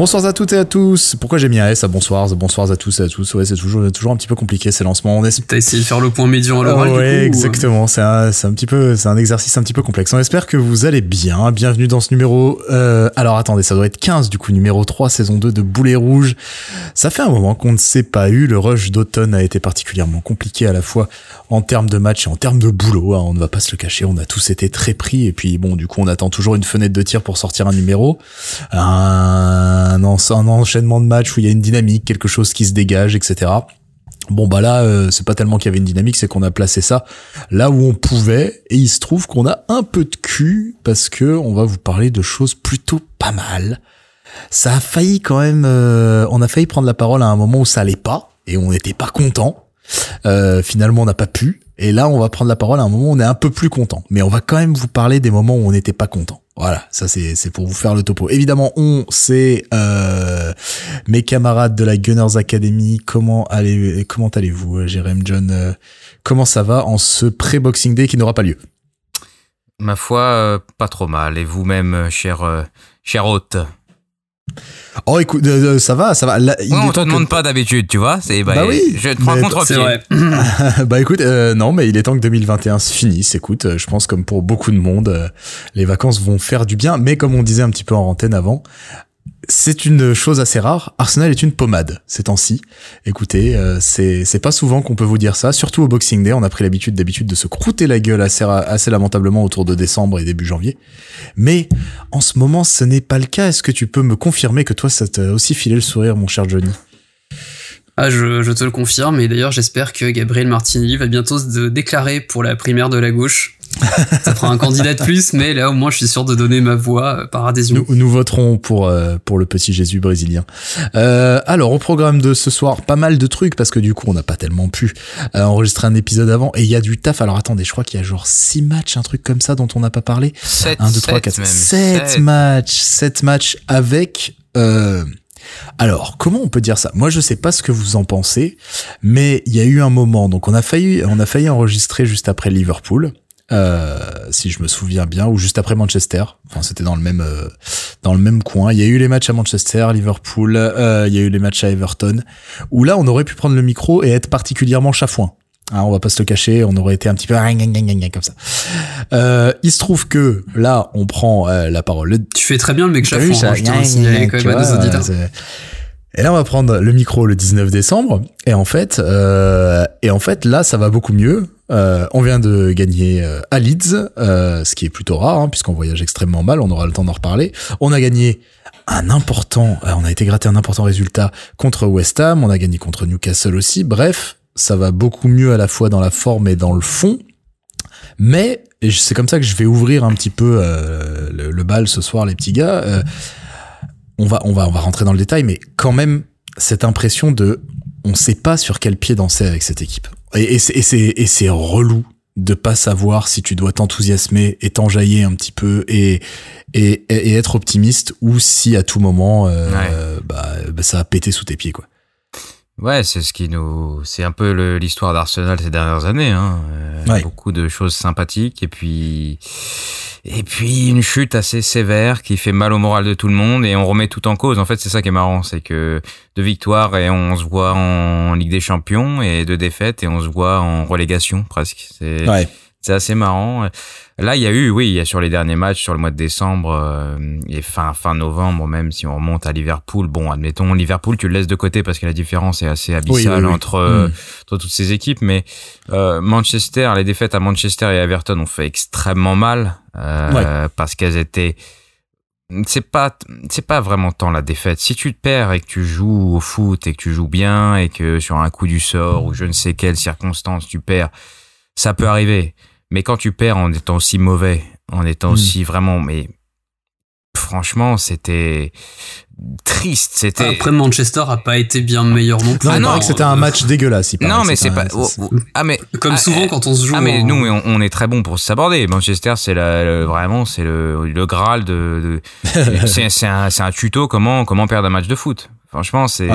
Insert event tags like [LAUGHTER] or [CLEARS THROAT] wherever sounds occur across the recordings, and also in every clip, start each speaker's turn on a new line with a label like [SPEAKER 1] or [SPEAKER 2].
[SPEAKER 1] Bonsoir à toutes et à tous. Pourquoi j'ai mis un S à bonsoir? Bonsoir à tous et à tous. Ouais, c'est toujours, toujours un petit peu compliqué ces lancements. On
[SPEAKER 2] T'as essayé de faire le point médian à l'oral
[SPEAKER 1] Ouais, euh exactement. C'est un, un petit peu, c'est un exercice un petit peu complexe. On espère que vous allez bien. Bienvenue dans ce numéro. Euh, alors attendez, ça doit être 15 du coup, numéro 3, saison 2 de Boulet Rouge. Ça fait un moment qu'on ne s'est pas eu. Le rush d'automne a été particulièrement compliqué à la fois en termes de match et en termes de boulot. Hein. On ne va pas se le cacher. On a tous été très pris. Et puis bon, du coup, on attend toujours une fenêtre de tir pour sortir un numéro. Un, un enchaînement de matchs où il y a une dynamique, quelque chose qui se dégage, etc. Bon bah là, euh, c'est pas tellement qu'il y avait une dynamique, c'est qu'on a placé ça là où on pouvait, et il se trouve qu'on a un peu de cul parce que on va vous parler de choses plutôt pas mal. Ça a failli quand même, euh, on a failli prendre la parole à un moment où ça allait pas et on n'était pas content. Euh, finalement, on n'a pas pu. Et là, on va prendre la parole à un moment où on est un peu plus content. Mais on va quand même vous parler des moments où on n'était pas content. Voilà, ça c'est pour vous faire le topo. Évidemment, on c'est euh, mes camarades de la Gunners Academy. Comment allez comment allez-vous, euh, Jérém John euh, Comment ça va en ce pré-Boxing Day qui n'aura pas lieu?
[SPEAKER 3] Ma foi, pas trop mal. Et vous-même, cher cher hôte?
[SPEAKER 1] Oh écoute, euh, euh, ça va, ça va.
[SPEAKER 3] on te demande pas d'habitude, tu vois. C'est bah, bah, oui. Je te prends contre
[SPEAKER 1] pied. [LAUGHS] bah écoute, euh, non, mais il est temps que 2021 se finisse. Écoute, je pense comme pour beaucoup de monde, les vacances vont faire du bien. Mais comme on disait un petit peu en antenne avant, c'est une chose assez rare. Arsenal est une pommade ces temps-ci. Écoutez, euh, c'est pas souvent qu'on peut vous dire ça, surtout au Boxing Day. On a pris l'habitude d'habitude de se croûter la gueule assez assez lamentablement autour de décembre et début janvier. Mais en ce moment, ce n'est pas le cas. Est-ce que tu peux me confirmer que toi, ça t'a aussi filé le sourire, mon cher Johnny?
[SPEAKER 2] Ah, je, je, te le confirme, et d'ailleurs j'espère que Gabriel Martini va bientôt se déclarer pour la primaire de la gauche. Ça fera un candidat de plus, mais là au moins je suis sûr de donner ma voix euh, par adhésion.
[SPEAKER 1] Nous, nous voterons pour euh, pour le petit Jésus brésilien. Euh, alors au programme de ce soir, pas mal de trucs parce que du coup on n'a pas tellement pu euh, enregistrer un épisode avant et il y a du taf. Alors attendez, je crois qu'il y a genre six matchs, un truc comme ça dont on n'a pas parlé.
[SPEAKER 3] 7, 1, 2, 3, 4,
[SPEAKER 1] 7 matchs, 7 matchs avec euh, alors, comment on peut dire ça? Moi, je sais pas ce que vous en pensez, mais il y a eu un moment, donc on a failli, on a failli enregistrer juste après Liverpool. Euh, si je me souviens bien, ou juste après Manchester. Enfin, c'était dans le même euh, dans le même coin. Il y a eu les matchs à Manchester, Liverpool. Euh, il y a eu les matchs à Everton, où là, on aurait pu prendre le micro et être particulièrement chafouin. Hein, on va pas se le cacher, on aurait été un petit peu comme ça. Euh, il se trouve que là, on prend euh, la parole.
[SPEAKER 2] Tu fais très bien le mec chafouin. Hein, je tiens à signaler quand même à nos auditeurs.
[SPEAKER 1] Et là, on va prendre le micro le 19 décembre. Et en fait, euh, et en fait, là, ça va beaucoup mieux. Euh, on vient de gagner euh, à Leeds, euh, ce qui est plutôt rare, hein, puisqu'on voyage extrêmement mal. On aura le temps d'en reparler. On a gagné un important, euh, on a été gratté un important résultat contre West Ham. On a gagné contre Newcastle aussi. Bref, ça va beaucoup mieux à la fois dans la forme et dans le fond. Mais c'est comme ça que je vais ouvrir un petit peu euh, le, bal ce soir, les petits gars. On va, on va, on va rentrer dans le détail, mais quand même cette impression de, on sait pas sur quel pied danser avec cette équipe. Et, et c'est, relou de pas savoir si tu dois t'enthousiasmer et t'enjailler un petit peu et, et, et, être optimiste ou si à tout moment euh, bah, bah, ça a pété sous tes pieds quoi.
[SPEAKER 3] Ouais, c'est ce qui nous, c'est un peu l'histoire d'Arsenal ces dernières années. Hein. Euh, beaucoup de choses sympathiques et puis et puis une chute assez sévère qui fait mal au moral de tout le monde et on remet tout en cause. En fait, c'est ça qui est marrant, c'est que de victoires et on se voit en Ligue des Champions et de défaites et on se voit en relégation presque. C'est ouais. C'est assez marrant. Là, il y a eu, oui, il y a sur les derniers matchs, sur le mois de décembre euh, et fin fin novembre, même si on remonte à Liverpool. Bon, admettons Liverpool, tu le laisses de côté parce que la différence est assez abyssale entre, euh, hmm. entre toutes ces équipes. Mais euh, Manchester, les défaites à Manchester et Everton ont fait extrêmement mal parce qu'elles étaient c'est pas c'est pas vraiment tant la défaite. Si tu te perds et que tu joues au foot et que tu joues bien et que sur un coup du sort ou je ne sais quelle circonstance tu perds, ça peut arriver. Mais quand tu perds en étant aussi mauvais, en étant hmm. aussi vraiment, mais franchement, c'était triste. C'était
[SPEAKER 2] après Manchester a pas été bien meilleur non plus.
[SPEAKER 1] Non, non, que c'était un match dégueulasse.
[SPEAKER 3] non, mais c'est pas. Oh, oh, ah mais
[SPEAKER 2] comme ah, souvent quand on se joue.
[SPEAKER 3] Ah mais nous, on, est très bon pour s'aborder. Manchester, c'est la, vraiment, c'est le, le graal de. de [LAUGHS] c'est un, un tuto comment comment perdre un match de foot. Franchement, c'est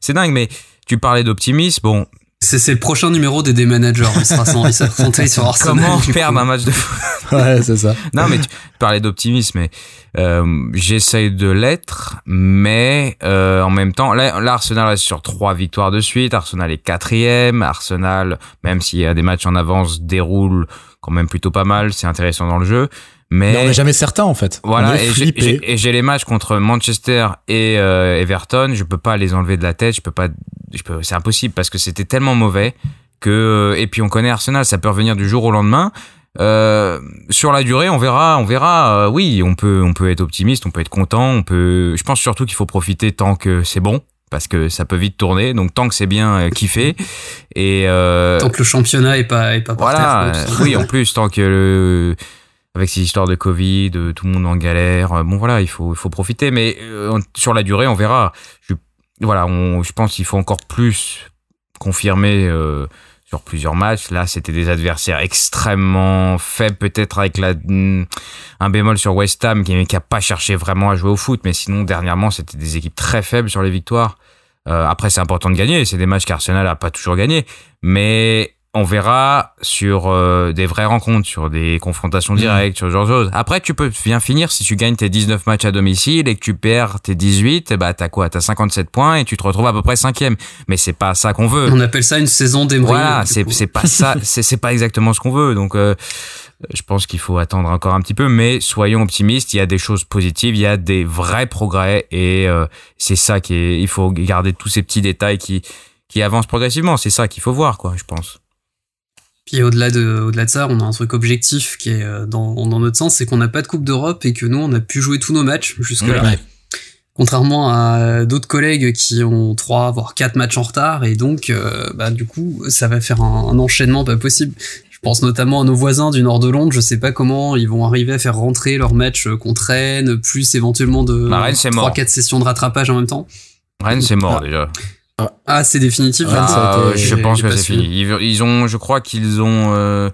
[SPEAKER 3] c'est dingue. Mais tu parlais d'optimisme. Bon,
[SPEAKER 2] C'est le prochain numéro des managers. Il sera sans, sur Arsenal.
[SPEAKER 3] Comment perdre un match de foot [LAUGHS]
[SPEAKER 1] Ouais, c'est ça.
[SPEAKER 3] Non, mais tu parlais d'optimisme, mais euh, j'essaye de l'être, mais euh, en même temps, là, là, Arsenal est sur trois victoires de suite. Arsenal est quatrième. Arsenal, même s'il y a des matchs en avance, déroule quand même plutôt pas mal. C'est intéressant dans le jeu. Mais,
[SPEAKER 1] on n'est jamais certain en fait.
[SPEAKER 3] Voilà, et j'ai les matchs contre Manchester et euh, Everton, je peux pas les enlever de la tête, je peux pas, je peux, c'est impossible parce que c'était tellement mauvais que et puis on connaît Arsenal, ça peut revenir du jour au lendemain. Euh, sur la durée, on verra, on verra. Euh, oui, on peut, on peut être optimiste, on peut être content, on peut. Je pense surtout qu'il faut profiter tant que c'est bon parce que ça peut vite tourner. Donc tant que c'est bien euh, kiffé et euh,
[SPEAKER 2] tant que le championnat est pas est pas
[SPEAKER 3] voilà. oui, en plus tant que le avec ces histoires de Covid, de tout le monde en galère. Euh, bon voilà, il faut faut profiter, mais euh, sur la durée, on verra. Je, voilà, je pense qu'il faut encore plus confirmer euh, sur plusieurs matchs. Là, c'était des adversaires extrêmement faibles, peut-être avec un bémol sur West Ham qui n'a pas cherché vraiment à jouer au foot, mais sinon dernièrement, c'était des équipes très faibles sur les victoires. Euh, après, c'est important de gagner. C'est des matchs qu'Arsenal a pas toujours gagné, mais on verra sur euh, des vraies rencontres, sur des confrontations directes, sur ce genre de choses. Après, tu peux bien finir si tu gagnes tes 19 matchs à domicile et que tu perds tes 18, et bah t'as quoi? T'as 57 points et tu te retrouves à peu près cinquième. Mais c'est pas ça qu'on veut.
[SPEAKER 2] On appelle ça une saison d'émeraude.
[SPEAKER 3] Voilà, c'est pas ça, [LAUGHS] c'est pas exactement ce qu'on veut. Donc euh, je pense qu'il faut attendre encore un petit peu, mais soyons optimistes. Il y a des choses positives, il y a des vrais progrès et euh, c'est ça qui est. Il faut garder tous ces petits détails qui qui avancent progressivement. C'est ça qu'il faut voir, quoi. Je pense.
[SPEAKER 2] Puis au-delà de, au-delà de ça, on a un truc objectif qui est euh, dans, dans notre sens, c'est qu'on n'a pas de Coupe d'Europe et que nous, on a pu jouer tous nos matchs jusque-là. Contrairement à d'autres collègues qui ont trois voire quatre matchs en retard et donc, euh, bah, du coup, ça va faire un, enchaînement pas possible. Je pense notamment à nos voisins du nord de Londres. Je sais pas comment ils vont arriver à faire rentrer leurs matchs contre Rennes, plus éventuellement de bah, trois, quatre sessions de rattrapage en même temps.
[SPEAKER 3] Rennes, c'est mort ah. déjà.
[SPEAKER 2] Ah, ah, c'est définitif.
[SPEAKER 3] Ah, je pense que c'est fini. Ils, ont, je crois qu'ils ont. Euh,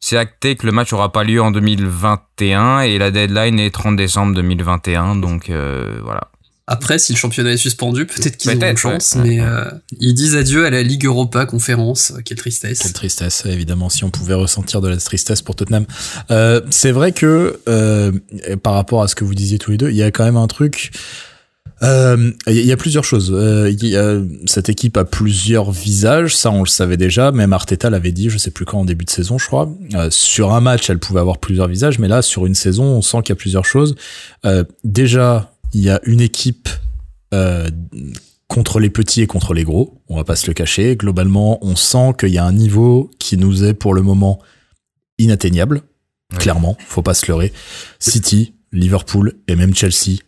[SPEAKER 3] c'est acté que le match aura pas lieu en 2021 et la deadline est 30 décembre 2021. Donc euh, voilà.
[SPEAKER 2] Après, si le championnat est suspendu, peut-être qu'ils ont une chance, mais euh, ils disent adieu à la Ligue Europa conférence. Quelle tristesse.
[SPEAKER 1] Quelle tristesse, évidemment, si on pouvait ressentir de la tristesse pour Tottenham. c'est vrai que par rapport à ce que vous disiez tous les deux, il y a quand même un truc il euh, y, a plusieurs choses. Euh, cette équipe a plusieurs visages, ça on le savait déjà. Même Arteta l'avait dit, je sais plus quand en début de saison, je crois. Euh, sur un match, elle pouvait avoir plusieurs visages, mais là, sur une saison, on sent qu'il y a plusieurs choses. déjà, il y a une équipe contre les petits et contre les gros. On va pas se le cacher. Globalement, on sent qu'il y a un niveau qui nous est pour le moment inatteignable. Clairement, faut pas se leurrer. City, Liverpool et même Chelsea,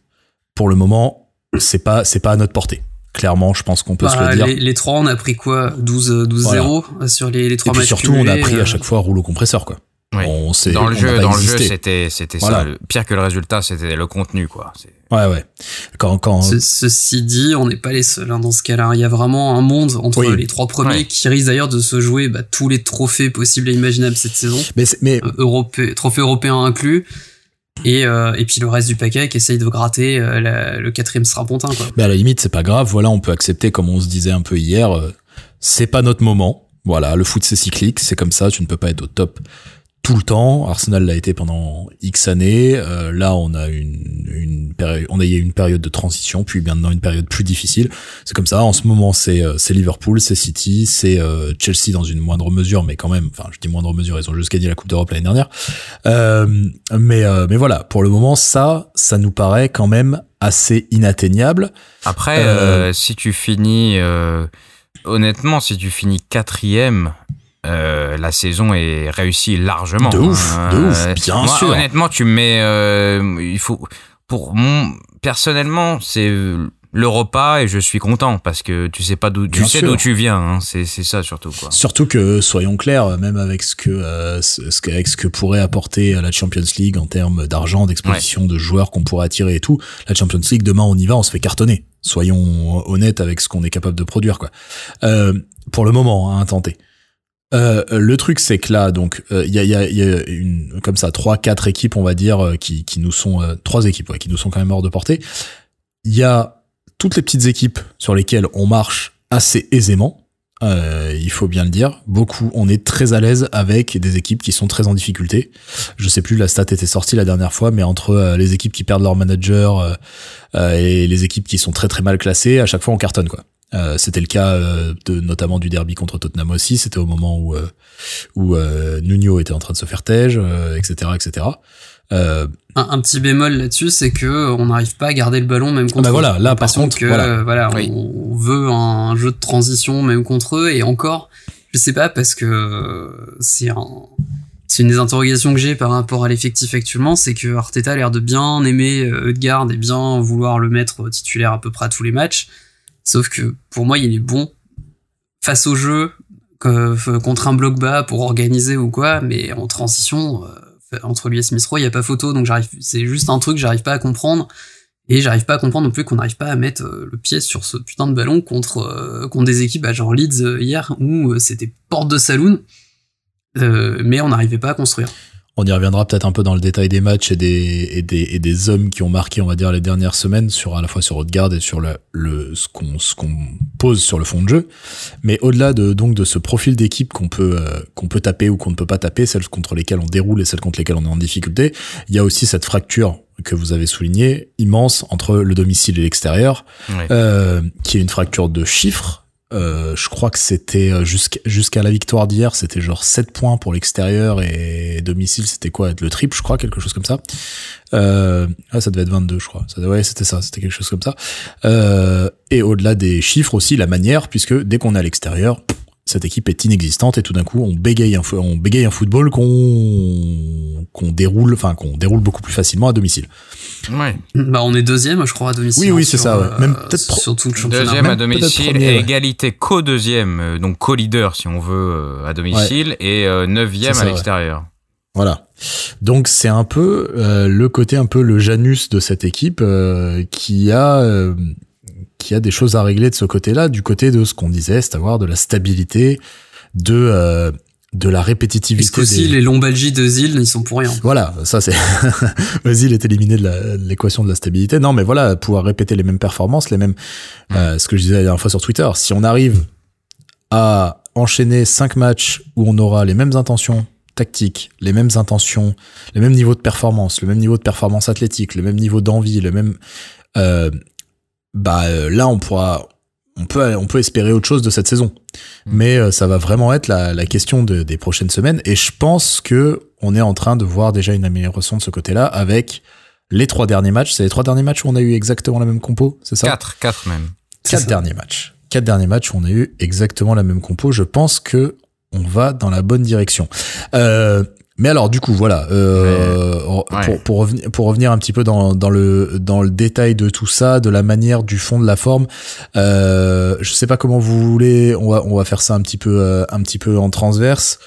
[SPEAKER 1] pour le moment, c'est pas c'est pas à notre portée. Clairement, je pense qu'on peut se le bah, dire.
[SPEAKER 2] Les, les, trois, on a pris quoi? 12 12 0 sur les, les trois
[SPEAKER 1] Et puis surtout, on a pris à euh. chaque fois rouleau compresseur quoi.
[SPEAKER 3] On dans le jeu, dans le jeu, c'était c'était ça. Le, pire que le résultat, c'était le contenu quoi.
[SPEAKER 1] Ouais ouais. Quand quand.
[SPEAKER 2] ceci dit, on n'est pas les seuls hein, dans ce cas-là. Il y a vraiment un monde entre les trois premiers qui risque d'ailleurs de se jouer bah, tous les trophées possibles et imaginables cette saison.
[SPEAKER 1] Mais mais
[SPEAKER 2] euh, trophée européen inclus. Et, euh, et puis le reste du paquet qui essaye de gratter euh, le quatrième strapontin. Quoi.
[SPEAKER 1] Mais à la limite, c'est pas grave. Voilà, on peut accepter, comme on se disait un peu hier, euh, c'est pas notre moment. Voilà, le foot c'est cyclique, c'est comme ça, tu ne peux pas être au top tout le temps. Arsenal l'a été pendant X années. Euh, là, on a une, une période, on a eu une période de transition, puis maintenant une période plus difficile. C'est comme ça. En ce moment, c'est euh, c'est Liverpool, c'est City, c'est euh, Chelsea dans une moindre mesure, mais quand même. Enfin, je dis moindre mesure, ils ont juste gagné la Coupe d'Europe l'année dernière. mais mais voilà, pour le moment, ça, ça nous paraît quand même assez inatteignable.
[SPEAKER 3] Après, si tu finis honnêtement, si tu finis quatrième euh, la saison est réussie largement.
[SPEAKER 1] De ouf, de ouf, euh, bien sûr.
[SPEAKER 3] Honnêtement, tu mets, euh, il faut, pour mon, personnellement, c'est l'Europa et je suis content parce que tu sais pas d'où tu sais d'où tu viens hein. c'est c'est ça surtout quoi.
[SPEAKER 1] Surtout que soyons clairs même avec ce que ce avec ce que pourrait apporter la Champions League en termes d'argent, d'exposition de joueurs qu'on pourrait attirer et tout, la Champions League demain on y va, on se fait cartonner. Soyons honnêtes avec ce qu'on est capable de produire quoi. pour le moment hein, tenter. Euh, le truc c'est que là donc il euh, y, a, y, a, y, a, une comme ça trois quatre équipes on va dire euh, qui, nous sont trois équipes ouais, qui nous sont quand même hors de portée. Il y a toutes les petites équipes sur lesquelles on marche assez aisément. Il faut bien le dire. Beaucoup. On est très à l'aise avec des équipes qui sont très en difficulté. Je sais plus, la stat était sortie la dernière fois, mais entre les équipes qui perdent leur manager euh, et les équipes qui sont très très mal classées, à chaque fois on cartonne quoi. C'était le cas de notamment du derby contre Tottenham aussi. C'était au moment où où Nuno était en train de se faire tège, etc., etc.
[SPEAKER 2] Euh, un, petit bémol là-dessus, c'est que on n'arrive pas à garder le ballon même contre.
[SPEAKER 1] Bah voilà, là par contre,
[SPEAKER 2] que, voilà, on, veut un jeu de transition même contre eux et encore, je sais pas parce que c'est un, c'est une des interrogations que j'ai par rapport à l'effectif actuellement, c'est que Arteta a l'air de bien aimer Edgard et bien vouloir le mettre titulaire à peu près à tous les matchs. Sauf que pour moi, il est bon face au jeu contre un bloc bas pour organiser ou quoi, mais en transition entre lui et Smith Rowe, il y a pas photo, donc c'est juste un truc que j'arrive pas à comprendre. Et j'arrive pas à comprendre non plus qu'on n'arrive pas à mettre euh, le pied sur ce putain de ballon contre, euh, des équipes, bah, genre Leeds euh, hier, où c'était porte de saloon, mais on n'arrivait pas à construire.
[SPEAKER 1] On y reviendra peut-être un peu dans le détail des matchs et des, et des, et des hommes qui ont marqué, on va dire, les dernières semaines, sur à la fois sur Odegaard et sur le, le ce qu'on pose sur le fond de jeu. Mais au-delà de donc de ce profil d'équipe qu'on peut euh, qu'on peut taper ou qu'on ne peut pas taper, celles contre lesquelles on déroule et celles contre lesquelles on est en difficulté, il y a aussi cette fracture que vous avez souligné immense entre le domicile et l'extérieur, euh, qui est une fracture de chiffres euh, je crois que c'était euh, jusqu'à la victoire d'hier, c'était genre 7 points pour l'extérieur et domicile, c'était quoi Le triple, je crois, quelque chose comme ça. Ah, ça devait être 22, je crois. Ouais, c'était ça, c'était quelque chose comme ça. Et au-delà des chiffres aussi, la manière, puisque dès qu'on est à l'extérieur, cette équipe est inexistante et tout d'un coup on bégaye un, on bégaye un football qu'on qu'on déroule, enfin qu'on déroule beaucoup plus facilement à domicile.
[SPEAKER 2] Ouais. Bah on est deuxième, je crois, à domicile.
[SPEAKER 1] Oui, oui, c'est ça. Ouais. Même peut-être
[SPEAKER 2] surtout le championnat.
[SPEAKER 3] Deuxième à domicile et égalité co-deuxième, euh, donc co-leader si on veut euh, à domicile et euh, neuvième à l'extérieur.
[SPEAKER 1] Voilà. Donc c'est un peu le côté un peu le Janus de cette équipe qui a qui a des choses à régler de ce côté-là, du côté de ce qu'on disait, c'est à dire de la stabilité, de euh, de la répétitivité.
[SPEAKER 2] Parce qu'aussi les lombalgies de Zil, ils sont pour rien.
[SPEAKER 1] Voilà, ça c'est [LAUGHS] Zil est éliminé de l'équation de, la stabilité. Non, mais voilà, pouvoir répéter les mêmes performances, les mêmes. Euh, ce que je disais la dernière fois sur Twitter, si on arrive à enchaîner cinq matchs où on aura les mêmes intentions tactiques, les mêmes intentions, les mêmes niveaux de performance, le même niveau de performance athlétique, le même niveau d'envie, le même euh, bah euh, là on pourra on peut on peut espérer autre chose de cette saison. Mm. Mais euh, ça va vraiment être la, la question de, des prochaines semaines et je pense que on est en train de voir déjà une amélioration de ce côté-là avec les trois derniers matchs. C'est les trois derniers matchs où on a eu exactement la même compo, c'est ça?
[SPEAKER 3] Quatre, quatre même.
[SPEAKER 1] Quatre derniers matchs. Quatre derniers matchs où on a eu exactement la même compo. Je pense que on va dans la bonne direction. Euh, mais alors du coup voilà euh, pour, pour, revenir pour revenir un petit peu dans, dans le dans le détail de tout ça de la manière du fond de la forme euh, je sais pas comment vous voulez on va on va faire ça un petit peu euh, un petit peu en transverse.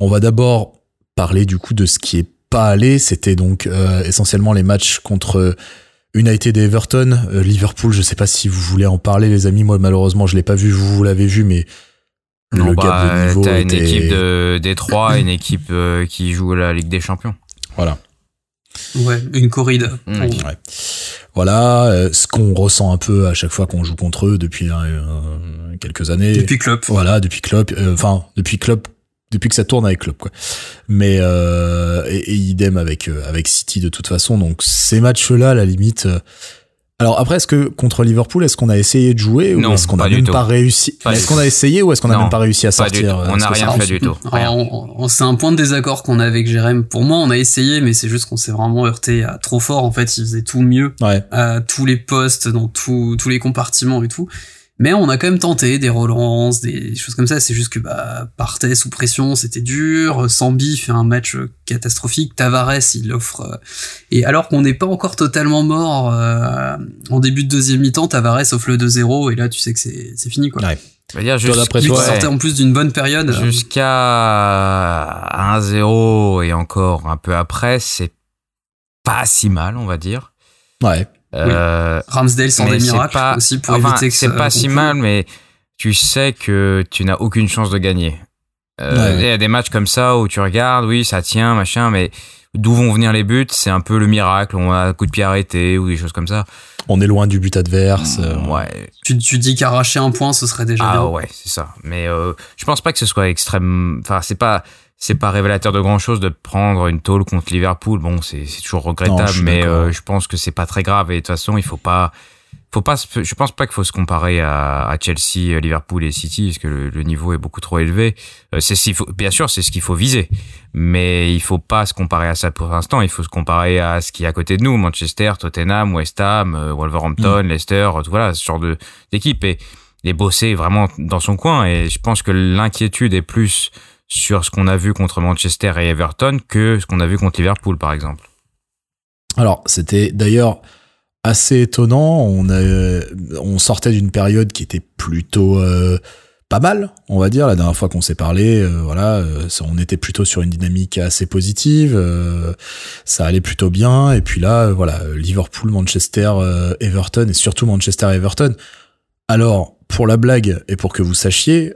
[SPEAKER 1] On va d'abord parler du coup de ce qui est pas allé. C'était donc euh, essentiellement les matchs contre United et Everton Liverpool. Je sais pas si vous voulez en parler les amis. Moi malheureusement je l'ai pas vu. Vous, vous l'avez vu mais
[SPEAKER 3] le gap de bah, niveau t'as une équipe de Détroit, une équipe euh, qui joue la Ligue des Champions.
[SPEAKER 1] Voilà.
[SPEAKER 2] Ouais, une corride.
[SPEAKER 1] Mmh. Ouais. Voilà, euh, ce qu'on ressent un peu à chaque fois qu'on joue contre eux depuis euh, quelques années.
[SPEAKER 2] Depuis Klopp.
[SPEAKER 1] Voilà, depuis Klopp. Enfin, depuis Klopp, depuis que ça tourne avec Klopp, quoi. Mais et, et, idem avec avec City de toute façon. Donc ces matchs-là, à la limite alors après, est-ce que contre Liverpool, est-ce qu'on a essayé de jouer ou est-ce qu'on a même pas réussi Est-ce qu'on a essayé ou est-ce qu'on a même pas réussi à sortir
[SPEAKER 3] On n'a rien fait du tout.
[SPEAKER 2] C'est un point de désaccord qu'on a avec Jérém. Pour moi, on a essayé, mais c'est juste qu'on s'est vraiment heurté à trop fort. En fait, il faisait tout mieux à tous les postes, dans tous les compartiments et tout. Mais on a quand même tenté des relances, des choses comme ça. C'est juste que bah, partait sous pression, c'était dur. Sambi fait un match catastrophique. Tavares, il offre. Euh, et alors qu'on n'est pas encore totalement mort euh, en début de deuxième mi-temps, Tavares offre le 2-0 et là tu sais que c'est fini quoi.
[SPEAKER 1] Ouais.
[SPEAKER 2] Dire, juste, lui qui sortait en plus d'une bonne période.
[SPEAKER 3] Jusqu'à 1-0 et encore un peu après, c'est pas si mal, on va dire.
[SPEAKER 1] Ouais.
[SPEAKER 2] Euh, Ramsdale sans des miracles pas, aussi pour éviter que
[SPEAKER 3] c'est pas si mal, mais tu sais que tu n'as aucune chance de gagner. Euh, Il y a des matchs comme ça où tu regardes, oui, ça tient, machin, mais d'où vont venir les buts, c'est un peu le miracle, on a un coup de pied arrêté ou des choses comme ça.
[SPEAKER 1] On est loin du but adverse.
[SPEAKER 3] Euh, ouais.
[SPEAKER 2] Tu, tu dis qu'arracher un point, ce serait déjà
[SPEAKER 3] ah,
[SPEAKER 2] bien.
[SPEAKER 3] ouais, c'est ça. Mais euh, je pense pas que ce soit extrême. Enfin, c'est pas c'est pas révélateur de grand chose de prendre une tôle contre Liverpool. Bon, c'est toujours regrettable, mais euh, je pense que c'est pas très grave. Et de toute façon, il faut pas faut pas, je pense pas qu'il faut se comparer à, à, Chelsea, Liverpool et City, parce que le, niveau est beaucoup trop élevé. Euh, c'est faut, bien sûr, c'est ce qu'il faut viser, mais il faut pas se comparer à ça pour l'instant. Il faut se comparer à ce qui est à côté de nous Manchester, Tottenham, West Ham, euh, Wolverhampton, mm. Leicester, voilà, ce genre de d'équipe et, et bosser vraiment dans son coin. Et je pense que l'inquiétude est plus sur ce qu'on a vu contre Manchester et Everton que ce qu'on a vu contre Liverpool, par exemple.
[SPEAKER 1] Alors, c'était d'ailleurs assez étonnant. On, on sortait d'une période qui était plutôt euh, pas mal, on va dire. La dernière fois qu'on s'est parlé, euh, voilà, euh, on était plutôt sur une dynamique assez positive. ça allait plutôt bien. Et puis là, voilà, Liverpool, Manchester, Everton et surtout Manchester, Everton. Alors, pour la blague et pour que vous sachiez,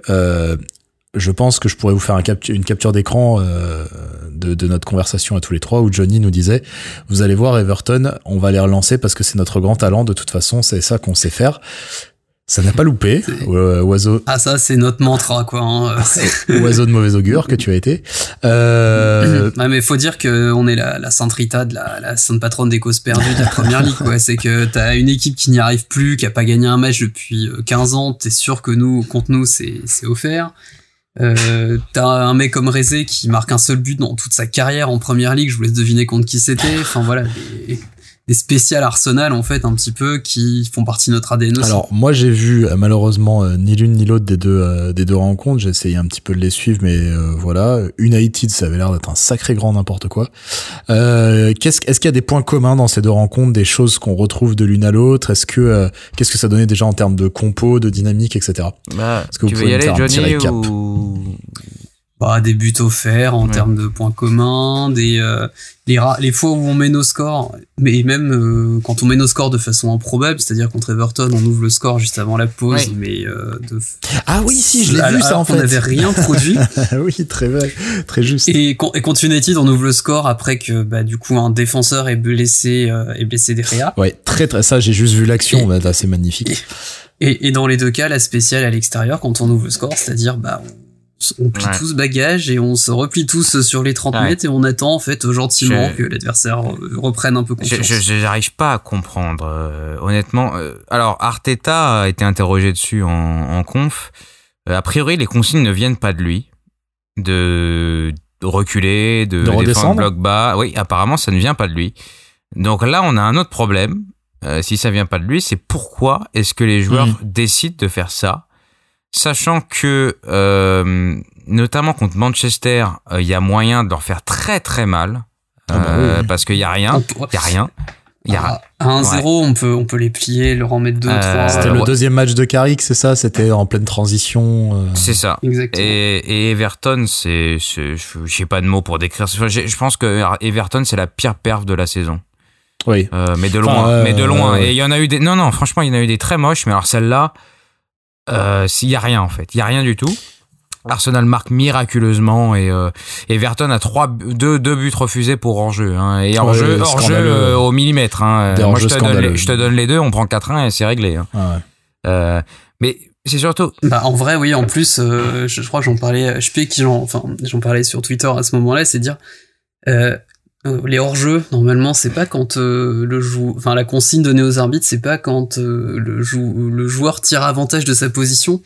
[SPEAKER 1] je pense que je pourrais vous faire un une capture d'écran euh, de, de, notre conversation à tous les trois où Johnny nous disait vous allez voir Everton on va les relancer parce que c'est notre grand talent de toute façon c'est ça qu'on sait faire ça n'a pas loupé euh, oiseau.
[SPEAKER 2] Ah ça c'est notre mantra quoi hein. [LAUGHS]
[SPEAKER 1] oiseau de mauvais augure que tu as été. Euh...
[SPEAKER 2] ouais, mais faut dire que on est la, la Sainte Rita de la, la sainte patronne des causes perdues de la première ligue quoi. C'est que t'as une équipe qui n'y arrive plus qui a pas gagné un match depuis 15 euh, ans. T'es sûr que nous contre nous c'est offert euh, t'as un mec comme Rezé qui marque un seul but dans toute sa carrière en première ligue. Je vous laisse deviner contre qui c'était. Enfin voilà, des spéciales Arsenal en fait un petit peu qui font partie de notre ADN aussi.
[SPEAKER 1] Alors moi j'ai vu euh, malheureusement euh, ni l'une ni l'autre des deux euh, des deux rencontres, j'ai essayé un petit peu de les suivre mais voilà, United ça avait l'air d'être un sacré grand n'importe quoi. qu'est-ce est-ce qu'il y a des points communs dans ces deux rencontres, des choses qu'on retrouve de l'une à l'autre? Est-ce que qu'est-ce que ça donnait déjà en termes de compo, de dynamique, etc.
[SPEAKER 3] Bah, Est-ce que vous pouvez y aller, Johnny, ou
[SPEAKER 2] bah, des buts offerts en termes de points communs, des euh, les, les fois où on met nos scores, mais même euh, quand on met nos scores de façon improbable, c'est-à-dire contre Everton, on ouvre le score juste avant la pause, mais euh, de
[SPEAKER 1] ah oui si je l'ai vu ça en fait,
[SPEAKER 2] on n'avait rien [LAUGHS] produit.
[SPEAKER 1] oui très vrai, très juste.
[SPEAKER 2] Et, et contre United, on ouvre le score après que bah du coup un défenseur est blessé est blessé derrière.
[SPEAKER 1] Ouais très très ça j'ai juste vu l'action, bah, c'est magnifique.
[SPEAKER 2] Et, et, dans les deux cas, la spéciale à l'extérieur quand on ouvre le score, c'est-à-dire bah on on plie tous bagages et on se replie tous sur les 30 mètres et on attend en fait gentiment que l'adversaire reprenne un peu confiance.
[SPEAKER 3] Je n'arrive pas à comprendre euh, honnêtement. Euh, alors Arteta a été interrogé dessus en, en conf. Euh, a priori les consignes ne viennent pas de lui, de, reculer, de,
[SPEAKER 1] de défendre
[SPEAKER 3] bloc bas. Oui, apparemment ça ne vient pas de lui. Donc là on a un autre problème. si ça vient pas de lui, c'est pourquoi est-ce que les joueurs hmm. décident de faire ça? Sachant que euh, notamment contre Manchester, euh, il y a moyen de leur faire très très mal ah bah euh, parce qu'il y a rien, il y a rien.
[SPEAKER 2] Il y a... À 1-0, on peut on peut les plier, leur en mettre 2 3.
[SPEAKER 1] C'était le deuxième match de Carrick, c'est ça, c'était en pleine transition.
[SPEAKER 3] C'est ça.
[SPEAKER 2] Exactement.
[SPEAKER 3] Et, et Everton, c'est j'ai pas de mots pour décrire. Je pense que Everton c'est la pire perf de la saison.
[SPEAKER 1] Oui.
[SPEAKER 3] mais de loin, mais de loin. Et il y en a eu des non non, franchement, il y en a eu des très moches, mais alors celle-là euh, s'il y a rien en fait, il y a rien du tout. Arsenal marque miraculeusement et euh, Everton a trois deux deux buts refusés pour hors jeu hein, et hors jeu hors jeu euh, au millimètre hein. Moi je te, donne les, je te donne les deux, on prend 4-1 et c'est réglé. Hein.
[SPEAKER 1] Ah
[SPEAKER 3] euh, mais c'est surtout.
[SPEAKER 2] Bah en vrai oui en plus euh, je, je, crois que j'en parlais je sais qui j'en enfin j'en parlais sur Twitter à ce moment-là c'est dire euh, euh, les hors-jeux, normalement, c'est pas quand euh, le jou enfin la consigne donnée aux arbitres, c'est pas quand euh, le, jou le joueur tire avantage de sa position.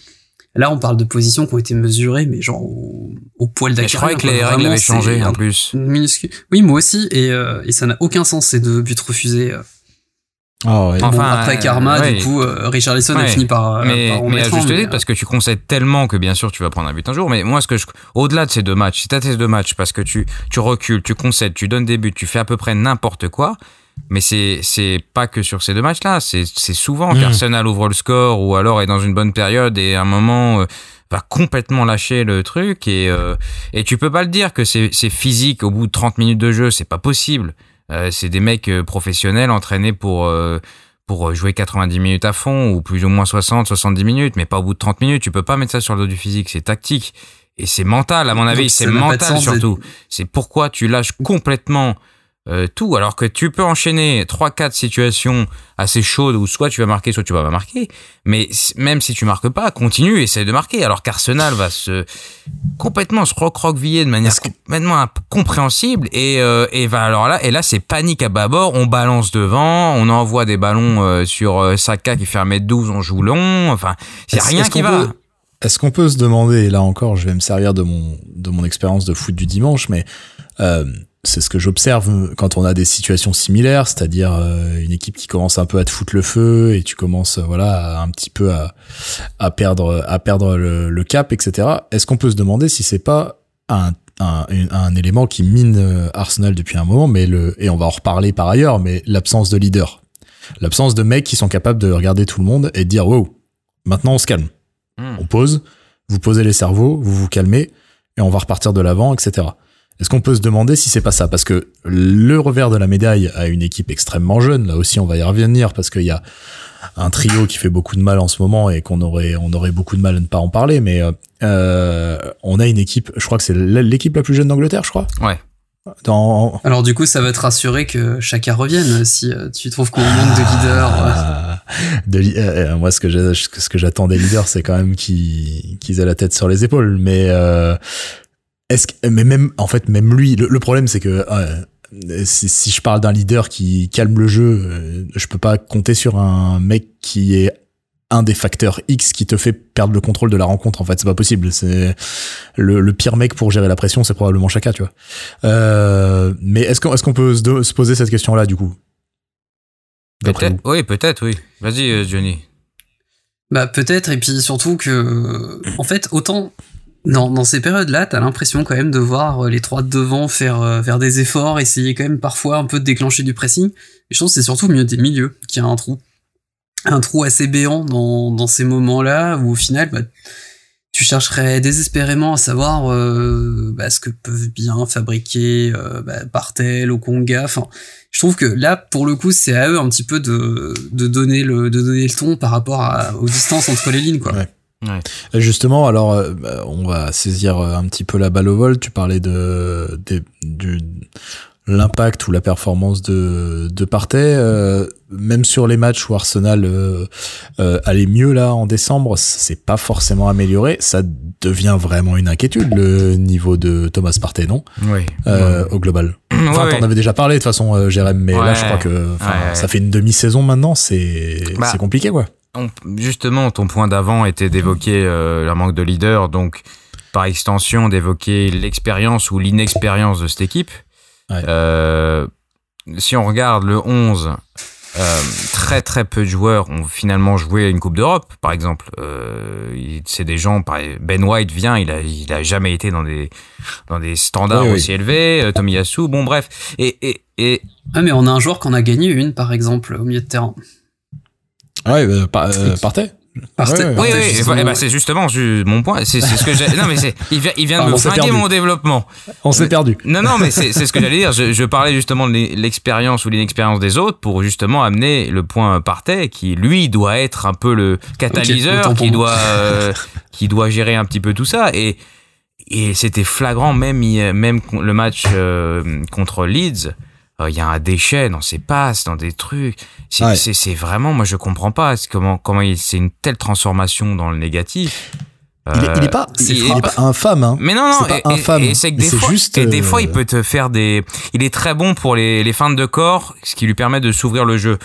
[SPEAKER 2] Là, on parle de positions qui ont été mesurées, mais genre au, au poil d'accueil.
[SPEAKER 3] Je croyais que les règles avaient changé en plus.
[SPEAKER 2] Minuscule. Oui, moi aussi, et, et ça n'a aucun sens ces deux buts refusés.
[SPEAKER 1] Oh,
[SPEAKER 2] enfin, après Karma, du coup, euh, Richard Lisson a fini par.
[SPEAKER 3] Euh, mais,
[SPEAKER 2] par
[SPEAKER 3] mais à juste titre, parce que tu concèdes tellement que bien sûr tu vas prendre un but un jour. Mais moi, ce que je, au-delà de ces deux matchs, si t'as ces deux matchs, parce que tu, tu recules, tu concèdes, tu donnes des buts, tu fais à peu près n'importe quoi. Mais c'est, c'est pas que sur ces deux matchs-là. C'est, c'est souvent mmh. qu'Arsenal ouvre le score ou alors est dans une bonne période et à un moment. Euh, va complètement lâcher le truc et et tu peux pas le dire que c'est c'est physique au bout de 30 minutes de jeu, c'est pas possible. Euh, c'est des mecs euh, professionnels entraînés pour euh, pour jouer 90 minutes à fond ou plus ou moins 60, 70 minutes, mais pas au bout de 30 minutes. Tu peux pas mettre ça sur le dos du physique, c'est tactique. et c'est mental, à mon avis, c'est mental surtout. C'est pourquoi tu lâches complètement euh, tout, alors que tu peux enchaîner trois quatre situations assez chaudes où soit tu vas marquer, soit tu vas pas marquer. Mais même si tu marques pas, continue, essaie de marquer. Alors qu'Arsenal va se complètement se recroqueviller de manière complètement incompréhensible et euh, et va alors là et là c'est panique à bâbord. On balance devant, on envoie des ballons euh, sur Saka qui fait 1m12, on joue long. Enfin, il y a rien qui va.
[SPEAKER 1] Est-ce qu'on peut se demander, et là encore, je vais me servir de mon de mon expérience de foot du dimanche, mais c'est ce que j'observe quand on a des situations similaires, c'est-à-dire euh, une équipe qui commence un peu à te foutre le feu et tu commences euh, voilà un petit peu à, à perdre à perdre le, cap, etc. Est-ce qu'on peut se demander si c'est pas un, un, un, élément qui mine euh, Arsenal depuis un moment, mais le et on va en reparler par ailleurs, mais l'absence de leader, l'absence de mecs qui sont capables de regarder tout le monde et de dire wow, maintenant on se calme, hmm. on pose, vous posez les cerveaux, vous vous calmez et on va repartir de l'avant, etc. Est-ce qu'on peut se demander si c'est pas ça? Parce que le revers de la médaille a une équipe extrêmement jeune. Là aussi, on va y revenir parce qu'il y a un trio qui fait beaucoup de mal en ce moment et qu'on aurait on aurait beaucoup de mal à ne pas en parler. Mais euh, on a une équipe. Je crois que c'est l'équipe la plus jeune d'Angleterre, je crois.
[SPEAKER 3] Ouais.
[SPEAKER 2] Dans... Alors du coup, ça va te rassurer que chacun revienne si euh, tu trouves qu'on manque de leaders. Ah,
[SPEAKER 1] de, euh, moi, ce que ce que j'attends des leaders, c'est quand même qu'ils qu'ils aient la tête sur les épaules. Mais euh, est-ce que, mais même, en fait, même lui, le, problème, c'est que euh, si, si, je parle d'un leader qui calme le jeu, euh, je peux pas compter sur un mec qui est un des facteurs X qui te fait perdre le contrôle de la rencontre. En fait, c'est pas possible. C'est le, le, pire mec pour gérer la pression, c'est probablement Chaka, tu vois. Euh, mais est-ce qu'on est-ce qu'on peut se, se, poser cette question-là du coup?
[SPEAKER 3] Peut-être. Oui, peut-être. Oui. Vas-y, euh, Johnny.
[SPEAKER 2] Bah peut-être et puis surtout que en fait autant dans, dans ces périodes-là, t'as l'impression quand même de voir euh, les trois de devant faire, euh, faire des efforts, essayer quand même parfois un peu de déclencher du pressing. Et je pense que c'est surtout mieux des milieux qui a un trou. Un trou assez béant dans, dans ces moments-là où au final, bah, tu chercherais désespérément à savoir euh, bah, ce que peuvent bien fabriquer euh, bah, Bartel, Okonga. Enfin, je trouve que là, pour le coup, c'est à eux un petit peu de, de donner le de donner le ton par rapport à, aux distances entre les lignes, quoi.
[SPEAKER 1] Ouais. Justement, alors euh, bah, on va saisir euh, un petit peu la balle au vol. Tu parlais de, de du l'impact ou la performance de de Partey. Euh, même sur les matchs où Arsenal euh, allait mieux là en décembre, c'est pas forcément amélioré. Ça devient vraiment une inquiétude le niveau de Thomas Partey, non?
[SPEAKER 3] Oui.
[SPEAKER 1] Au global. [CLEARS THROAT] Enfin, t'en avais déjà parlé de toute façon, Jérém, mais là je crois que ça fait une demi-saison maintenant. C'est bah, c'est compliqué quoi
[SPEAKER 3] justement, ton point d'avant était d'évoquer euh, le manque de leader, donc par extension d'évoquer l'expérience ou l'inexpérience de cette équipe. Euh, si on regarde le 11, euh, très très peu de joueurs ont finalement joué à une Coupe d'Europe, par exemple. Euh, c'est des gens, Ben White vient, il a, il a jamais été dans des, dans des standards aussi élevés. Euh, Tomiyasu, bon bref. Et, et, et...
[SPEAKER 2] Ah mais on a un joueur qu'on a gagné une, par exemple, au milieu de terrain.
[SPEAKER 1] Ouais, bah, euh, partez.
[SPEAKER 3] oui, oui, ben, c'est justement mon point. C'est ce que j'ai. Non, mais c'est. Il vient, il vient de me flinguer mon développement.
[SPEAKER 1] On s'est perdu.
[SPEAKER 3] Non, non, mais c'est ce que j'allais dire. Je, je, parlais justement de l'expérience ou l'inexpérience des autres pour justement amener le point Partey qui lui doit être un peu le catalyseur, qui doit, euh, qui doit gérer un petit peu tout ça et et c'était flagrant même même le match euh, contre Leeds il y a un déchet dans ses passes, dans des trucs. C'est vraiment, moi je comprends pas comment comment c'est une telle transformation dans le négatif.
[SPEAKER 1] Il est, il est pas, il, est, pas infâme, hein.
[SPEAKER 3] Mais non, non, pas infâme. Et, c'est que des fois, juste, et des fois, il peut te faire des. Il est très bon pour les, les feintes de corps, ce qui lui permet de s'ouvrir le jeu.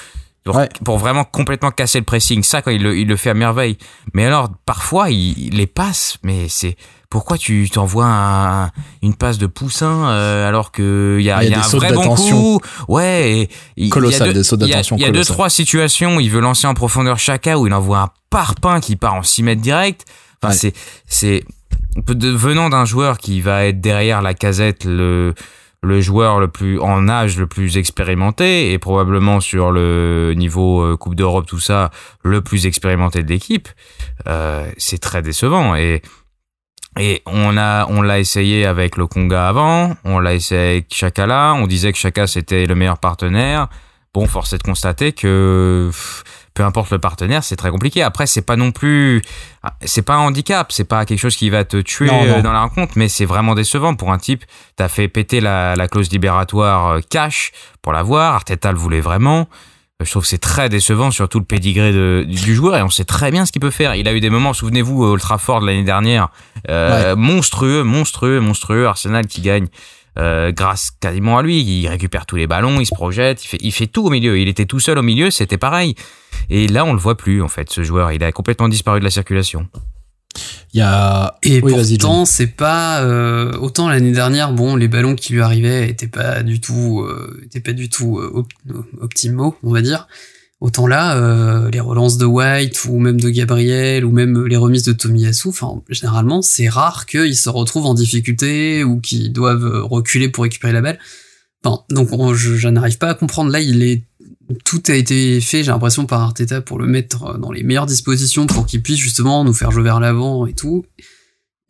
[SPEAKER 3] Pour, pour, vraiment complètement casser le pressing. Ça, quand il le, il le fait à merveille. Mais alors, parfois, il, il les passe, mais c'est pourquoi tu t'envoies une passe de poussin euh, alors que il y a, y a, un vrai bon coup? Ouais
[SPEAKER 1] il y a deux,
[SPEAKER 3] il y a, deux trois situations. Où il veut lancer en profondeur Chaka où il envoie un parpaing qui part en 6 mètres direct. Enfin c'est c'est venant d'un joueur qui va être derrière la casette le le joueur le plus en âge le plus expérimenté et probablement sur le niveau euh, Coupe d'Europe tout ça le plus expérimenté de l'équipe euh, c'est très décevant et et on on l'a essayé avec le Conga avant, on l'a essayé avec Chaka là, on disait que Chaka c'était le meilleur partenaire. bon, force est de constater que peu importe le partenaire, c'est très compliqué. Après, c'est pas non plus, c'est pas un handicap, c'est pas quelque chose qui va te tuer euh, dans la rencontre, mais c'est vraiment décevant pour un type. T'as fait péter la, clause libératoire euh, cash pour l'avoir. Arteta le voulait vraiment. Je trouve que c'est très décevant, surtout le pédigré de, du joueur, et on sait très bien ce qu'il peut faire. Il a eu des moments, souvenez-vous, Ultra Ford l'année dernière, euh, monstrueux, monstrueux, monstrueux. Arsenal qui gagne euh, grâce quasiment à lui. Il récupère tous les ballons, il se projette, il fait, il fait tout au milieu. Il était tout seul au milieu, c'était pareil. Et là, on le voit plus en fait. Ce joueur, il a complètement disparu de la circulation.
[SPEAKER 1] Il y a
[SPEAKER 2] et pourtant c'est pas euh, autant l'année dernière bon les ballons qui lui arrivaient étaient pas du tout euh, étaient pas du tout euh, optimaux on va dire Autant là, euh, les relances de White ou même de Gabriel ou même les remises de Tomiyasu, enfin généralement c'est rare qu'ils se retrouvent en difficulté ou qu'ils doivent reculer pour récupérer la balle. Enfin, donc je, n'arrive pas à comprendre. Là, tout a été fait, j'ai l'impression par Arteta pour le mettre dans les meilleures dispositions pour qu'il puisse justement nous faire jouer vers l'avant et tout.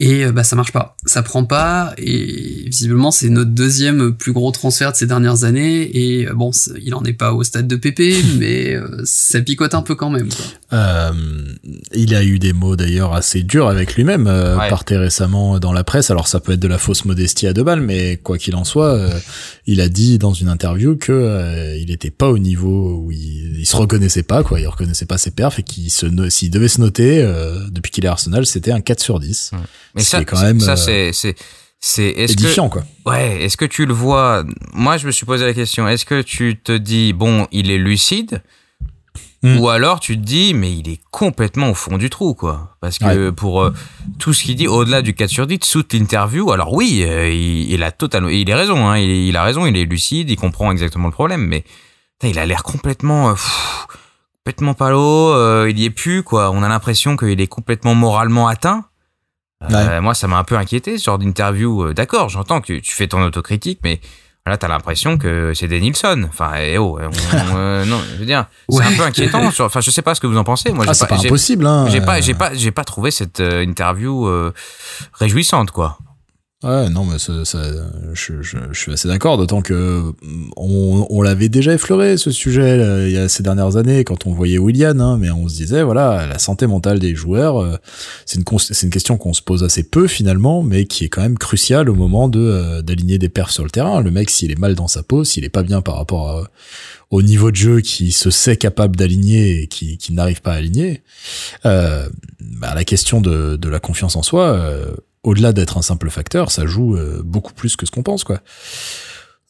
[SPEAKER 2] Et euh, bah ça marche pas, ça prend pas et visiblement c'est notre deuxième plus gros transfert de ces dernières années et euh, bon il en est pas au stade de Pépé [LAUGHS] mais euh, ça picote un peu quand même. Quoi.
[SPEAKER 1] Euh, il a eu des mots d'ailleurs assez durs avec lui-même euh, parté récemment dans la presse. Alors ça peut être de la fausse modestie à deux balles mais quoi qu'il en soit, il a dit dans une interview que il était pas au niveau où il, il, se reconnaissait pas quoi, il reconnaissait pas ses perfs et qu'il se s'il devait se noter depuis qu'il est Arsenal c'était un 4 sur 10.
[SPEAKER 3] Mais ça, quand même, ça euh, c'est c'est c'est
[SPEAKER 1] édifiant quoi.
[SPEAKER 3] Ouais, est-ce que tu le vois? Moi, je me suis posé la question. Est-ce que tu te dis bon, il est lucide? Hmm. Ou alors tu te dis mais il est complètement au fond du trou quoi parce que pour euh, tout ce qu'il dit au-delà du 4 sur 10 sous l'interview alors oui euh, il, a totalement il a raison hein, il, a raison il est lucide il comprend exactement le problème mais il a l'air complètement complètement palo il y est plus quoi on a l'impression qu'il est complètement moralement atteint euh, moi, ça m'a un peu inquiété, ce genre d'interview. Euh, d'accord, j'entends que tu fais ton autocritique, mais là, t'as l'impression que c'est des Nilsson. Enfin, eh oh, [LAUGHS] euh, non, je veux dire, c'est un peu inquiétant. enfin, je sais pas ce que vous en pensez.
[SPEAKER 1] Moi, ah, c'est pas, impossible. Hein,
[SPEAKER 3] j'ai pas, j'ai pas, j'ai pas trouvé cette interview réjouissante, quoi.
[SPEAKER 1] Ouais, non, mais je, suis assez d'accord, d'autant que on, on l'avait déjà effleuré ce sujet il y a ces dernières années quand on voyait William, hein, mais on se disait voilà la santé mentale des joueurs, euh, c'est une question qu'on se pose assez peu finalement, mais qui est quand même cruciale au moment de euh, d'aligner des perfs sur le terrain. Le mec s'il est mal dans sa peau, s'il est pas bien par rapport au niveau de jeu qui se sait capable d'aligner et qui, n'arrive pas à aligner, euh, bah, la question de, la confiance en soi euh, au-delà d'être un simple facteur, ça joue euh, beaucoup plus que ce qu'on pense, quoi.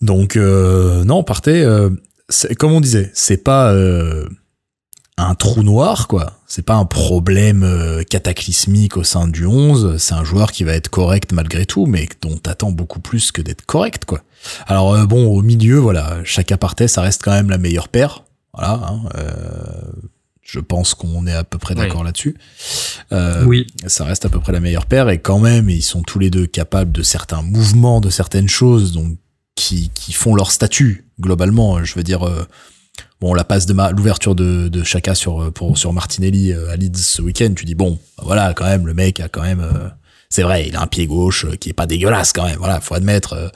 [SPEAKER 1] Donc euh, non, partez. Euh, comme on disait, c'est pas un trou noir, quoi. C'est pas un problème cataclysmique au sein du 11. C'est un joueur qui va être correct malgré tout, mais dont t'attends beaucoup plus que d'être correct, quoi. Alors bon, au milieu, voilà, chaque aparté, ça reste quand même la meilleure paire. Voilà. Hein, je pense qu'on est à peu près d'accord là-dessus.
[SPEAKER 2] Euh, oui.
[SPEAKER 1] Ça reste à peu près la meilleure paire et quand même, ils sont tous les deux capables de certains mouvements, de certaines choses, donc qui, qui font leur statut globalement. Je veux dire, euh, bon, la passe de l'ouverture de, de Chaka sur pour sur Martinelli euh, à Leeds ce week-end, tu dis bon, voilà, quand même, le mec a quand même euh, c'est vrai, il a un pied gauche euh, qui est pas dégueulasse quand même. Voilà, faut admettre. Euh,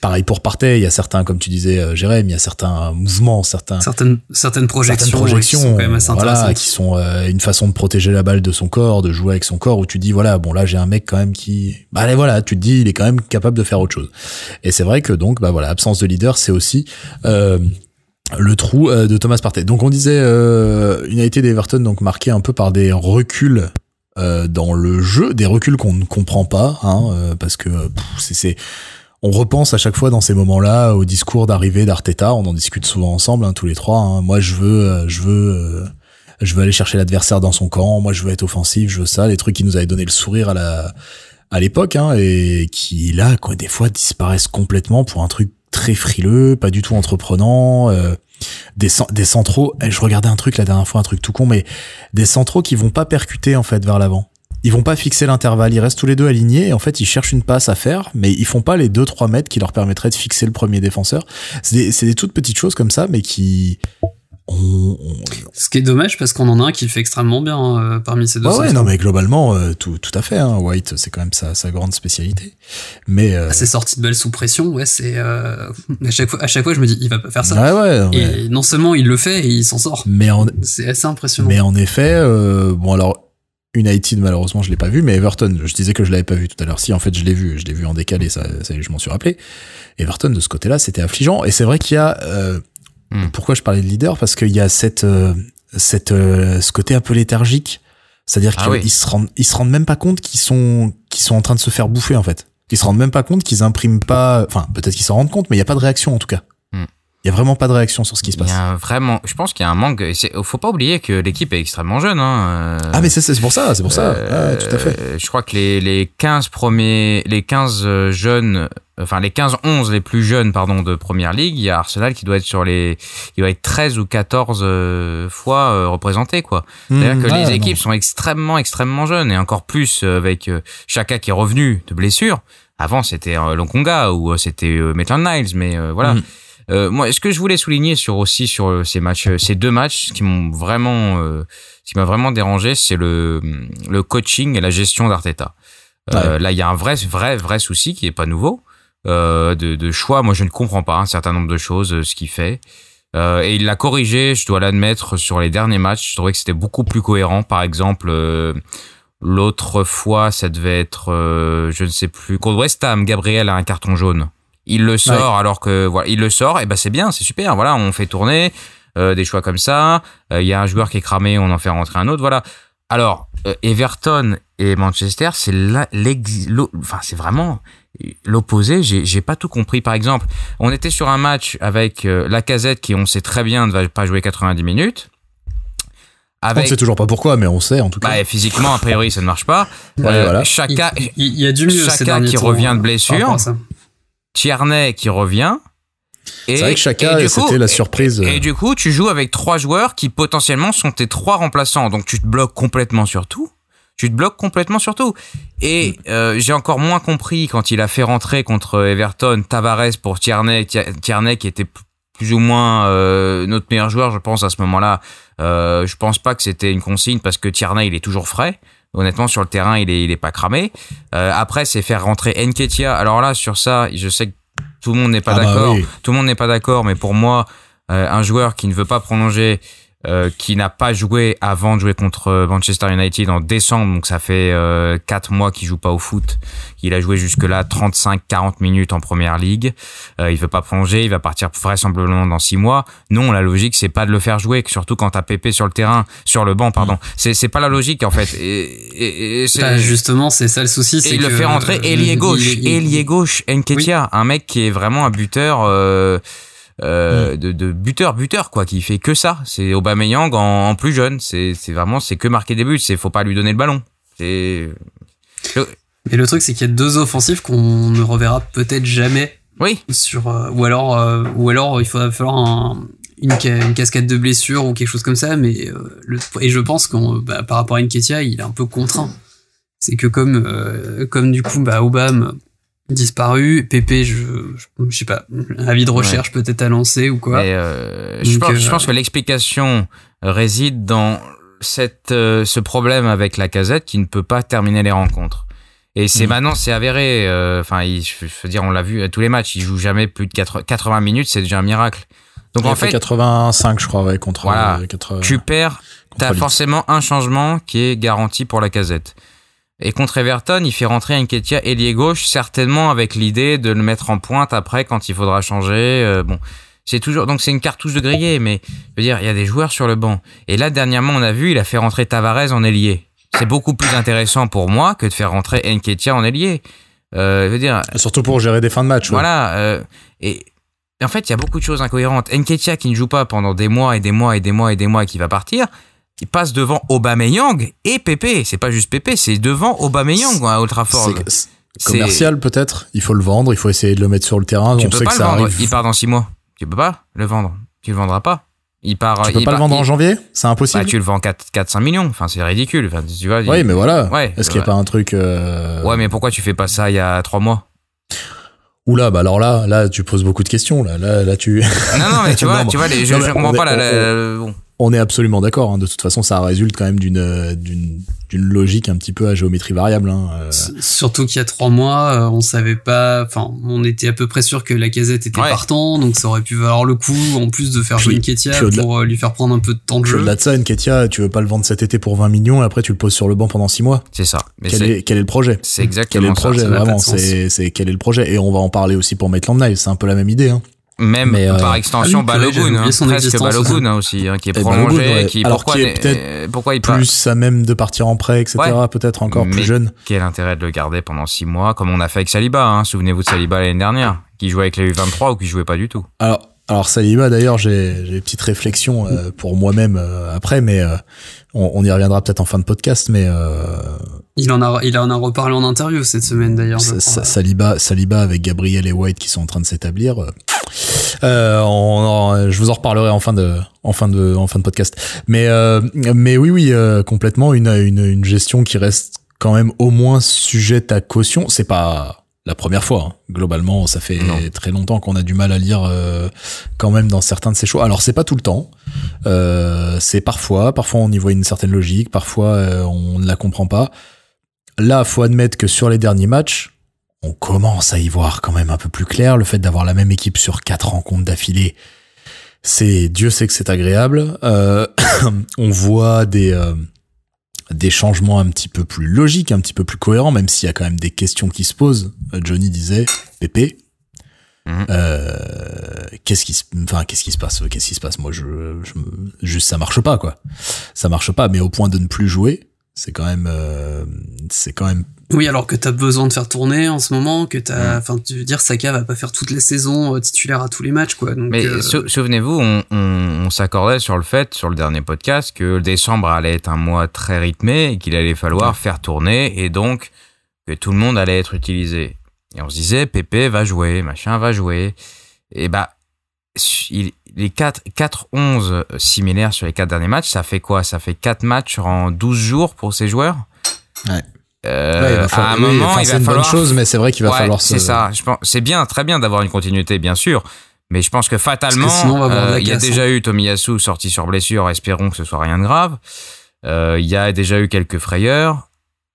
[SPEAKER 1] pareil pour Partey, il y a certains, comme tu disais, euh, Jérém, il y a certains mouvements, certains
[SPEAKER 2] certaines certaines projections, certaines projections qui sont quand même assez
[SPEAKER 1] voilà, qui sont une façon de protéger la balle de son corps, de jouer avec son corps, où tu dis voilà, bon là j'ai un mec quand même qui, bah allez voilà, tu te dis il est quand même capable de faire autre chose. Et c'est vrai que donc bah voilà, absence de leader, c'est aussi le trou de Thomas Partey. Donc on disait euh, une été d'Everton donc marqué un peu par des reculs euh, dans le jeu, des reculs qu'on ne comprend pas, hein, euh, parce que c'est on repense à chaque fois dans ces moments-là au discours d'arrivée d'Arteta. On en discute souvent ensemble, hein, tous les trois. Hein. Moi, je veux, euh, je veux, je veux aller chercher l'adversaire dans son camp. Moi, je veux être offensif. Je veux ça. Les trucs qui nous avaient donné le sourire à la à l'époque, hein, et qui là, quoi, des fois disparaissent complètement pour un truc très frileux, pas du tout entreprenant des, des centraux, eh, je regardais un truc la dernière fois, un truc tout con, mais des centraux qui vont pas percuter en fait vers l'avant. Ils vont pas fixer l'intervalle, ils restent tous les deux alignés et en fait ils cherchent une passe à faire, mais ils font pas les 2-3 mètres qui leur permettraient de fixer le premier défenseur. C'est des, des, toutes petites choses comme ça, mais qui
[SPEAKER 2] Ce qui est dommage parce qu'on en a un qui le fait extrêmement bien euh, parmi ces deux.
[SPEAKER 1] Ouais, ouais non, mais globalement, euh, tout, tout à fait. Hein, White, c'est quand même sa, sa grande spécialité. Mais euh...
[SPEAKER 2] Ah, c'est sorti de belle sous pression. Ouais, c'est euh, [LAUGHS] à chaque fois, à chaque fois, je me dis, il va pas faire ça.
[SPEAKER 1] Ouais, ouais.
[SPEAKER 2] Et non seulement il le fait, et il s'en sort.
[SPEAKER 1] Mais
[SPEAKER 2] c'est assez impressionnant.
[SPEAKER 1] Mais en effet, bon alors. United malheureusement je l'ai pas vu mais Everton je disais que je l'avais pas vu tout à l'heure si en fait je l'ai vu je l'ai vu en décalé ça, ça je m'en suis rappelé Everton de ce côté là c'était affligeant et c'est vrai qu'il y a Hmm. Pourquoi je parlais de leader? Parce qu'il y a cette, euh, cette, euh, ce côté un peu léthargique. C'est-à-dire ah qu'ils se rendent, ils se rendent même pas compte qu'ils sont, qu'ils sont en train de se faire bouffer, en fait. Ils se rendent même pas compte qu'ils impriment pas, enfin, peut-être qu'ils s'en rendent compte, mais il y a pas de réaction, en tout cas. Il y a vraiment pas de réaction sur ce qui se passe.
[SPEAKER 3] Il y a vraiment, je pense qu'il y a un manque. Faut pas oublier que l'équipe est extrêmement jeune. Hein.
[SPEAKER 1] Ah mais c'est pour ça, c'est pour ça. Euh, tout à fait.
[SPEAKER 3] Je crois que les, les 15 premiers, les 15 jeunes enfin les 15-11 les plus jeunes pardon de première ligue, il y a Arsenal qui doit être sur les il doit être 13 ou 14 euh, fois euh, représenté quoi. Mmh, C'est-à-dire que les équipes sont extrêmement extrêmement jeunes et encore plus euh, avec Chaka qui est revenu de blessure. Avant c'était Longonga ou c'était Maitland Niles mais voilà. Mmh. Moi, ce que je voulais souligner sur aussi sur ces matchs, ces deux matchs, ce qui m'ont vraiment, ce qui m'a vraiment dérangé, c'est le le coaching et la gestion d'Arteta. Là, il y a un vrai, vrai, vrai souci qui est pas nouveau. Euh, de, de, choix. Moi, je ne comprends pas un certain nombre de choses, euh, ce qu'il fait. Euh, et il l'a corrigé, je dois l'admettre, sur les derniers matchs. Je trouvais que c'était beaucoup plus cohérent. Par exemple, l'autre fois, ça devait être, je ne sais plus, contre West Ham, Gabriel a un carton jaune. Il le sort alors que voilà, il le sort. Et ben c'est bien, c'est super. Voilà, on fait tourner des choix comme ça. Il y a un joueur qui est cramé, on en fait rentrer un autre. Voilà. Alors Everton et Manchester, c'est enfin c'est vraiment l'opposé, j'ai pas tout compris. Par exemple, on était sur un match avec euh, la casette qui, on sait très bien, ne va pas jouer 90 minutes.
[SPEAKER 1] Avec... On sait toujours pas pourquoi, mais on sait en tout cas.
[SPEAKER 3] Bah, physiquement, a priori, ça ne marche pas.
[SPEAKER 1] Euh, voilà.
[SPEAKER 3] Chaka,
[SPEAKER 2] il, y a du mieux
[SPEAKER 3] Chaka qui revient de blessure. Tierney qui revient.
[SPEAKER 1] C'est vrai que Chaka, c'était la surprise.
[SPEAKER 3] Et, et, du coup, tu joues avec trois joueurs qui potentiellement sont tes trois remplaçants. Donc tu te bloques complètement sur tout tu te bloques complètement sur tout. Et euh, j'ai encore moins compris quand il a fait rentrer contre Everton Tavares pour Tierney, Tierney qui était plus ou moins euh, notre meilleur joueur, je pense, à ce moment-là. Euh, je pense pas que c'était une consigne parce que Tierney, il est toujours frais. Honnêtement, sur le terrain, il est, il est pas cramé. Euh, après, c'est faire rentrer Nketia. Alors là, sur ça, je sais que tout le monde n'est pas ah bah d'accord. Tout le monde n'est pas d'accord, mais pour moi, euh, un joueur qui ne veut pas prolonger euh, qui n'a pas joué avant de jouer contre Manchester United en décembre, donc ça fait euh, 4 mois qu'il joue pas au foot. Il a joué jusque-là 35-40 minutes en première ligue. Euh, il veut pas plonger, il va partir vraisemblablement dans 6 mois. Non, la logique c'est pas de le faire jouer, surtout quand t'as Pépé sur le terrain, sur le banc, pardon. Mm. C'est c'est pas la logique en fait. Et,
[SPEAKER 2] et, bah, justement, c'est ça le souci, c'est
[SPEAKER 3] il le fait rentrer ailier gauche, ailier gauche, Enketia, un mec qui est vraiment un buteur. Euh, euh, mm. de, de, buteur buteur quoi qui fait que ça. C'est Aubameyang en, en plus jeune. C'est c'est vraiment c'est que marquer des buts. C'est faut pas lui donner le ballon. C'est
[SPEAKER 2] mais le truc c'est qu'il y a deux offensifs qu'on ne reverra peut-être jamais.
[SPEAKER 3] Oui.
[SPEAKER 2] Sur euh, ou alors euh, ou alors il faudra falloir un, une, une, cascade de blessures ou quelque chose comme ça. Mais le, et je pense qu'on bah, par rapport à Nketia il est un peu contraint. C'est que comme comme du coup bah Obama disparu. Pépé, je, je, sais pas, avis de recherche peut-être à lancer ou quoi.
[SPEAKER 3] Euh, je, pense, je, pense, que l'explication réside dans cette, euh, ce problème avec la casette qui ne peut pas terminer les rencontres. Et c'est mm. maintenant, c'est avéré. Euh, enfin, je veux dire, on l'a vu à tous les matchs. Il joue jamais plus de 80 minutes, c'est déjà un miracle.
[SPEAKER 1] Donc en fait, 85, je crois, ouais, contre.
[SPEAKER 3] Voilà, tu perds. T'as forcément un changement qui est garanti pour la casette. Et contre Everton, il fait rentrer Nketiah ailier gauche, certainement avec l'idée de le mettre en pointe après quand il faudra changer. Euh, bon, c'est toujours donc c'est une cartouche de grillé, mais je veux dire, il y a des joueurs sur le banc. Et là dernièrement, on a vu, il a fait rentrer Tavares en ailier. C'est beaucoup plus intéressant pour moi que de faire rentrer Nketiah en ailier. Euh, je veux dire,
[SPEAKER 1] surtout pour gérer des fins de match.
[SPEAKER 3] Voilà. Euh, et, en fait, il y a beaucoup de choses incohérentes. Nketiah qui ne joue pas pendant des mois et des mois et des mois et des mois et qui va partir il passe devant Aubameyang et Pépé. C'est pas juste Pépé, c'est devant Aubameyang à Old Trafford.
[SPEAKER 1] commercial peut-être? Il faut le vendre, il faut essayer de le mettre sur le terrain.
[SPEAKER 3] Tu
[SPEAKER 1] on
[SPEAKER 3] peux
[SPEAKER 1] sait
[SPEAKER 3] pas
[SPEAKER 1] que
[SPEAKER 3] le
[SPEAKER 1] ça
[SPEAKER 3] vendre.
[SPEAKER 1] arrive.
[SPEAKER 3] Il part dans six mois. Tu peux pas le vendre. Tu le vendras pas. Il part.
[SPEAKER 1] Tu peux
[SPEAKER 3] il
[SPEAKER 1] pas
[SPEAKER 3] part,
[SPEAKER 1] le vendre
[SPEAKER 3] il...
[SPEAKER 1] en janvier? C'est impossible.
[SPEAKER 3] Bah, tu le vends 4-5 millions. Enfin, c'est ridicule. Enfin, tu vois.
[SPEAKER 1] Oui,
[SPEAKER 3] il...
[SPEAKER 1] mais voilà.
[SPEAKER 3] Ouais.
[SPEAKER 1] Est-ce qu'il n'y a pas un truc. Euh...
[SPEAKER 3] Ouais, mais pourquoi tu fais pas ça il y a trois mois?
[SPEAKER 1] Oula, bah alors là, là, tu poses beaucoup de questions. Là, là, là tu.
[SPEAKER 3] Non, non, mais tu [LAUGHS] vois, tu vois, les, je, je comprends pas la, bon
[SPEAKER 1] on est absolument d'accord. Hein. De toute façon, ça résulte quand même d'une d'une d'une logique un petit peu à géométrie variable. Hein. Euh.
[SPEAKER 2] Surtout qu'il y a trois mois, euh, on savait pas. Enfin, on était à peu près sûr que la casette était partant, donc ça aurait pu valoir le coup, en plus de faire jouer Ketia pour euh, lui faire prendre un peu de temps de jeu.
[SPEAKER 1] Au-delà de ça, Ketia, tu veux pas le vendre cet été pour 20 millions et après tu le poses sur le banc pendant 6 mois.
[SPEAKER 3] C'est ça.
[SPEAKER 1] Mais quel, est, quel est le projet?
[SPEAKER 3] C'est exactement
[SPEAKER 1] Quel est le projet? Vraiment C'est quel est le projet? Et on va en parler aussi pour Maitland Niles. C'est un peu la même idée. Hein.
[SPEAKER 3] Même euh, par extension, ah Balogun, hein, presque Balogun hein, aussi, hein, qui est prolongé, qui
[SPEAKER 1] Alors pourquoi, qui est peut-être pourquoi il plus à même de partir en prêt, etc. Peut-être encore plus jeune.
[SPEAKER 3] Quel intérêt de le garder pendant six mois, comme on a fait avec Saliba. Hein, Souvenez-vous de Saliba l'année dernière, qui jouait avec les U23 ou qui jouait pas du tout.
[SPEAKER 1] Alors, alors Saliba, d'ailleurs, j'ai j'ai une petite réflexion euh, pour moi-même euh, après, mais on, on, y reviendra peut-être en fin de podcast, mais
[SPEAKER 2] il en a, il en a reparlé en interview cette semaine d'ailleurs.
[SPEAKER 1] Saliba, Saliba avec Gabriel et White qui sont en train de s'établir. Euh, on, je vous en reparlerai en fin de, en fin de, en fin de podcast. Mais, euh, mais oui, oui, euh, complètement une, une, une gestion qui reste quand même au moins sujette à caution. C'est pas la première fois. Hein. Globalement, ça fait très longtemps qu'on a du mal à lire euh, quand même dans certains de ces choix. Alors c'est pas tout le temps. Euh, c'est parfois, parfois on y voit une certaine logique, parfois euh, on ne la comprend pas. Là, faut admettre que sur les derniers matchs, on commence à y voir quand même un peu plus clair. Le fait d'avoir la même équipe sur quatre rencontres d'affilée, c'est Dieu sait que c'est agréable. Euh, [COUGHS] on voit des euh, des changements un petit peu plus logiques, un petit peu plus cohérents, même s'il y a quand même des questions qui se posent. Euh, Johnny disait, Pépé, mhm. qu'est-ce qui se, enfin, qu'est-ce qui se passe? Qu'est-ce qui se passe? Moi, je, je, juste ça marche pas, quoi. Ça marche pas, mais au point de ne plus jouer, c'est quand même, c'est quand même
[SPEAKER 2] oui, alors que t'as besoin de faire tourner en ce moment, que t'as, enfin, tu veux dire, Saka va pas faire toutes les saisons euh, titulaires à tous les matchs, quoi. Donc,
[SPEAKER 3] Mais euh, souvenez-vous, on, on, s'accordait sur le fait, sur le dernier podcast, que décembre allait être un mois très rythmé et qu'il allait falloir faire tourner et donc que tout le monde allait être utilisé. Et on se disait, Pépé va jouer, machin va jouer. Et bah, il, les 4, 4 11 similaires sur les 4 derniers matchs, ça fait quoi? Ça fait 4 matchs en 12 jours pour ces joueurs?
[SPEAKER 1] Ouais. Euh, à un moment, il va une bonne chose, mais c'est vrai qu'il va falloir.
[SPEAKER 3] C'est ça. Je pense, c'est bien, très bien d'avoir une continuité, bien sûr. Mais je pense que fatalement, euh, il y a déjà eu Tomiyasu sorti sur blessure. Espérons que ce soit rien de grave. Euh, il y a déjà eu quelques frayeurs.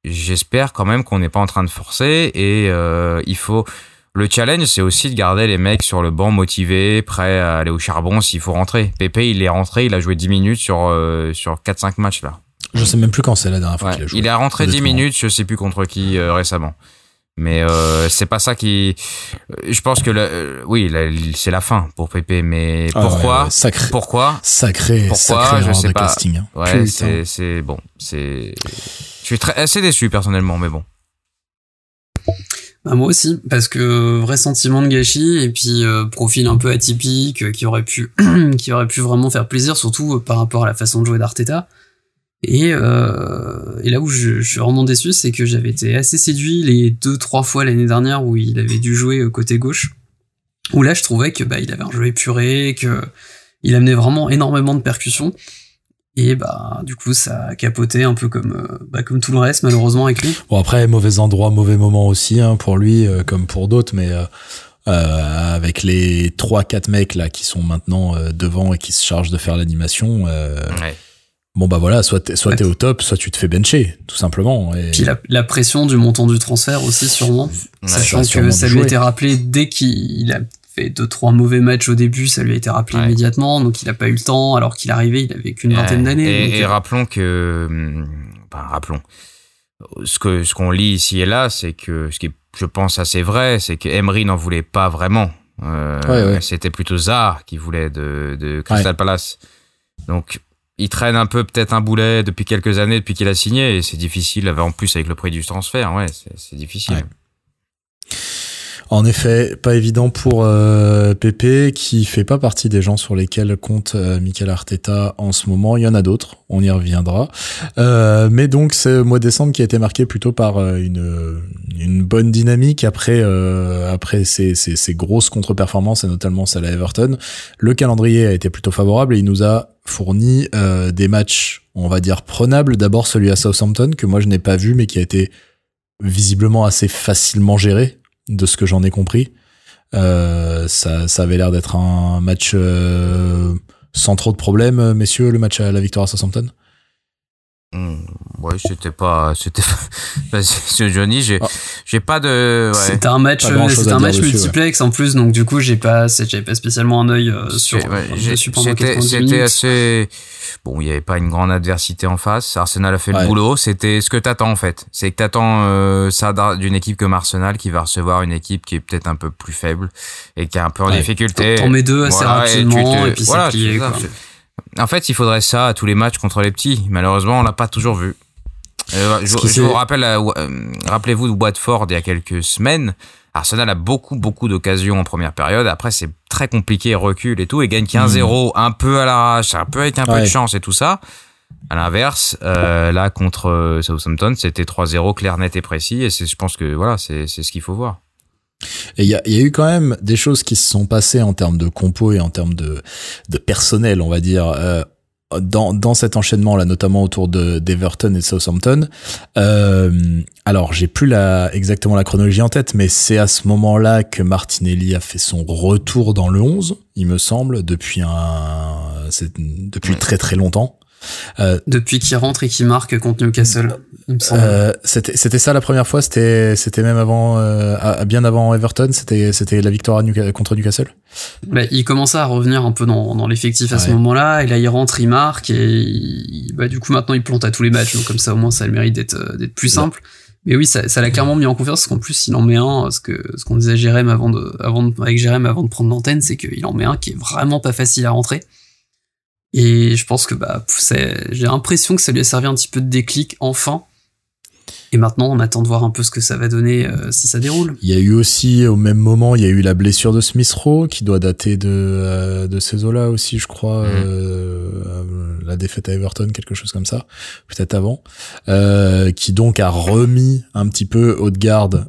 [SPEAKER 3] J'espère quand même qu'on n'est pas en train de forcer et euh, il faut. Le challenge, c'est aussi de garder les mecs sur le banc motivés, prêts à aller au charbon s'il faut rentrer. Pépé, il est rentré, il a joué 10 minutes sur, sur 4-5 matchs là.
[SPEAKER 1] Je sais même plus quand c'est la dernière fois qu'il a joué.
[SPEAKER 3] Il est rentré 10 minutes, je sais plus contre qui euh, récemment. Mais euh, c'est pas ça qui. Euh, je pense que le, oui, c'est la fin pour Pépé. Mais ah pourquoi
[SPEAKER 1] sacré,
[SPEAKER 3] Pourquoi
[SPEAKER 1] Sacré, pourquoi sacré je sais pas. Casting, hein.
[SPEAKER 3] Ouais, c'est bon. C'est. Je suis très assez déçu personnellement, mais bon.
[SPEAKER 2] Bah, moi aussi, parce que vrai sentiment de gâchis et puis profil un peu atypique qui aurait pu [CLEARS THROAT] qui aurait pu vraiment faire plaisir, surtout par rapport à la façon de jouer d'Arteta. Et, euh, et là où je, je, suis vraiment déçu, c'est que j'avais été assez séduit les deux trois fois l'année dernière où il avait dû jouer euh, côté gauche, où là je trouvais que bah il avait un jeu épuré, que il amenait vraiment énormément de percussions. Et bah du coup ça a capoté un peu comme euh, bah, comme tout le reste malheureusement avec lui.
[SPEAKER 1] Bon après mauvais endroit, mauvais moment aussi hein, pour lui euh, comme pour d'autres, mais euh, avec les trois quatre mecs là qui sont maintenant devant et qui se chargent de faire l'animation. Ouais bon bah voilà, soit t'es, soit t'es au top, soit tu te fais bencher, tout simplement. Et...
[SPEAKER 2] Puis la, pression du montant du transfert aussi sûrement, sachant que ça lui a été rappelé dès qu'il a fait deux trois mauvais matchs au début, ça lui a été rappelé immédiatement, donc il a pas eu le temps, alors qu'il arrivait, il avait qu'une vingtaine d'années.
[SPEAKER 3] Et, euh, rappelons que, enfin rappelons, ce que ce qu'on lit ici et là, c'est que ce qui est, je pense assez vrai, c'est que Emery n'en voulait pas vraiment. Euh, C'était plutôt Zah qui voulait de, de Crystal Palace. Donc il traîne un peu peut-être un boulet depuis quelques années, depuis qu'il a signé, et c'est difficile, en plus avec le prix du transfert, ouais, c'est difficile.
[SPEAKER 1] En effet, pas évident pour euh, Pépé, qui fait pas partie des gens sur lesquels compte euh, Michael Arteta en ce moment. Il y en a d'autres, on y reviendra. Euh, mais donc, c'est le mois de décembre qui a été marqué plutôt par euh, une, une bonne dynamique après, euh, après ces, grosses contre-performances, et notamment celle à Everton. Le calendrier a été plutôt favorable et il nous a fourni des matchs, on va dire, prenables. D'abord celui à Southampton, que moi je n'ai pas vu, mais qui a été visiblement assez facilement géré de ce que j'en ai compris. ça, ça avait l'air d'être un match sans trop de problèmes, messieurs, le match à la victoire à Southampton?
[SPEAKER 3] Mmh, ouais, c'était pas, c'était, Monsieur [LAUGHS] Johnny, j'ai, ah. j'ai pas de.
[SPEAKER 2] Ouais. C'était un match, c'était un match multiplex en plus, donc du coup, j'ai pas, j'avais pas spécialement un œil euh, sur. Ouais,
[SPEAKER 3] c'était, c'était assez. Bon, il y avait pas une grande adversité en face. Arsenal a fait le boulot. C'était ce que t'attends en fait. C'est que t'attends euh, ça d'une équipe comme Arsenal qui va recevoir une équipe qui est peut-être un peu plus faible et qui est un peu en difficulté.
[SPEAKER 2] T'en mets deux assez rapidement et, puis voilà, c'est plié.
[SPEAKER 3] En fait, il faudrait ça à tous les matchs contre les petits. Malheureusement, on l'a pas toujours vu. Euh, je, vous rappelle, euh, euh, rappelez-vous de Watford il y a quelques semaines. Arsenal a beaucoup, beaucoup d'occasions en première période. Après, c'est très compliqué, recule et tout, et gagne 15-0 hmm. un peu à l'arrache, un peu avec un peu de chance et tout ça. À l'inverse, là contre Southampton, c'était 3-0 clair, net et précis, et je pense que voilà, c'est ce qu'il faut voir.
[SPEAKER 1] Et il y a, y a, eu quand même des choses qui se sont passées en termes de compo et en termes de, de personnel, on va dire, euh, dans, dans cet enchaînement là, notamment autour de d'Everton et de Southampton. Euh, alors j'ai plus la exactement la chronologie en tête, mais c'est à ce moment-là que Martinelli a fait son retour dans le 11, il me semble, depuis un depuis très très longtemps.
[SPEAKER 2] Euh, Depuis qu'il rentre et qu'il marque contre Newcastle.
[SPEAKER 1] Euh, c'était, ça la première fois. C'était, c'était même avant, euh, bien avant Everton. C'était, c'était la victoire contre Newcastle.
[SPEAKER 2] Bah, il commençait à revenir un peu dans, dans l'effectif à ce moment-là. Et là, il rentre, il marque et bah, du coup maintenant il plante à tous les matchs. Donc comme ça, au moins, ça a le mérite d'être, d'être plus simple. Mais oui, ça, ça l'a clairement mis en confiance, parce qu'en plus, il en met un, ce que, ce qu'on disait Jérém avant de, avant de, avec Jérém avant de prendre l'antenne, c'est qu'il en met un qui est vraiment pas facile à rentrer. Et je pense que bah, j'ai l'impression que ça lui a servi un petit peu de déclic enfin et maintenant, on attend de voir un peu ce que ça va donner euh, si ça déroule.
[SPEAKER 1] Il y a eu aussi, au même moment, il y a eu la blessure de Smith Rowe, qui doit dater de, euh, de ces eaux-là aussi, je crois. Mhm. Euh, la défaite à Everton, quelque chose comme ça, peut-être avant. qui donc a remis un petit peu Haute-Garde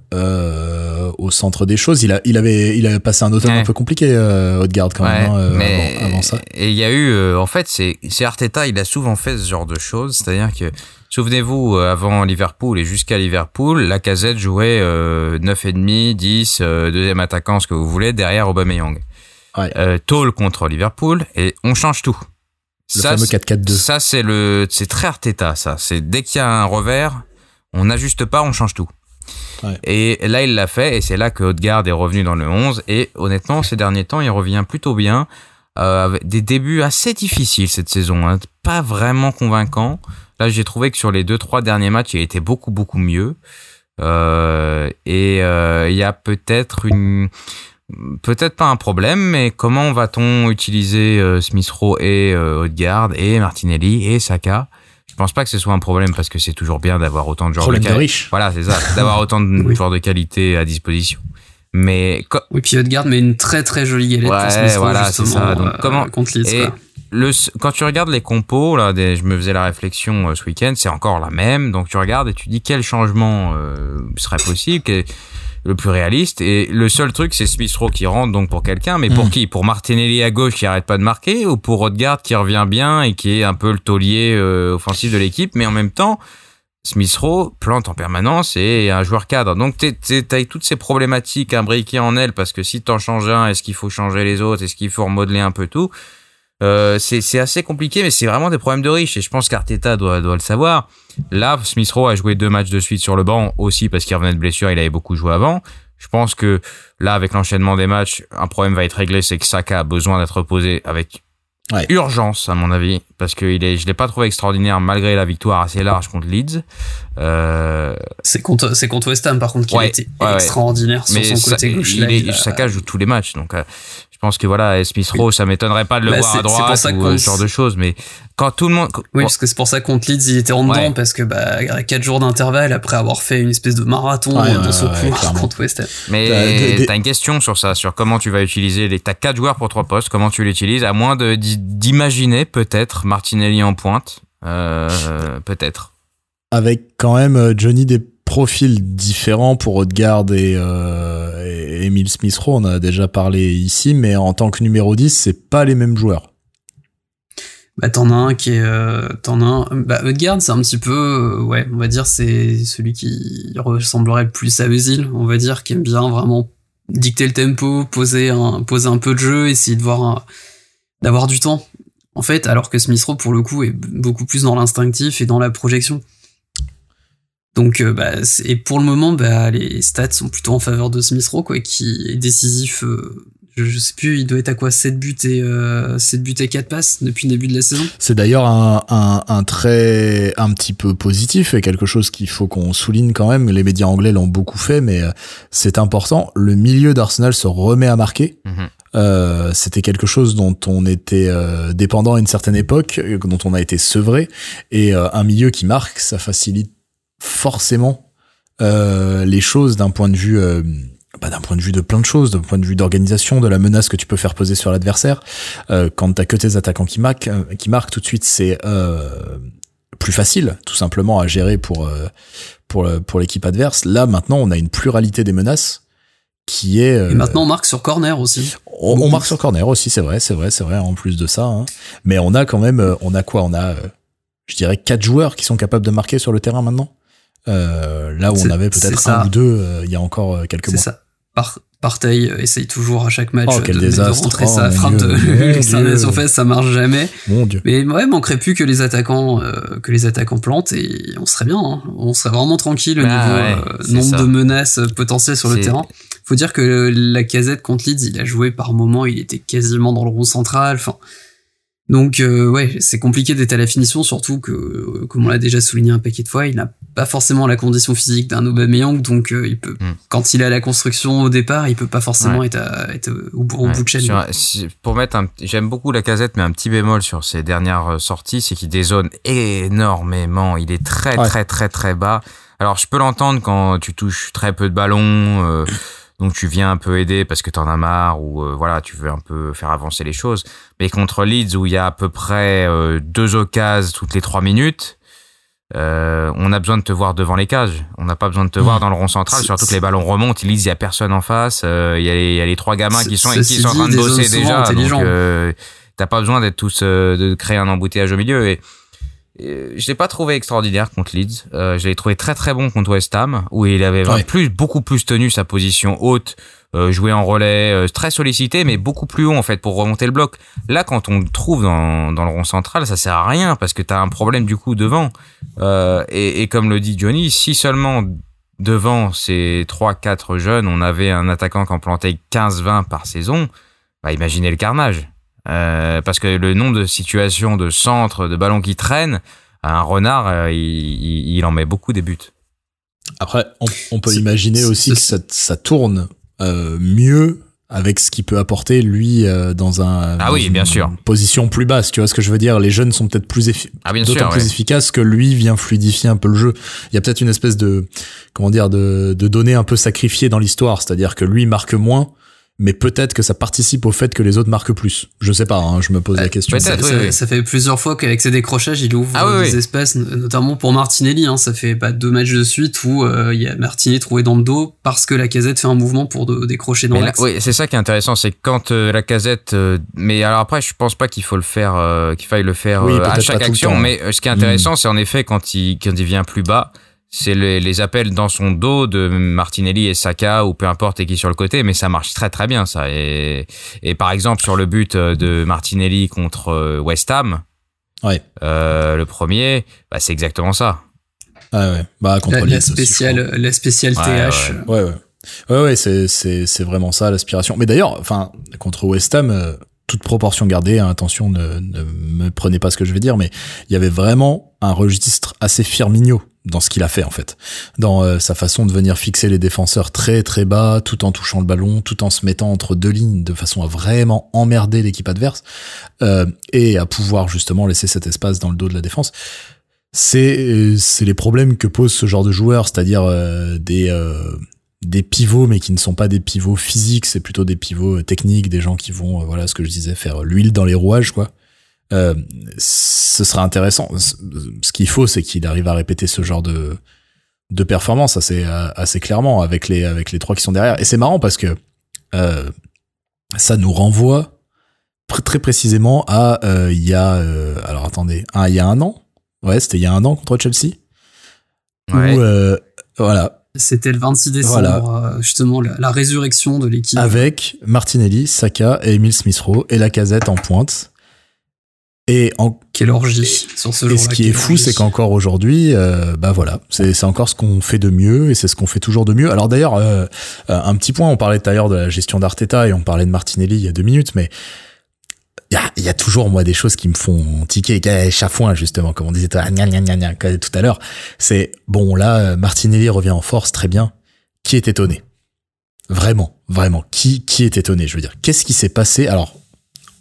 [SPEAKER 1] au centre des choses. Il, a, il, avait, il avait passé un automne un peu compliqué, Haute-Garde, quand même, hein, mais avant, ça.
[SPEAKER 3] Et il y a eu, en fait, c'est Arteta, il a souvent fait ce genre de choses, c'est-à-dire que Souvenez-vous, euh, avant Liverpool et jusqu'à Liverpool, la casette jouait euh, 9,5, 10, euh, deuxième attaquant, ce que vous voulez, derrière Aubameyang. Ouais. Euh, Tall contre Liverpool, et on change tout.
[SPEAKER 1] Le ça, fameux 4-4-2.
[SPEAKER 3] Ça, c'est le, c'est très Arteta, ça. C'est dès qu'il y a un revers, on n'ajuste pas, on change tout. Ouais. Et là, il l'a fait, et c'est là que Haute-Garde est revenu dans le 11, et honnêtement, ces derniers temps, il revient plutôt bien, euh, avec des débuts assez difficiles cette saison, hein, pas vraiment convaincants. Là, j'ai trouvé que sur les deux trois derniers matchs, il était beaucoup beaucoup mieux. Euh, et euh, il y a peut-être une peut-être pas un problème, mais comment va-t-on utiliser euh, Smith Rowe et Odegaard et Martinelli et Saka? Je pense pas que ce soit un problème parce que c'est toujours bien d'avoir autant de joueurs
[SPEAKER 1] de,
[SPEAKER 3] riche. Voilà, c'est ça, [LAUGHS] d'avoir autant de joueurs de qualité à disposition. Mais
[SPEAKER 2] oui, puis Odegaard met une très très jolie galette
[SPEAKER 3] ouais,
[SPEAKER 2] Smith Rowe
[SPEAKER 3] voilà,
[SPEAKER 2] justement
[SPEAKER 3] ça. Donc, comment
[SPEAKER 2] contre Leeds,
[SPEAKER 3] et, le, quand tu regardes les compos, là, je me faisais la réflexion euh, ce week-end, c'est encore la même. Donc tu regardes et tu dis quel changement euh, serait possible, quel, le plus réaliste. Et le seul truc, c'est Smith Rowe qui rentre donc pour quelqu'un, mais pour hmm. qui? Pour Martinelli à gauche qui arrête pas de marquer, ou pour Odegaard qui revient bien et qui est un peu le taulier euh, offensif de l'équipe, mais en même temps. Smith Rowe plante en permanence et un joueur cadre. Donc t'as toutes ces problématiques imbriquées en elle parce que si t'en changes un, est-ce qu'il faut changer les autres, est-ce qu'il faut remodeler un peu tout? Euh, c'est assez compliqué, mais c'est vraiment des problèmes de riches. Et je pense qu'Arteta doit, doit le savoir. Là, Smith Rowe a joué deux matchs de suite sur le banc aussi parce qu'il revenait de blessure. Il avait beaucoup joué avant. Je pense que là, avec l'enchaînement des matchs, un problème va être réglé. C'est que Saka a besoin d'être reposé avec urgence, à mon avis, parce que il est, je l'ai pas trouvé extraordinaire malgré la victoire assez large contre Leeds.
[SPEAKER 2] Euh... C'est contre, c'est contre West Ham par contre qui a été extraordinaire sur son côté gauche.
[SPEAKER 3] Saka joue tous les matchs, donc euh, pense que voilà, Smith Rowe, ça m'étonnerait pas de le bah, voir à droite ou euh, ce genre de choses, mais quand tout le monde.
[SPEAKER 2] Oui, parce que c'est pour ça contre Leeds, il était en dedans, parce que bah, a 4 jours d'intervalle après avoir fait une espèce de marathon dans son couloir contre West Ham.
[SPEAKER 3] Mais t'as une question sur ça, sur comment tu vas utiliser les. T'as 4 joueurs pour 3 postes, comment tu l'utilises, à moins d'imaginer peut-être Martinelli en pointe, euh, peut-être.
[SPEAKER 1] Avec quand même euh, Johnny des profils différents pour Odegaard et, euh, Emile Smith Rowe, on a déjà parlé ici, mais en tant que numéro 10, c'est pas les mêmes joueurs.
[SPEAKER 2] Bah, t'en as un qui est, euh, t'en un, bah, c'est un petit peu, euh, ouais, on va dire, c'est celui qui ressemblerait le plus à Özil, on va dire, qui aime bien vraiment dicter le tempo, poser un, poser un peu de jeu, essayer de voir d'avoir du temps. En fait, alors que Smith Rowe, pour le coup, est beaucoup plus dans l'instinctif et dans la projection. Donc, euh, bah, et pour le moment, bah, les stats sont plutôt en faveur de Smith Rowe, quoi, qui est décisif. Euh, je, sais plus, il doit être à quoi 7 buts et euh, 7 buts et 4 passes depuis le début de la saison.
[SPEAKER 1] C'est d'ailleurs un, un, un, trait un petit peu positif et quelque chose qu'il faut qu'on souligne quand même. Les médias anglais l'ont beaucoup fait, mais euh, c'est important. Le milieu d'Arsenal se remet à marquer. Mhm. Euh, c'était quelque chose dont on était euh, dépendant à une certaine époque, dont on a été sevré, et un milieu qui marque, ça facilite forcément les choses d'un point de vue bah, d'un point de vue de plein de choses, d'un point de vue d'organisation, de la menace que tu peux faire poser sur l'adversaire. Euh, quand t'as que tes attaquants qui marquent, euh, qui marquent tout de suite, c'est euh, plus facile, tout simplement à gérer pour euh, pour pour l'équipe adverse. Là, maintenant, on a une pluralité des menaces qui est.
[SPEAKER 2] Et maintenant, on marque sur corner aussi.
[SPEAKER 1] On, marque sur corner aussi, c'est vrai, c'est vrai, c'est vrai. En plus de ça, hein. mais on a quand même, on a quoi? On a, je dirais, quatre joueurs qui sont capables de marquer sur le terrain maintenant? Euh, là où on avait peut-être un ou deux euh, il y a encore euh, quelques mois. C'est ça.
[SPEAKER 2] Par Partey essaye toujours à chaque match
[SPEAKER 1] oh,
[SPEAKER 2] de,
[SPEAKER 1] de,
[SPEAKER 2] rentrer sa
[SPEAKER 1] oh,
[SPEAKER 2] frappe de [LAUGHS] fait ça marche jamais.
[SPEAKER 1] Mon Dieu.
[SPEAKER 2] Mais ouais, manquerait plus que les attaquants que les attaquants plantent et on serait bien. Hein. On serait vraiment tranquille au bah niveau nombre de menaces potentielles sur le terrain. Faut dire que la casette contre Leeds, il a joué par moment, il était quasiment dans le rond central. Enfin, donc euh, ouais, c'est compliqué d'être à la finition, surtout que, euh, comme on l'a déjà souligné un paquet de fois, il n'a pas forcément la condition physique d'un Aubameyang, donc euh, il peut, hmm. quand il est à la construction au départ, il peut pas forcément être, être, au, bout de chaîne.
[SPEAKER 3] pour mettre un, j'aime beaucoup la casette, mais un petit bémol sur ses dernières sorties, c'est qu'il dézone énormément. Il est très très très très bas. Alors je peux l'entendre quand tu touches très peu de ballons donc tu viens un peu aider parce que t'en as marre ou euh, voilà tu veux un peu faire avancer les choses. Mais contre Leeds où il y a à peu près euh, deux occasions toutes les trois minutes, euh, on a besoin de te voir devant les cages. On n'a pas besoin de te voir dans le rond central, surtout que les ballons remontent. Leeds, il y a personne en face. Il y, a les trois gamins qui sont, qui sont en train de bosser déjà. Donc t'as pas besoin d'être tous de créer un embouteillage au milieu. Et je l'ai pas trouvé extraordinaire contre Leeds. Euh, je l'ai trouvé très très bon contre West Ham, où il avait plus, beaucoup plus tenu sa position haute, euh, joué en relais, euh, très sollicité, mais beaucoup plus haut en fait pour remonter le bloc. Là, quand on le trouve dans, dans le rond central, ça sert à rien parce que tu as un problème du coup devant. Euh, et, et, comme le dit Johnny, si seulement devant ces 3-4 jeunes, on avait un attaquant qui en plantait 15-20 par saison, bah imaginez le carnage. Euh, parce que le nombre de situations de centre, de ballons qui traînent, un renard, euh, il, en met beaucoup des buts.
[SPEAKER 1] Après, on, peut imaginer aussi que ça, tourne euh, mieux avec ce qu'il peut apporter lui dans un
[SPEAKER 3] ah oui bien sûr.
[SPEAKER 1] position plus basse tu vois ce que je veux dire? Les jeunes sont peut-être plus
[SPEAKER 3] ah,
[SPEAKER 1] d'autant plus efficaces que lui vient fluidifier un peu le jeu. Il y a peut-être une espèce de comment dire de de données un peu sacrifiées dans l'histoire c'est-à-dire que lui marque moins mais peut-être que ça participe au fait que les autres marquent plus. Je sais pas, hein, je me pose la question.
[SPEAKER 2] Ça, ça, fait plusieurs fois qu'avec ses décrochages, il ouvre ah des espaces, notamment pour Martinelli. Hein, ça fait pas deux matchs de suite où euh, il y a Martinelli trouvé dans le dos parce que la casette fait un mouvement pour décrocher dans l'axe.
[SPEAKER 3] Oui, c'est ça qui est intéressant, c'est quand euh, la casette. Euh, mais alors après, je pense pas qu'il faut le faire, qu'il faille le faire à chaque action. Mais ce qui est intéressant, hmm. c'est en effet quand il quand il vient plus bas c'est les, appels dans son dos de Martinelli et Saka ou peu importe et qui sur le côté, mais ça marche très très bien ça. Et, et par exemple sur le but euh, de Martinelli contre euh, West Ham,
[SPEAKER 1] ouais.
[SPEAKER 3] euh, le premier, bah, c'est exactement ça.
[SPEAKER 1] Ah ouais, bah contre
[SPEAKER 2] la, la spéciale, la spéciale TH.
[SPEAKER 1] Ouais ouais. Ouais ouais, c'est c'est c'est vraiment ça l'aspiration. Mais d'ailleurs, enfin contre West Ham, euh, toute proportion gardée, hein, attention, ne, ne me prenez pas ce que je vais dire, mais il y avait vraiment un registre assez Firmino dans ce qu'il a fait en fait, dans euh, sa façon de venir fixer les défenseurs très très bas, tout en touchant le ballon, tout en se mettant entre deux lignes, de façon à vraiment emmerder l'équipe adverse euh, et à pouvoir justement laisser cet espace dans le dos de la défense. C'est c'est les problèmes que pose ce genre de joueurs, c'est-à-dire euh, des des pivots mais qui ne sont pas des pivots physiques, c'est plutôt des pivots techniques, des gens qui vont voilà ce que je disais faire l'huile dans les rouages quoi. Euh, ce sera intéressant. Ce qu'il faut, c'est qu'il arrive à répéter ce genre de de performance assez assez clairement avec les avec les trois qui sont derrière. Et c'est marrant parce que euh, ça nous renvoie très précisément à euh, il y a alors attendez, il y a un an. Ouais, c'était il y a un an contre Chelsea. Ouais. Où, voilà,
[SPEAKER 2] C'était le 26 décembre, justement, la, résurrection de l'équipe.
[SPEAKER 1] Avec Martinelli, Saka et Emile Smith-Rowe et la casette en pointe. Et en...
[SPEAKER 2] Quelle orgie. sur ce.
[SPEAKER 1] Et ce qui est fou, c'est qu'encore aujourd'hui, euh, bah voilà, c'est encore ce qu'on fait de mieux et c'est ce qu'on fait toujours de mieux. Alors d'ailleurs, euh, euh, un petit point, on parlait tout à l'heure de la gestion d'Arteta et on parlait de Martinelli il y a deux minutes, mais il y a, y a, toujours moi des choses qui me font tiquer chafouin justement comme on disait tout à l'heure. C'est bon là Martinelli revient en force très bien. Qui est étonné? Vraiment vraiment. Qui qui est étonné je veux dire? Qu'est-ce qui s'est passé? Alors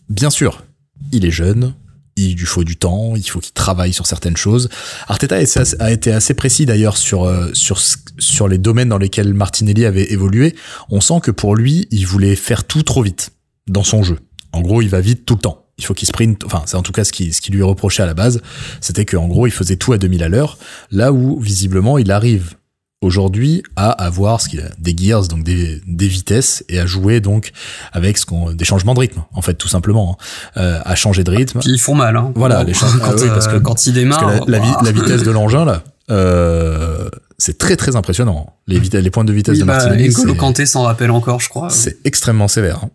[SPEAKER 1] bien sûr il est jeune il lui faut du temps, il faut qu'il travaille sur certaines choses. Arteta a été assez précis d'ailleurs sur euh, sur sur les domaines dans lesquels Martinelli avait évolué. On sent que pour lui, il voulait faire tout trop vite dans son jeu. En gros, il va vite tout le temps. Il faut qu'il sprint. Enfin, c'est en tout cas ce qui ce qui lui reprochait à la base, c'était qu'en gros, il faisait tout à 2000 à l'heure. Là où visiblement, il arrive aujourd'hui à avoir ce qu'il a des gears donc des, des vitesses et à jouer donc avec ce qu'on des changements de rythme en fait tout simplement hein. euh, à changer de rythme.
[SPEAKER 2] Qui font mal hein.
[SPEAKER 1] Voilà les changements
[SPEAKER 2] quand, ah parce que euh, quand il démarre
[SPEAKER 1] la, la, vitesse de l'engin là euh, c'est très très impressionnant. Les les points de vitesse de bah, Martinelli
[SPEAKER 2] N'Golo Kanté s'en rappelle encore je crois.
[SPEAKER 1] c'est extrêmement sévère hein.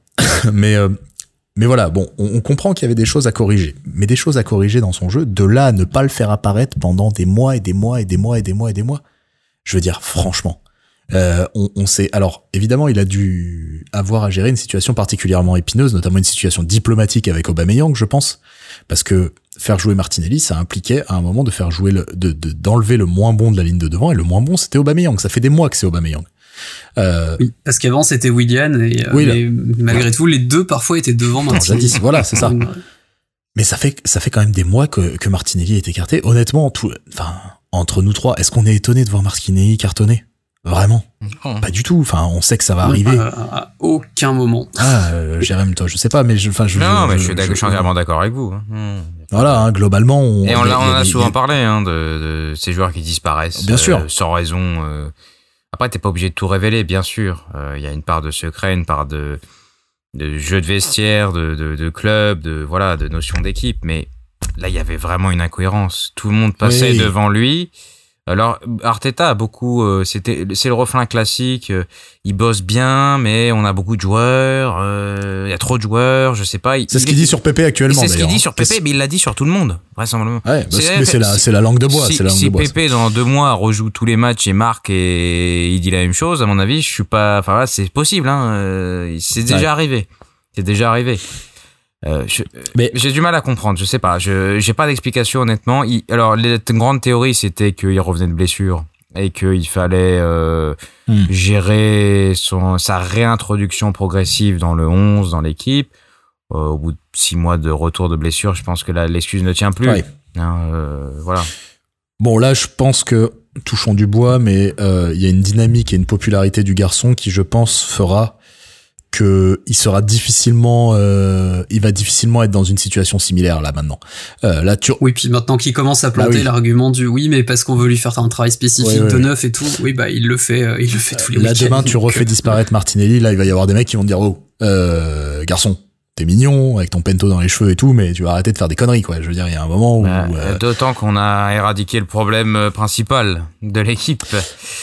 [SPEAKER 1] [LAUGHS] mais euh, mais voilà, bon, on, on comprend qu'il y avait des choses à corriger, mais des choses à corriger dans son jeu, de là à ne pas le faire apparaître pendant des mois et des mois et des mois et des mois et des mois. Je veux dire, franchement, euh, on, on, sait. Alors, évidemment, il a dû avoir à gérer une situation particulièrement épineuse, notamment une situation diplomatique avec Aubameyang, je pense, parce que faire jouer Martinelli, ça impliquait à un moment de faire jouer le, de d'enlever le moins bon de la ligne de devant, et le moins bon, c'était Aubameyang. Ça fait des mois que c'est Aubameyang.
[SPEAKER 2] Euh, oui, parce qu'avant c'était Willian et, euh, malgré tout les deux parfois étaient devant Martinelli.
[SPEAKER 1] voilà, c'est ça. Mais ça fait ça fait quand même des mois que, que Martinelli est écarté. Honnêtement, tout, enfin entre nous trois, est-ce qu'on est étonné de voir Marquinhos cartonner? Vraiment? Pas du tout. Enfin, on sait que ça va arriver.
[SPEAKER 2] À, aucun moment.
[SPEAKER 1] Ah, euh, Jérém, toi, je sais pas, mais je, enfin, je.
[SPEAKER 3] Non, mais je, suis, entièrement d'accord avec vous. Hein.
[SPEAKER 1] Hmm. Voilà, hein, globalement. On,
[SPEAKER 3] Et on, en a, souvent parlé hein, de, de, ces joueurs qui disparaissent.
[SPEAKER 1] Bien sûr.
[SPEAKER 3] Euh, sans raison. Euh. Après, t'es pas obligé de tout révéler, bien sûr. Il y a une part de secret, une part de, de jeu de vestiaire, de, de, de club, de voilà, de notion d'équipe, mais là, il y avait vraiment une incohérence. Tout le monde passait devant lui. Alors Arteta a beaucoup, euh, c'était, c'est le refrain classique. Euh, il bosse bien, mais on a beaucoup de joueurs. Euh, il y a trop de joueurs, je sais pas.
[SPEAKER 1] C'est ce qu'il dit sur Pépé actuellement.
[SPEAKER 3] C'est ce qu'il dit sur Pépé, mais il l'a dit sur tout le monde, vraisemblablement.
[SPEAKER 1] Ouais, c'est la, c'est la langue de bois.
[SPEAKER 3] Si,
[SPEAKER 1] la langue
[SPEAKER 3] si
[SPEAKER 1] de bois,
[SPEAKER 3] Pépé dans deux mois rejoue tous les matchs et marque et il dit la même chose, à mon avis, je suis pas. Enfin là, c'est possible. Hein, c'est déjà arrivé. C'est déjà arrivé. Euh, mais j'ai du mal à comprendre, je sais pas, je j'ai pas d'explication honnêtement. alors les grande théorie c'était qu'il revenait de blessure et qu'il fallait euh, hmm. gérer son sa réintroduction progressive dans le 11 dans l'équipe. Euh, au bout de six mois de retour de blessure, je pense que l'excuse ne tient plus. Hein, voilà.
[SPEAKER 1] Bon là, je pense que touchons du bois, mais il y a une dynamique et une popularité du garçon qui, je pense, fera que il sera difficilement, euh, il va difficilement être dans une situation similaire là maintenant. Euh, là, tu...
[SPEAKER 2] Oui, puis maintenant qu'il commence à planter bah l'argument du oui, mais parce qu'on veut lui faire un travail spécifique de neuf et tout, oui, bah il le fait, euh, il le fait tous les
[SPEAKER 1] Là demain, tu refais disparaître Martinelli, là il va y avoir des mecs qui vont dire oh, garçon, t'es mignon avec ton pento dans les cheveux et tout, mais tu vas arrêter de faire des conneries, quoi. Je veux dire, il y a un moment où. Bah,
[SPEAKER 3] euh, d'autant qu'on a éradiqué le problème euh, principal de l'équipe.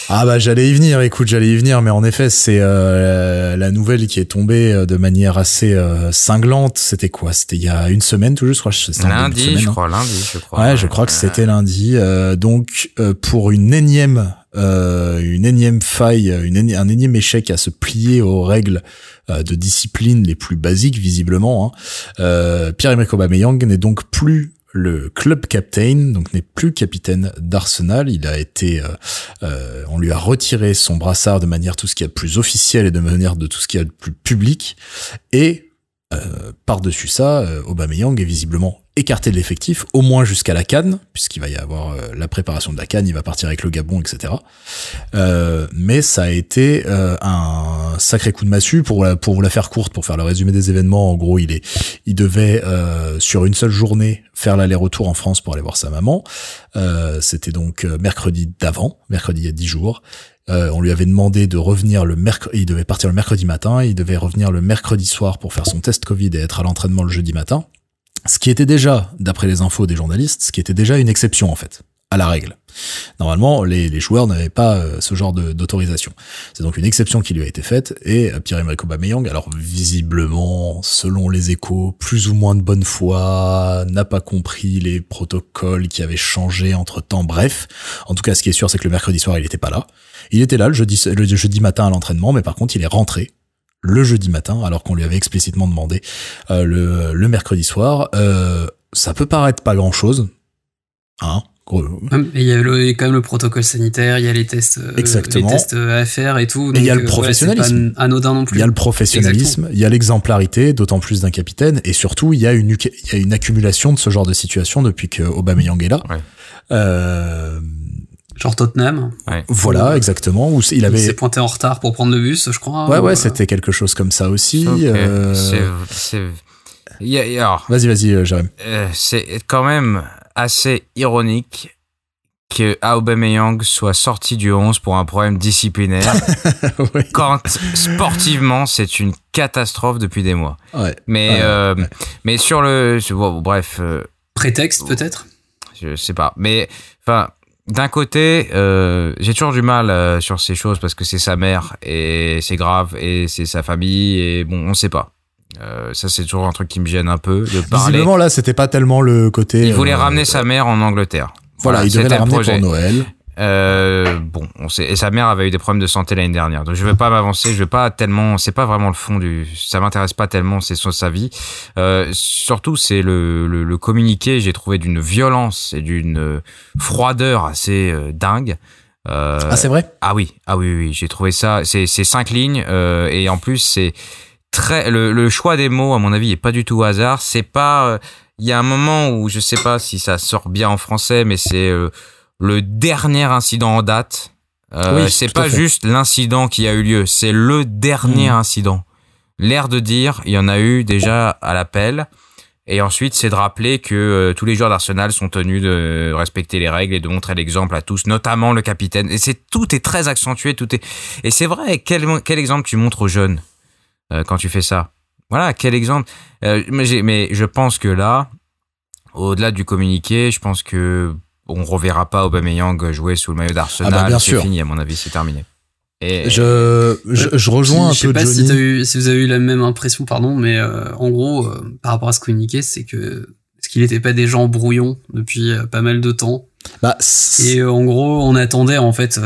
[SPEAKER 1] Ah bah j'allais y venir, écoute, j'allais y venir, mais en effet, c'est euh, la nouvelle qui est tombée de manière assez cinglante. C'était quoi? C'était il y a une semaine tout juste, je crois.
[SPEAKER 3] Lundi, je hein. crois, lundi, je crois.
[SPEAKER 1] Ouais, je crois que c'était lundi. donc pour une énième euh, une énième faille, une un énième échec à se plier aux règles euh, de discipline les plus basiques visiblement. Hein. Euh, Pierre-Emerick Aubameyang n'est donc plus le club captain, donc n'est plus capitaine d'Arsenal. Il a été, euh, on lui a retiré son brassard de manière tout ce qui est plus officiel et de manière de tout ce qui est plus public. Et euh, par-dessus ça, euh, Aubameyang est visiblement écarté de l'effectif, au moins jusqu'à la Cannes, puisqu'il va y avoir euh, la préparation de la Cannes, il va partir avec le Gabon, etc. Euh, mais ça a été un sacré coup de massue pour la, pour la faire courte, pour faire le résumé des événements. En gros, il est, il devait sur une seule journée faire l'aller-retour en France pour aller voir sa maman. C'était donc mercredi d'avant, mercredi il y a dix jours. Euh, on lui avait demandé de revenir le mercredi, il devait partir le mercredi matin, il devait revenir le mercredi soir pour faire son test Covid et être à l'entraînement le jeudi matin. Ce qui était déjà, d'après les infos des journalistes, ce qui était déjà une exception en fait à la règle. Normalement, les, joueurs n'avaient pas euh, ce genre d'autorisation. C'est donc une exception qui lui a été faite et Pierre-Emerick Aubameyang, alors visiblement, selon les échos, plus ou moins de bonne foi, n'a pas compris les protocoles qui avaient changé entre temps. Bref, en tout cas, ce qui est sûr, c'est que le mercredi soir, il était pas là. Il était là le jeudi, le jeudi matin à l'entraînement, mais par contre, il est rentré le jeudi matin, alors qu'on lui avait explicitement demandé euh, le, le, mercredi soir. Euh, ça peut paraître pas grand-chose, hein
[SPEAKER 2] il y a quand même le protocole sanitaire, il y a les tests, euh,
[SPEAKER 1] Exactement.
[SPEAKER 2] les tests à faire et tout.
[SPEAKER 1] et il y a le professionnalisme.
[SPEAKER 2] anodin non plus.
[SPEAKER 1] Il y a le professionnalisme, il y a l'exemplarité, d'autant plus d'un capitaine, et surtout il y a une il y a une accumulation de ce genre de situation depuis que Aubameyang est là. Ouais. Euh,
[SPEAKER 2] Genre Tottenham.
[SPEAKER 1] Voilà, exactement. Où il avait.
[SPEAKER 2] s'est pointé en retard pour prendre le bus, je crois.
[SPEAKER 1] Ouais, ouais, c'était quelque chose comme ça aussi. Euh...
[SPEAKER 3] C'est.
[SPEAKER 1] Vas-y, vas-y, euh, Jérém.
[SPEAKER 3] Euh, c'est quand même assez ironique que Aubameyang soit sorti du 11 pour un problème disciplinaire [LAUGHS] quand sportivement c'est une catastrophe depuis des mois.
[SPEAKER 1] Ouais.
[SPEAKER 3] Mais euh, mais sur le bref euh,
[SPEAKER 2] prétexte peut-être?
[SPEAKER 3] Je sais pas. Mais enfin d'un côté, euh, j'ai toujours du mal euh, sur ces choses parce que c'est sa mère et c'est grave et c'est sa famille et bon, on sait pas. Euh, ça, c'est toujours un truc qui me gêne un peu de parler.
[SPEAKER 1] Visiblement, là, c'était pas tellement le côté.
[SPEAKER 3] Il voulait ramener sa mère en Angleterre.
[SPEAKER 1] Voilà, il devait la ramener pour Noël.
[SPEAKER 3] Euh, bon, on sait, et sa mère avait eu des problèmes de santé l'année dernière, donc je vais pas m'avancer, je vais pas tellement, c'est pas vraiment le fond du, ça m'intéresse pas tellement, c'est sur sa vie. Euh, surtout, c'est le, le, le, communiqué, j'ai trouvé d'une violence et d'une froideur assez euh, dingue.
[SPEAKER 1] Euh, ah, c'est vrai?
[SPEAKER 3] Ah oui, ah oui, oui, j'ai trouvé ça. C'est cinq lignes euh, et en plus c'est très le, le, choix des mots à mon avis est pas du tout au hasard. C'est pas, il y a un moment où je sais pas si ça sort bien en français, mais c'est le dernier incident en date. Euh, c'est pas juste l'incident qui a eu lieu, c'est le dernier hmm. incident. L'air de dire, il y en a eu déjà à l'appel. Et ensuite, c'est de rappeler que euh, tous les joueurs d'Arsenal sont tenus de respecter les règles et de montrer l'exemple à tous, notamment le capitaine. Et c'est tout est très accentué, tout est. Et c'est vrai. Quel quel exemple tu montres aux jeunes euh, quand tu fais ça? Voilà, quel exemple. Mais, mais je pense que là, au-delà du communiqué, je pense que on reverra pas Aubameyang jouer sous le maillot d'Arsenal. Ah bah c'est fini, à mon avis, c'est terminé.
[SPEAKER 1] Et, je, je, rejoins un peu
[SPEAKER 2] Je
[SPEAKER 1] sais
[SPEAKER 2] pas Si, si, vous avez eu la même impression, pardon, mais euh, en gros, euh, par rapport à ce communiqué, c'est que est-ce qu'il n'était pas déjà en brouillon depuis euh, pas mal de temps
[SPEAKER 1] bah,
[SPEAKER 2] et en gros, on attendait en fait,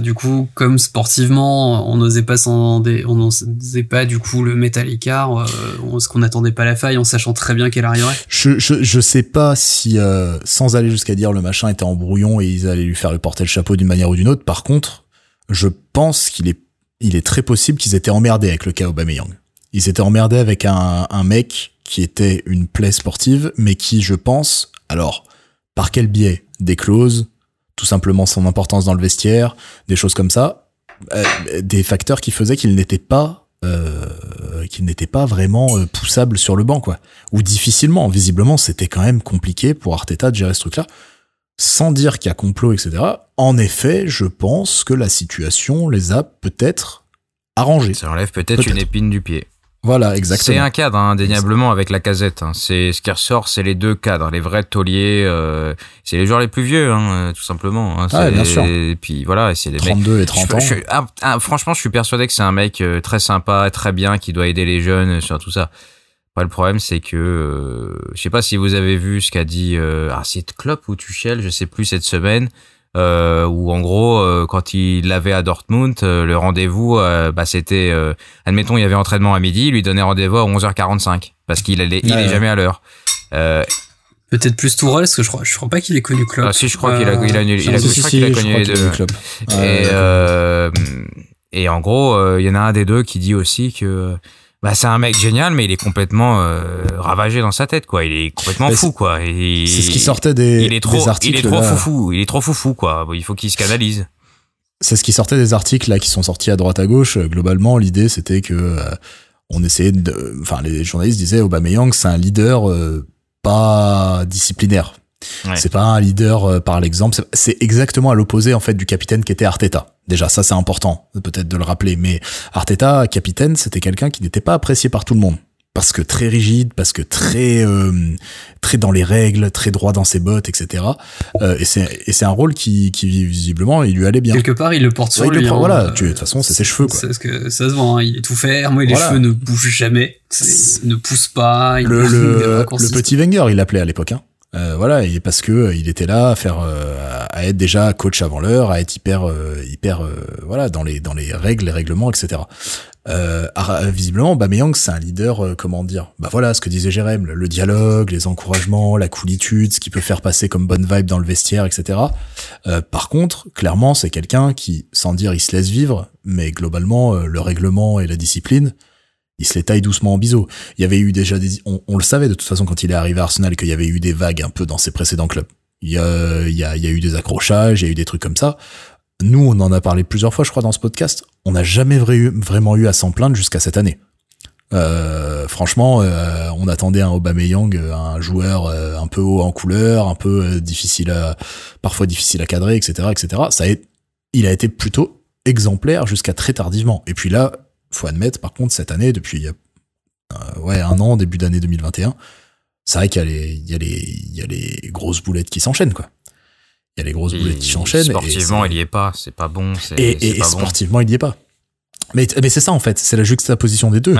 [SPEAKER 2] du coup, comme sportivement, on n'osait pas s'en, on n'osait pas du coup le mettre à l'écart, ce qu'on n'attendait pas la faille, en sachant très bien qu'elle arriverait.
[SPEAKER 1] Je, je, je sais pas si, sans aller jusqu'à dire le machin était en brouillon et ils allaient lui faire lui porter le chapeau d'une manière ou d'une autre. Par contre, je pense qu'il est, il est très possible qu'ils étaient emmerdés avec le cas Aubameyang. Ils étaient emmerdés avec un, un mec qui était une plaie sportive, mais qui, je pense, alors, par quel biais Des clauses, tout simplement son importance dans le vestiaire, des choses comme ça, euh, des facteurs qui faisaient qu'il n'était pas euh, qu'il n'était pas vraiment euh, poussable sur le banc quoi ou difficilement visiblement c'était quand même compliqué pour Arteta de gérer ce truc là sans dire qu'il y a complot, etc. En effet, je pense que la situation les a peut-être arrangés.
[SPEAKER 3] Ça enlève peut-être une épine du pied.
[SPEAKER 1] Voilà, exactement.
[SPEAKER 3] C'est un cadre, hein, indéniablement, avec la casette. Hein. C'est ce qui ressort, c'est les deux cadres, les vrais tauliers. Euh, c'est les joueurs les plus vieux, hein, tout simplement. Hein.
[SPEAKER 1] Ah, bien sûr.
[SPEAKER 3] Et puis voilà, c'est les
[SPEAKER 1] 32 et 30 ans.
[SPEAKER 3] Ah, ah, franchement, je suis persuadé que c'est un mec euh, très sympa, très bien, qui doit aider les jeunes sur tout ça le problème, c'est que euh, je sais pas si vous avez vu ce qu'a dit euh, ah, c'est Klopp ou Tuchel, je sais plus cette semaine, euh, où en gros, euh, quand il l'avait à Dortmund, le rendez-vous, bah, c'était, admettons, il y avait entraînement à midi, il lui donnait rendez-vous à 11h45 parce qu'il allait, il est jamais à l'heure.
[SPEAKER 2] Peut-être plus Tourelle, parce que je crois, je crois pas qu'il ait connu Klopp.
[SPEAKER 3] Ah si, je crois qu'il a, il a, il a, connu les deux. Et, et en gros, il y en a un des deux qui dit aussi que bah c'est un mec génial mais il est complètement euh, ravagé dans sa tête quoi. Il est complètement fou quoi.
[SPEAKER 1] C'est ce qui sortait des
[SPEAKER 3] il est trop
[SPEAKER 1] articles
[SPEAKER 3] il est trop foufou il est trop foufou quoi. Il faut qu'il se canalise.
[SPEAKER 1] C'est ce qui sortait des articles là qui sont sortis à droite à gauche. Globalement l'idée c'était que euh, on essayait de enfin les journalistes disaient Aubameyang c'est un leader euh, pas disciplinaire. C'est pas un leader euh, par l'exemple. C'est exactement à l'opposé en fait du capitaine qui était Arteta. Déjà, ça c'est important peut-être de le rappeler. Mais Arteta, capitaine, c'était quelqu'un qui n'était pas apprécié par tout le monde. parce que très rigide, parce que très euh, très dans les règles, très droit dans ses bottes, etc. Euh, et c'est et un rôle qui qui visiblement il lui allait bien.
[SPEAKER 2] Quelque part il le porte sur lui.
[SPEAKER 1] Hein. voilà, de toute façon c'est ses cheveux quoi.
[SPEAKER 2] Parce que ça se voit, hein, il est tout ferme, moi les cheveux ne bougent jamais, ne poussent pas.
[SPEAKER 1] Il le le, le petit Wenger il l'appelait à l'époque. Hein. Euh, voilà, et parce que euh, il était là à faire, euh, à être déjà coach avant l'heure, à être hyper, hyper, voilà, dans les dans les règles, les règlements, etc. Euh, visiblement, Bameyang, c'est un leader, comment dire? Bah voilà, ce que disait Jérém, le dialogue, les encouragements, la coolitude, ce qui peut faire passer comme bonne vibe dans le vestiaire, etc. par contre, clairement, c'est quelqu'un qui, sans dire il se laisse vivre, mais globalement, le règlement et la discipline, il se les taille doucement en biseau. Il y avait eu déjà des, on, le savait de toute façon quand il est arrivé à Arsenal qu'il y avait eu des vagues un peu dans ses précédents clubs. Il y a, il y a, eu des accrochages, il y a eu des trucs comme ça. Nous, on en a parlé plusieurs fois, je crois, dans ce podcast. On n'a jamais vraiment eu à s'en plaindre jusqu'à cette année. Euh, franchement, euh, on attendait un Aubameyang, un joueur euh, un peu haut en couleur, un peu difficile à, parfois difficile à cadrer, etc., etc. Ça a, il a été plutôt exemplaire jusqu'à très tardivement. Et puis là, faut admettre, par contre, cette année, depuis euh, ouais, un an, début d'année 2021, c'est vrai qu'il y, a les, il y, a les, il y a les grosses boulettes qui s'enchaînent, quoi. Il y a les grosses boulettes qui s'enchaînent.
[SPEAKER 3] Sportivement, il y est pas, c'est pas bon.
[SPEAKER 1] Et, et sportivement, il y est pas. Mais, mais c'est ça, en fait, c'est la juxtaposition des deux.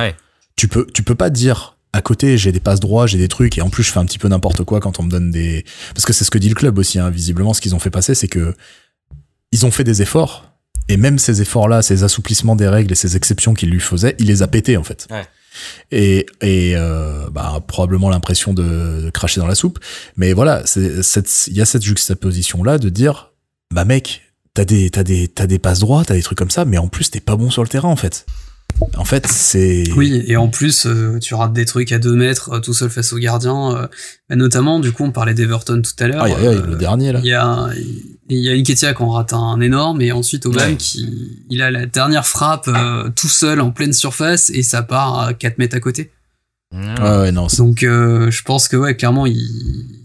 [SPEAKER 1] Tu peux, tu peux pas dire, à côté, j'ai des passes droits, j'ai des trucs, et en plus, je fais un petit peu n'importe quoi quand on me donne des. Parce que c'est ce que dit le club aussi, hein. visiblement, ce qu'ils ont fait passer, c'est que ils ont fait des efforts, et même ces efforts-là, ces assouplissements des règles et ces exceptions qu'il lui faisait, il les a pétés en fait. Ouais. Et, et euh, bah, probablement l'impression de, de, cracher dans la soupe. Mais voilà, il y a cette juxtaposition-là de dire, bah mec, t'as des, t'as des, t'as des passes droits, t'as des trucs comme ça, mais en plus t'es pas bon sur le terrain en fait. En fait, c'est.
[SPEAKER 2] Oui, et en plus, euh, tu rates des trucs à deux mètres euh, tout seul face au gardien. Euh, bah, notamment, du coup, on parlait d'Everton tout à l'heure.
[SPEAKER 1] Ah, le dernier là.
[SPEAKER 2] Il y a, y a qui en rate un énorme, et ensuite Aubame qui, il a la dernière frappe tout seul en pleine surface et ça part à 4 mètres à côté.
[SPEAKER 1] Ah ouais, non.
[SPEAKER 2] Donc, je pense que ouais, clairement, il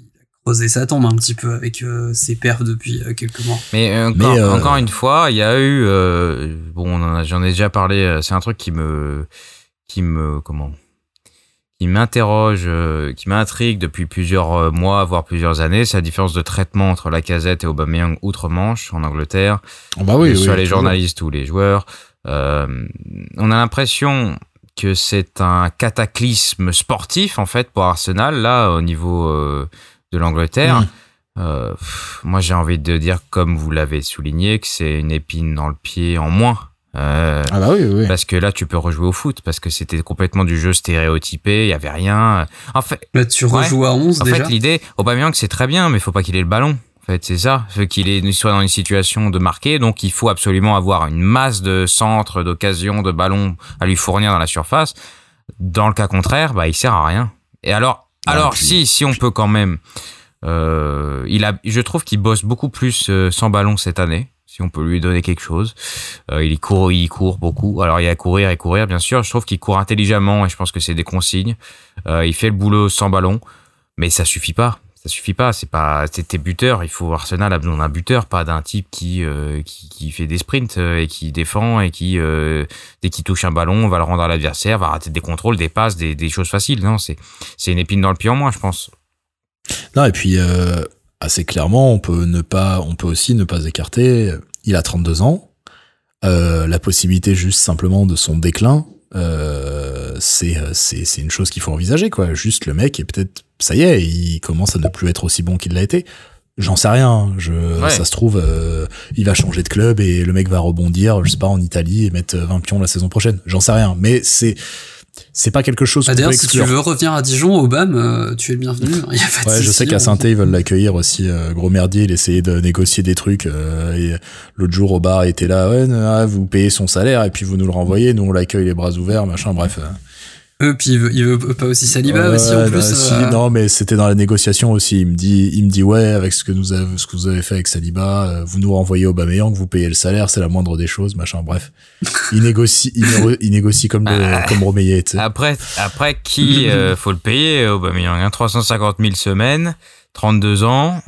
[SPEAKER 2] poser sa tombe un petit peu avec euh, ses perfs depuis euh, quelques mois.
[SPEAKER 3] Mais, euh, encore, une fois, il y a eu bon, j'en ai déjà parlé. C'est un truc qui me qui me comment qui m'interroge, qui m'intrigue depuis plusieurs mois, voire plusieurs années, c'est la différence de traitement entre la casette et Aubameyang outre-Manche en Angleterre,
[SPEAKER 1] oh bah oui,
[SPEAKER 3] soit les journalistes ou les joueurs. on a l'impression que c'est un cataclysme sportif en fait pour Arsenal là au niveau de l'Angleterre. Euh, moi, j'ai envie de dire, comme vous l'avez souligné, que c'est une épine dans le pied en moins.
[SPEAKER 1] Euh, ah bah oui, oui.
[SPEAKER 3] Parce que là, tu peux rejouer au foot, parce que c'était complètement du jeu stéréotypé, il y avait rien. En fait,
[SPEAKER 2] là, tu rejoues à 11
[SPEAKER 3] en
[SPEAKER 2] déjà.
[SPEAKER 3] En fait, l'idée, Aubameyang, c'est très bien, mais il faut pas qu'il ait le ballon. En fait, c'est ça. Faut qu'il soit dans une situation de marquer, donc il faut absolument avoir une masse de centres, d'occasions, de ballons à lui fournir dans la surface. Dans le cas contraire, bah, il sert à rien. Et alors, alors, si, si on peut quand même. Euh, il a, je trouve qu'il bosse beaucoup plus euh, sans ballon cette année. Si on peut lui donner quelque chose, euh, il court, il court beaucoup. Alors il y a courir et courir, bien sûr. Je trouve qu'il court intelligemment et je pense que c'est des consignes. il fait le boulot sans ballon, mais ça suffit pas ça suffit pas. C'est pas, tes buteurs. Il faut Arsenal a besoin d'un buteur, pas d'un type qui, euh, qui, qui fait des sprints euh, et qui défend et qui euh, dès qu'il touche un ballon va le rendre à l'adversaire, va rater des contrôles, des passes, des, des choses faciles. Non, c'est c'est une épine dans le pied en moins, je pense.
[SPEAKER 1] Non et puis assez clairement, on peut ne pas, on peut aussi ne pas écarter. Il a 32 ans. la possibilité juste simplement de son déclin, c'est c'est une chose qu'il faut envisager quoi. Juste le mec est peut-être ça y est, il commence à ne plus être aussi bon qu'il l'a été. J'en sais rien. Je, ça se trouve, euh, il va changer de club et le mec va rebondir, je sais pas, en Italie et mettre 20 pions la saison prochaine. J'en sais rien. Mais c'est, c'est pas quelque chose.
[SPEAKER 2] Bah, D'ailleurs, si tu veux revenir à Dijon, au BAM, euh, tu es le bienvenu. Il y a pas
[SPEAKER 1] ouais, je sais qu'à saint ils veulent l'accueillir aussi. Euh, gros merdier, il essayait de négocier des trucs. et l'autre jour au bar, il était là. Ouais, ah, vous payez son salaire et puis vous nous le renvoyez. Nous on l'accueille les bras ouverts, machin. Bref.
[SPEAKER 2] Euh, puis il veut, il veut pas aussi Saliba aussi en plus.
[SPEAKER 1] si, euh. non, mais c'était dans la négociation aussi. Il me dit, il me dit ouais, avec ce que nous avez, ce que vous avez fait avec Saliba, euh, vous nous renvoyez au Aubameyang, vous payez le salaire, c'est la moindre des choses, machin. Bref, [LAUGHS] il négocie, il, négocie comme le, ah. comme Romeyer.
[SPEAKER 3] Après, après qui euh, faut le payer Aubameyang hein, 350 000 semaines, 32 ans.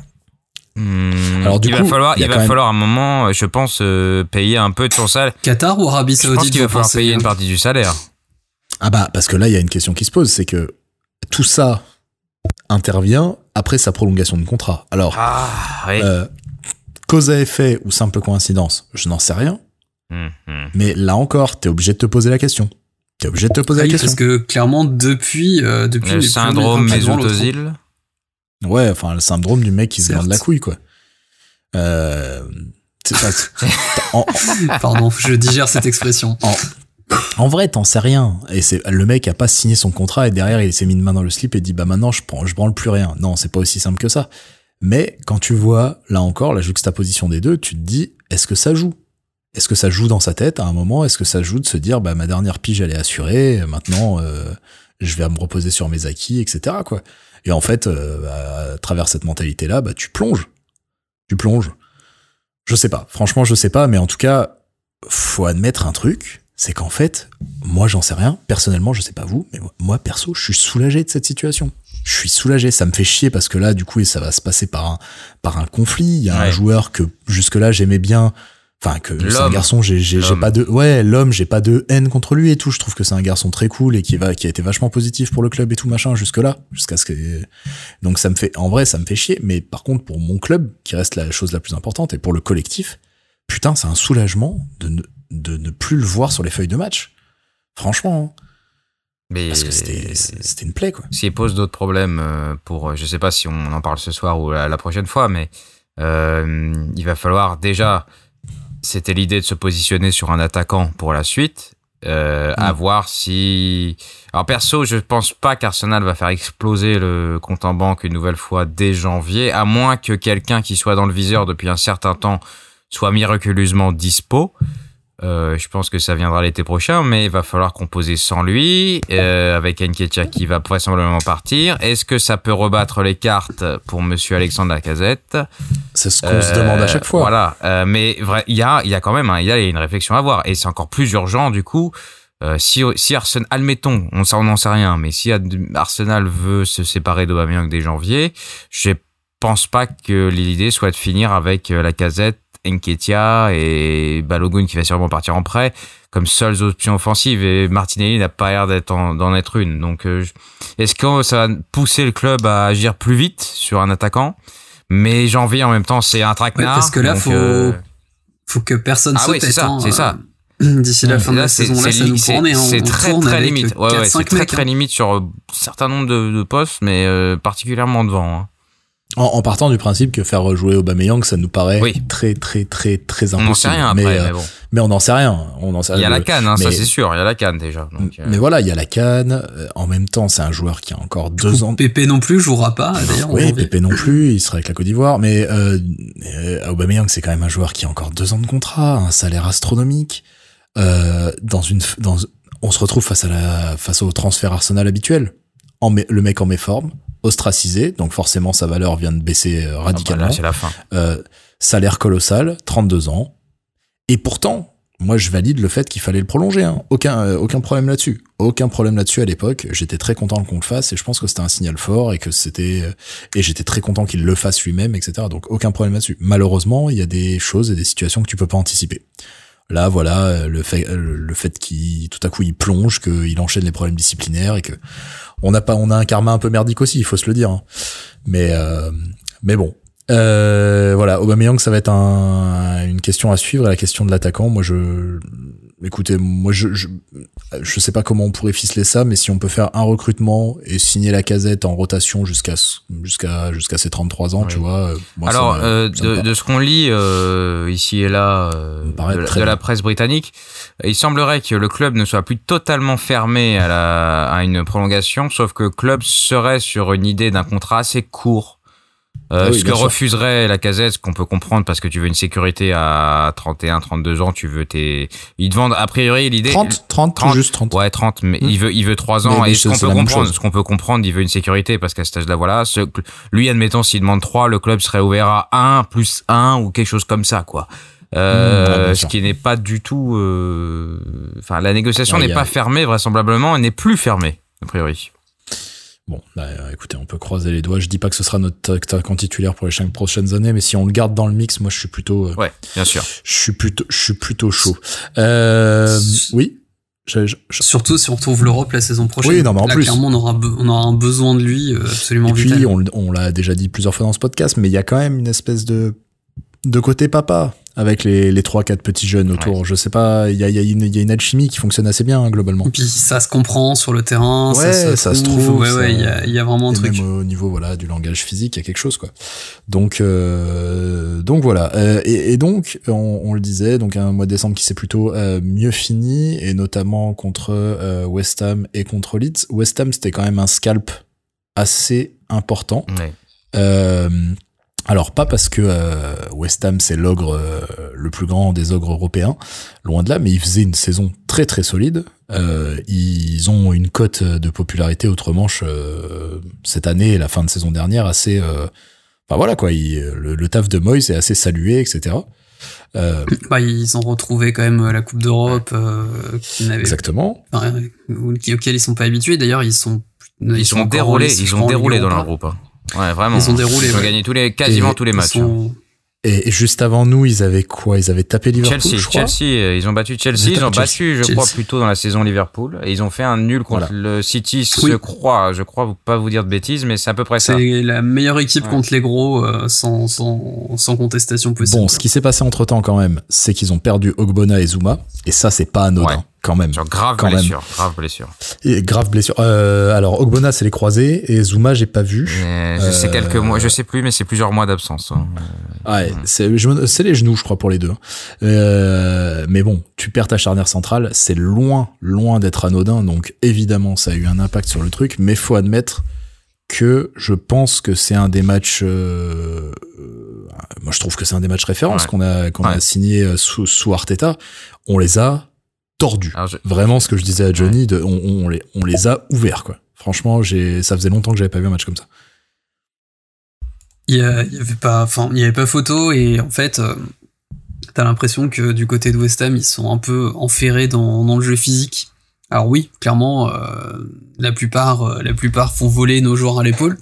[SPEAKER 3] Hmm, Alors du il va falloir, il, va falloir un moment, je pense, payer un peu de son salaire.
[SPEAKER 2] Qatar ou Arabie Saoudite
[SPEAKER 3] Je pense qu'il va falloir payer une partie du salaire.
[SPEAKER 1] Ah bah parce que là il y a une question qui se pose, c'est que tout ça intervient après sa prolongation de contrat. Alors,
[SPEAKER 3] ah, oui.
[SPEAKER 1] euh, cause à effet ou simple coïncidence, je n'en sais rien.
[SPEAKER 3] Hum.
[SPEAKER 1] Mais là encore, t'es obligé de te poser la question. T'es obligé de te poser
[SPEAKER 2] Ah
[SPEAKER 1] la
[SPEAKER 2] oui,
[SPEAKER 1] question.
[SPEAKER 2] parce que clairement, depuis, euh, depuis
[SPEAKER 3] Le syndrome mésotosile.
[SPEAKER 1] Ouais, enfin le syndrome du mec qui se garde la couille quoi. Euh, [LAUGHS] en,
[SPEAKER 2] Pardon, je digère cette expression.
[SPEAKER 1] en vrai, t'en sais rien. Et c'est le mec a pas signé son contrat et derrière il s'est mis une main dans le slip et dit bah maintenant je prends, je branle plus rien. Non, c'est pas aussi simple que ça. Mais quand tu vois là encore la juxtaposition des deux, tu te dis est-ce que ça joue? Est-ce que ça joue dans sa tête à un moment? Est-ce que ça joue de se dire bah ma dernière pige elle est assurée, maintenant euh, je vais me reposer sur mes acquis, etc. quoi. Et en fait, euh, à travers cette mentalité là, bah tu plonges, tu plonges. Je sais pas. Franchement, je sais pas, mais en tout cas, faut admettre un truc, c'est qu'en fait, moi j'en sais rien. Personnellement, je sais pas vous, mais moi, perso, je suis soulagé de cette situation. Je suis soulagé, ça me fait chier parce que là, du coup, ça va se passer par un par un conflit. Il y a un joueur que jusque là j'aimais bien. Enfin, que c'est un garçon, j'ai pas de ouais l'homme, j'ai pas de haine contre lui et tout. Je trouve que c'est un garçon très cool et qui va qui a été vachement positif pour le club et tout machin jusque là, jusqu'à ce que donc ça me fait en vrai ça me fait chier. Mais par contre pour mon club qui reste la chose la plus importante et pour le collectif, putain c'est un soulagement de ne de ne plus le voir sur les feuilles de match. Franchement, hein.
[SPEAKER 3] Mais
[SPEAKER 1] parce que c'était une plaie quoi.
[SPEAKER 3] s'il pose d'autres problèmes euh, pour, je sais pas si on en parle ce soir ou la, la prochaine fois, mais euh, il va falloir déjà, c'était l'idée de se positionner sur un attaquant pour la suite, euh, à
[SPEAKER 1] Mm.
[SPEAKER 3] voir si. Alors perso, je pense pas qu'Arsenal va faire exploser le compte en banque une nouvelle fois dès janvier, à moins que quelqu'un qui soit dans le viseur depuis un certain temps soit miraculeusement dispo. Euh, je pense que ça viendra l'été prochain, mais il va falloir composer sans lui, euh, avec Nketiah qui va vraisemblablement partir. Est-ce que ça peut rebattre les cartes pour Monsieur Alexandre Lacazette?
[SPEAKER 1] C'est ce qu'on se demande à chaque fois.
[SPEAKER 3] Euh, Voilà, Euh, mais il y a, il y a quand même, hein, il y a une réflexion à avoir, et c'est encore plus urgent du coup. Euh, si, si Arsenal, admettons, on n'en sait rien, mais si Arsenal veut se séparer d'Aubameyang dès janvier, je pense pas que l'idée soit de finir avec euh, Lacazette, Nketiah et Balogun qui va sûrement partir en prêt comme seules options offensives et Martinelli n'a pas l'air d'être en- d'en être une. Donc, euh, est-ce que ça va pousser le club à agir plus vite sur un attaquant? Mais janvier en même temps, c'est un traquenard.
[SPEAKER 2] Ouais, parce que là, faut-
[SPEAKER 3] euh,
[SPEAKER 2] Faut que personne
[SPEAKER 3] Ah
[SPEAKER 2] saute.
[SPEAKER 3] oui, c'est ça, c'est
[SPEAKER 2] euh,
[SPEAKER 3] ça. [CLEARS THROAT]
[SPEAKER 2] D'ici la fin de la
[SPEAKER 3] c'est
[SPEAKER 2] saison, là,
[SPEAKER 3] c'est
[SPEAKER 2] ça nous
[SPEAKER 3] c'est- c'est très très limite. Ouais,
[SPEAKER 2] 4,
[SPEAKER 3] ouais, c'est
[SPEAKER 2] 5
[SPEAKER 3] très très
[SPEAKER 2] hein.
[SPEAKER 3] limite sur un certain nombre de, de postes, mais euh, particulièrement devant. hein.
[SPEAKER 1] En, en partant du principe que faire rejouer Aubameyang, ça nous paraît
[SPEAKER 3] Oui.
[SPEAKER 1] très très très très
[SPEAKER 3] On
[SPEAKER 1] impossible.
[SPEAKER 3] n'en sait rien après,
[SPEAKER 1] mais,
[SPEAKER 3] mais,
[SPEAKER 1] euh,
[SPEAKER 3] bon.
[SPEAKER 1] mais on n'en sait rien. On en sait
[SPEAKER 3] Il y a la canne, hein, ça c'est sûr. Il y a la canne déjà. Donc, euh,
[SPEAKER 1] Mais voilà, il y a la canne. Euh, En même temps, c'est un joueur qui a encore deux ans.
[SPEAKER 2] Pépé non plus jouera pas, d'ailleurs.
[SPEAKER 1] Oui. Pépé non plus, il sera avec la Côte d'Ivoire, mais euh, euh, Aubameyang c'est quand même un joueur qui a encore deux ans de contrat, un salaire astronomique. Euh, dans une, dans, on se retrouve face à la, face au transfert Arsenal habituel. En le mec en méforme, ostracisé, donc forcément sa valeur vient de baisser euh,
[SPEAKER 3] ah bah
[SPEAKER 1] radicalement.
[SPEAKER 3] là c'est la fin.
[SPEAKER 1] Euh, salaire colossal, 32 ans. Et pourtant, moi je valide le fait qu'il fallait le prolonger. Hein. Aucun, euh, aucun problème là-dessus. Aucun problème là-dessus à l'époque. J'étais très content qu'on le fasse et je pense que c'était un signal fort et que c'était euh, et j'étais très content qu'il le fasse lui-même, etc. Donc aucun problème là-dessus. Malheureusement, il y a des choses et des situations que tu peux pas anticiper. Là, voilà, le fait, le fait qu'il tout à coup il plonge, qu'il enchaîne les problèmes disciplinaires et que on n'a pas, on a un karma un peu merdique aussi, il faut se le dire. hein. Mais euh, mais bon, euh, voilà, Aubameyang, ça va être un, une question à suivre. La question de l'attaquant, moi, je, écoutez, moi, je, je, je sais pas comment on pourrait ficeler ça, mais si on peut faire un recrutement et signer la casette en rotation jusqu'à jusqu'à jusqu'à ses 33 ans,
[SPEAKER 3] Oui.
[SPEAKER 1] tu vois. euh, moi,
[SPEAKER 3] Alors, euh,
[SPEAKER 1] ça
[SPEAKER 3] de, de ce qu'on lit euh, ici et là euh, de, la- de presse britannique, il semblerait que le club ne soit plus totalement fermé à, la, à une prolongation, sauf que le club serait sur une idée d'un contrat assez court. Euh,
[SPEAKER 1] Ah oui,
[SPEAKER 3] ce que
[SPEAKER 1] sûr.
[SPEAKER 3] refuserait la casette, ce qu'on peut comprendre parce que tu veux une sécurité à 31, 32 ans, tu veux tes... Ils te vendent, a priori, l'idée...
[SPEAKER 1] 30, 30, tout
[SPEAKER 3] 30,
[SPEAKER 1] juste 30.
[SPEAKER 3] Ouais, 30, mais
[SPEAKER 1] Hmm.
[SPEAKER 3] il veut, il veut 3
[SPEAKER 1] Mais-
[SPEAKER 3] ans.
[SPEAKER 1] mais
[SPEAKER 3] et ce qu'on peut comprendre, ce qu'on peut comprendre, il veut une sécurité parce qu'à cet âge-là, voilà, ce, lui, admettons, s'il demande 3, le club serait ouvert à 1 plus 1 ou quelque chose comme ça, quoi. Euh,
[SPEAKER 1] Hmm,
[SPEAKER 3] ce qui n'est pas du tout, euh, enfin, la négociation
[SPEAKER 1] Ouais,
[SPEAKER 3] n'est
[SPEAKER 1] a-
[SPEAKER 3] pas fermée, vraisemblablement, elle n'est plus fermée, a priori.
[SPEAKER 1] Bon, bah, écoutez, on peut croiser les doigts. Je dis pas que ce sera notre attaquant titulaire pour les cinq prochaines années, mais si on le garde dans le mix, moi, je suis plutôt, euh,
[SPEAKER 3] Ouais, bien sûr.
[SPEAKER 1] je suis plutôt, je suis plutôt chaud. Euh, oui?
[SPEAKER 2] Surtout si on retrouve l'Europe la saison prochaine.
[SPEAKER 1] Oui, non, mais en plus.
[SPEAKER 2] Clairement, on aura, on aura un besoin de lui euh, absolument
[SPEAKER 1] Et puis, on, on l'a déjà dit plusieurs fois dans ce podcast, mais il y a quand même une espèce de, de côté papa avec les, les 3-4 petits jeunes autour. Je sais pas, il y a, y, a une, y a une alchimie qui fonctionne assez bien, hein, globalement.
[SPEAKER 2] Et puis ça se comprend sur le terrain,
[SPEAKER 1] ouais,
[SPEAKER 2] ça,
[SPEAKER 1] ça, se trouve.
[SPEAKER 2] Ouais, ouais, il y a, y a, vraiment un truc.
[SPEAKER 1] Même au niveau voilà, du langage physique, il y a quelque chose, quoi. Donc, euh, donc voilà. Euh, et, et, donc, on, on, le disait, donc un mois de décembre qui s'est plutôt euh, mieux fini, et notamment contre euh, West Ham et contre Leeds. West Ham, c'était quand même un scalp assez important.
[SPEAKER 3] Ouais.
[SPEAKER 1] Alors pas parce que euh, West Ham c'est l'ogre euh, le plus grand des ogres européens, loin de là, mais ils faisaient une saison très très solide. Euh, ils ont une cote de popularité outre-Manche cette année et la fin de saison dernière assez. Enfin voilà quoi, il, le, le, taf de Moyes est assez salué, etc.
[SPEAKER 2] Bah, ils ont retrouvé quand même la Coupe d'Europe qui
[SPEAKER 1] exactement
[SPEAKER 2] enfin, auquel ils sont pas habitués. D'ailleurs ils sont
[SPEAKER 3] ils, ils sont déroulés, ils ont déroulé dans leur groupe. Hein. Ouais, vraiment.
[SPEAKER 2] Ils ont déroulé.
[SPEAKER 3] Ils ont
[SPEAKER 2] ouais.
[SPEAKER 3] gagné tous les, quasiment
[SPEAKER 1] et
[SPEAKER 3] tous les matchs.
[SPEAKER 2] Sont...
[SPEAKER 1] Et, juste avant nous, ils avaient quoi? Ils avaient tapé Liverpool,
[SPEAKER 3] Chelsea,
[SPEAKER 1] je crois.
[SPEAKER 3] Chelsea, ils ont battu Chelsea. Ils, ils ont battu, je
[SPEAKER 2] Chelsea.
[SPEAKER 3] crois, plutôt dans la saison Liverpool. Et ils ont fait un nul contre
[SPEAKER 1] Voilà.
[SPEAKER 3] le City,
[SPEAKER 2] Oui.
[SPEAKER 3] je crois. Je crois pas vous dire de bêtises, mais c'est à peu près ça.
[SPEAKER 2] C'est la meilleure équipe
[SPEAKER 3] Ouais.
[SPEAKER 2] contre les gros euh, sans, sans, sans contestation possible.
[SPEAKER 1] Bon, ce qui s'est passé entre temps quand même, c'est qu'ils ont perdu Ogbonna et Zuma, et ça c'est pas anodin
[SPEAKER 3] Ouais.
[SPEAKER 1] Quand même.
[SPEAKER 3] Sur grave
[SPEAKER 1] Quand
[SPEAKER 3] blessure, grave blessure.
[SPEAKER 1] Et grave blessure. Euh, alors Ogbonna c'est les croisés et Zuma j'ai pas vu.
[SPEAKER 3] Mais je sais
[SPEAKER 1] Euh,
[SPEAKER 3] quelques mois, je sais plus, mais c'est plusieurs mois d'absence. hein.
[SPEAKER 1] Ouais, me- c'est les genoux je crois pour les deux. Euh, mais bon, tu perds ta charnière centrale, c'est loin, loin d'être anodin, donc évidemment ça a eu un impact sur le truc, mais faut admettre que je pense que c'est un des matchs. euh, moi je trouve que c'est un des matchs références
[SPEAKER 3] Ouais.
[SPEAKER 1] qu'on a qu'on a signé sous, sous Arteta. On les a tordus.
[SPEAKER 3] Alors, je-
[SPEAKER 1] Vraiment ce que je disais à Johnny, de, on, on les on les a ouverts quoi. Franchement, j'ai ça faisait longtemps que j'avais pas vu un match comme ça.
[SPEAKER 2] Il y, a- il y avait pas, enfin, il y avait pas photo et en fait, euh, t'as l'impression que du côté de West Ham, ils sont un peu enferrés dans, dans le jeu physique. Alors oui, clairement, euh, la plupart, euh, la plupart font voler nos joueurs à l'épaule.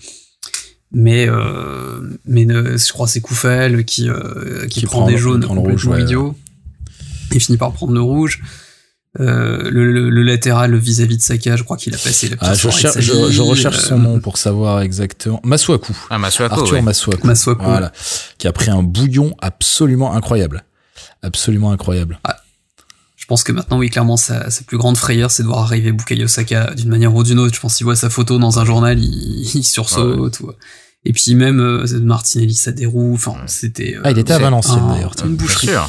[SPEAKER 2] Mais, euh, mais ne- je crois que c'est Koufel qui, euh, qui,
[SPEAKER 1] Qui
[SPEAKER 2] prend,
[SPEAKER 1] prend
[SPEAKER 2] des jaunes
[SPEAKER 1] prend le rouge,
[SPEAKER 2] complètement
[SPEAKER 1] ouais.
[SPEAKER 2] idiots. Il finit par prendre le rouge. Euh, le, le- le latéral vis-à-vis de Saka, je crois qu'il a passé la pire
[SPEAKER 1] Ah, je, recherche son
[SPEAKER 2] Euh,
[SPEAKER 1] nom pour savoir exactement. Masuaku.
[SPEAKER 3] Ah, Masuako,
[SPEAKER 1] Arthur
[SPEAKER 3] ouais.
[SPEAKER 1] Masuaku.
[SPEAKER 2] Masuaku.
[SPEAKER 1] Voilà. Qui a pris un bouillon absolument incroyable. Absolument incroyable.
[SPEAKER 2] Je pense que maintenant, oui, clairement, sa, sa plus grande frayeur, c'est de voir arriver Bukayo Saka d'une manière ou d'une autre. Je pense qu'il voit sa photo dans un journal, il, il sursaute. ou- Et puis même euh, Martinelli, ça déroule. Enfin,
[SPEAKER 3] Ouais.
[SPEAKER 2] c'était. euh,
[SPEAKER 1] Ah, il était à Valenciennes d'ailleurs.
[SPEAKER 2] Une
[SPEAKER 3] Bien
[SPEAKER 2] boucherie.
[SPEAKER 3] sûr.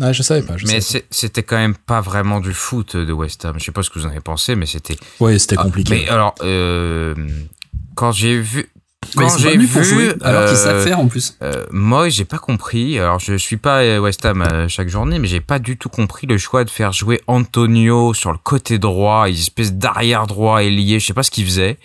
[SPEAKER 1] Ah, je savais pas. Je
[SPEAKER 3] Mais c'était quand même pas vraiment du foot de West Ham. Je sais pas ce que vous en avez pensé, mais c'était.
[SPEAKER 1] Ouais, c'était
[SPEAKER 3] Ah,
[SPEAKER 1] compliqué.
[SPEAKER 3] mais alors, euh, quand j'ai vu. Quand j'ai
[SPEAKER 2] venus pour
[SPEAKER 3] vu.
[SPEAKER 2] jouer, alors qu'ils savent
[SPEAKER 3] euh,
[SPEAKER 2] faire en plus.
[SPEAKER 3] Euh, moi, j'ai pas compris. Alors, je suis pas à West Ham euh, chaque journée, mais j'ai pas du tout compris le choix de faire jouer Antonio sur le côté droit, une espèce d'arrière droit ailier. Je sais pas ce qu'il faisait,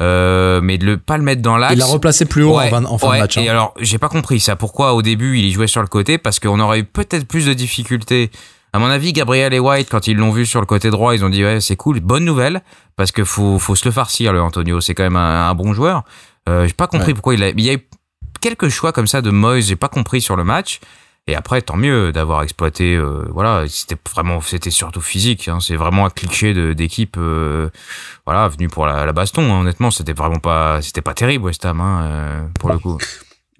[SPEAKER 3] euh, mais de le pas le mettre dans l'axe.
[SPEAKER 1] Il l'a replacé plus haut
[SPEAKER 3] Ouais,
[SPEAKER 1] en, fin- en fin
[SPEAKER 3] ouais,
[SPEAKER 1] de match. hein.
[SPEAKER 3] Et alors, j'ai pas compris ça. Pourquoi au début il y jouait sur le côté? Parce qu'on aurait eu peut-être plus de difficultés. À mon avis, Gabriel et White, quand ils l'ont vu sur le côté droit, ils ont dit ouais c'est cool, bonne nouvelle, parce que faut faut se le farcir le Antonio. C'est quand même un, un bon joueur. Euh, j'ai pas compris
[SPEAKER 1] Ouais.
[SPEAKER 3] pourquoi il a. Il y a eu quelques choix comme ça de Moyes, j'ai pas compris sur le match. Et après, tant mieux d'avoir exploité. euh, voilà, c'était vraiment, c'était surtout physique. Hein, c'est vraiment un cliché de- d'équipe, euh, voilà, venu pour la, la baston. hein, honnêtement, c'était vraiment pas, c'était pas terrible West Ham hein, euh, pour le coup.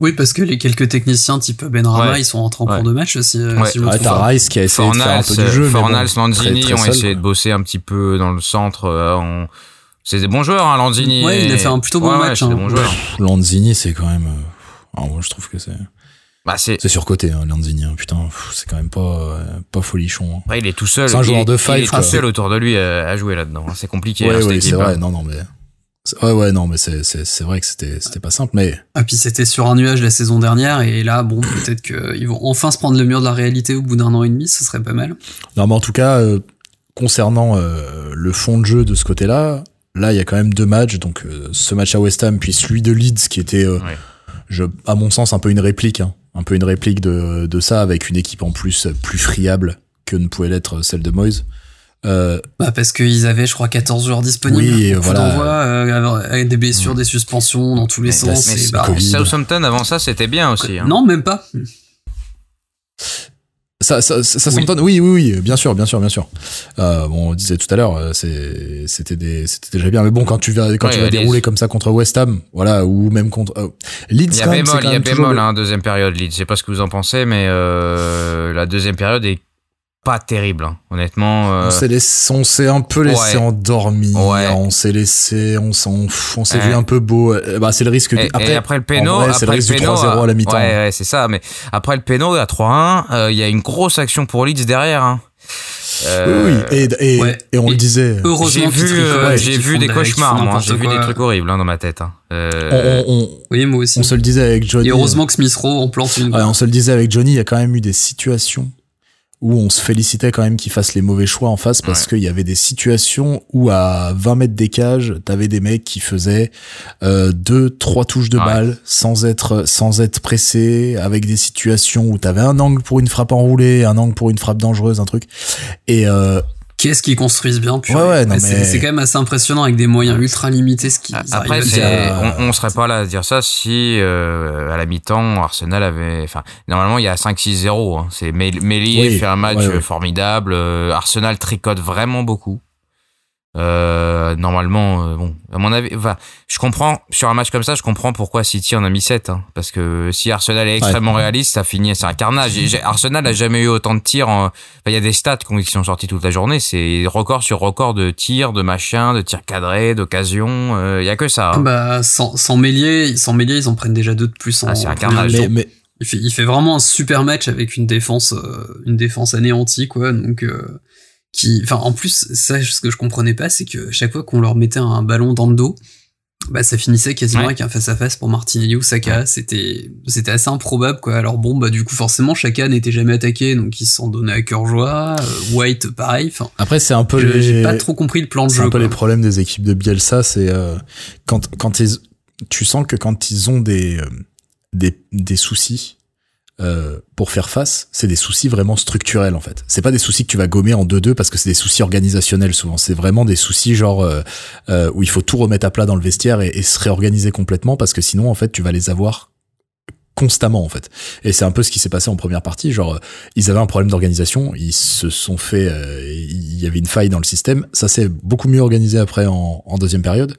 [SPEAKER 2] Oui, parce que les quelques techniciens type Benrama,
[SPEAKER 3] Ouais.
[SPEAKER 2] ils sont rentrés en
[SPEAKER 3] Ouais.
[SPEAKER 2] cours de match aussi.
[SPEAKER 3] Ouais.
[SPEAKER 2] si me
[SPEAKER 1] Ouais, t'as. Rice qui a essayé de faire un
[SPEAKER 3] Fornals,
[SPEAKER 1] peu du jeu. mais bon,
[SPEAKER 3] Fornals, Lanzini
[SPEAKER 1] très, très
[SPEAKER 3] ont
[SPEAKER 1] seul,
[SPEAKER 3] essayé de bosser un petit peu dans le centre. euh, on- C'est des bons joueurs, hein, Lanzini.
[SPEAKER 2] Ouais, il a fait un plutôt bon match,
[SPEAKER 3] des
[SPEAKER 2] hein.
[SPEAKER 3] bons
[SPEAKER 1] Lanzini, c'est quand même. ah, moi, je trouve que c'est.
[SPEAKER 3] Bah, c'est.
[SPEAKER 1] C'est surcoté, hein, Lanzini. hein. Putain, pff, c'est quand même pas, euh, pas folichon. hein.
[SPEAKER 3] Après, il est tout seul.
[SPEAKER 1] C'est un joueur
[SPEAKER 3] il,
[SPEAKER 1] de
[SPEAKER 3] il
[SPEAKER 1] five,
[SPEAKER 3] est
[SPEAKER 1] quoi.
[SPEAKER 3] tout seul autour de lui euh, à jouer là-dedans. C'est compliqué.
[SPEAKER 1] Ouais,
[SPEAKER 3] hein,
[SPEAKER 1] ouais, c'est vrai.
[SPEAKER 3] hein.
[SPEAKER 1] Non, non, mais. c'est- Ouais, ouais, non, mais c'est, c'est, c'est vrai que c'était, c'était pas simple, mais.
[SPEAKER 2] Ah, puis c'était sur un nuage la saison dernière, et là, bon, peut-être qu'ils vont enfin se prendre le mur de la réalité au bout d'un an et demi, ce serait pas mal.
[SPEAKER 1] Non, mais en tout cas, euh, concernant euh, le fond de jeu de ce côté-là, là, il y a quand même deux matchs. Donc, euh, ce match à West Ham, puis celui de Leeds, qui était, euh,
[SPEAKER 3] Ouais.
[SPEAKER 1] je, à mon sens, un peu une réplique. hein. Un peu une réplique de, de ça, avec une équipe en plus plus friable que ne pouvait l'être celle de Moyes. Euh,
[SPEAKER 2] Bah, parce qu'ils avaient, je crois, 14 joueurs disponibles.
[SPEAKER 1] Oui, voilà.
[SPEAKER 2] euh, avec des blessures, des suspensions dans tous les
[SPEAKER 1] Mais
[SPEAKER 2] sens.
[SPEAKER 1] là,
[SPEAKER 2] et
[SPEAKER 1] c'est
[SPEAKER 2] bah.
[SPEAKER 3] Southampton, avant ça, c'était bien aussi. hein.
[SPEAKER 2] Non, même pas.
[SPEAKER 1] Ça, ça, ça, s'entend. Oui, oui, oui, bien sûr, bien sûr, bien sûr. Euh, bon, on disait tout à l'heure, euh, c'est, c'était des, c'était déjà bien. Mais bon, quand tu vas, quand tu vas dérouler comme ça contre West Ham, voilà, ou même contre euh,
[SPEAKER 3] Leeds. Il y a bémol, il y a bémol, hein, deuxième période Leeds. Je sais pas ce que vous en pensez, mais euh, la deuxième période est pas terrible, hein. honnêtement.
[SPEAKER 1] Euh... On s'est un peu laissé endormi. On s'est laissé, on s'en, on s'est vu un peu beau. Euh, bah, c'est le risque.
[SPEAKER 3] Et, après, après le péno, c'est le risque du 3-0
[SPEAKER 1] à la mi-temps.
[SPEAKER 3] Ouais, ouais c'est ça. Mais après le péno à 3-1, euh, il y a une grosse action pour Leeds derrière. Hein.
[SPEAKER 1] Euh, oui, et, et, et on le disait.
[SPEAKER 3] J'ai vu, j'ai vu des cauchemars, moi. J'ai vu des trucs horribles hein, dans ma tête. Hein.
[SPEAKER 1] Euh... On, on,
[SPEAKER 2] oui, moi aussi.
[SPEAKER 1] On se le disait avec Johnny.
[SPEAKER 2] Et heureusement que Smith Rowe en plante une.
[SPEAKER 1] Ouais, on se le disait avec Johnny. Il y a quand même eu des situations où on se félicitait quand même qu'il fasse les mauvais choix en face parce qu'il y avait des situations où à 20 mètres des cages, t'avais des mecs qui faisaient euh, deux, trois touches de balle sans être sans être pressés, avec des situations où t'avais un angle pour une frappe enroulée, un angle pour une frappe dangereuse, un truc. Et euh,
[SPEAKER 2] qu'est-ce qu'ils construisent bien
[SPEAKER 1] ouais, ouais, non,
[SPEAKER 2] c'est quand même assez impressionnant avec des moyens ultra limités ce qui
[SPEAKER 3] après on, on serait pas là à dire ça si euh, à la mi-temps Arsenal avait enfin normalement il y a 5 6 0 hein. c'est Mélier fait un match formidable euh, Arsenal tricote vraiment beaucoup euh, normalement, euh, bon, à mon avis, va. je comprends sur un match comme ça, je comprends pourquoi City en a mis 7 hein, parce que si Arsenal est extrêmement réaliste, ça finit, c'est un carnage. Arsenal a jamais eu autant de tirs. En... il y a des stats qui sont sortis toute la journée, c'est record sur record de tirs, de machin, de tirs cadrés, d'occasions. Euh, il y a que ça.
[SPEAKER 2] Hein. Bah, sans, sans sans Mélier, ils en prennent déjà deux de plus. En,
[SPEAKER 3] ah, c'est un carnage.
[SPEAKER 2] Mais, Il fait, il fait vraiment un super match avec une défense, une défense anéantie, quoi. Donc, qui, enfin, en plus, ça, ce que je comprenais pas, c'est que chaque fois qu'on leur mettait un ballon dans le dos, bah, ça finissait quasiment avec un face à face pour Martinelli ou Saka. C'était, c'était assez improbable, quoi. Alors bon, bah, du coup, forcément, chacun n'était jamais attaqué, donc ils s'en donnaient à cœur joie. Euh, White, pareil. Enfin.
[SPEAKER 1] Après, c'est un peu
[SPEAKER 2] J'ai pas trop compris le plan de jeu.
[SPEAKER 1] C'est un peu les problèmes des équipes de Bielsa, c'est, euh, quand, quand ils, tu sens que quand ils ont des, euh, des, des soucis, euh, pour faire face, c'est des soucis vraiment structurels en fait. C'est pas des soucis que tu vas gommer en 2-2 parce que c'est des soucis organisationnels souvent. C'est vraiment des soucis genre euh, euh, où il faut tout remettre à plat dans le vestiaire et, se réorganiser complètement parce que sinon en fait tu vas les avoir constamment en fait. Et c'est un peu ce qui s'est passé en première partie. Genre ils avaient un problème d'organisation, ils se sont fait, il y avait une faille dans le système. Ça s'est beaucoup mieux organisé après en, en deuxième période.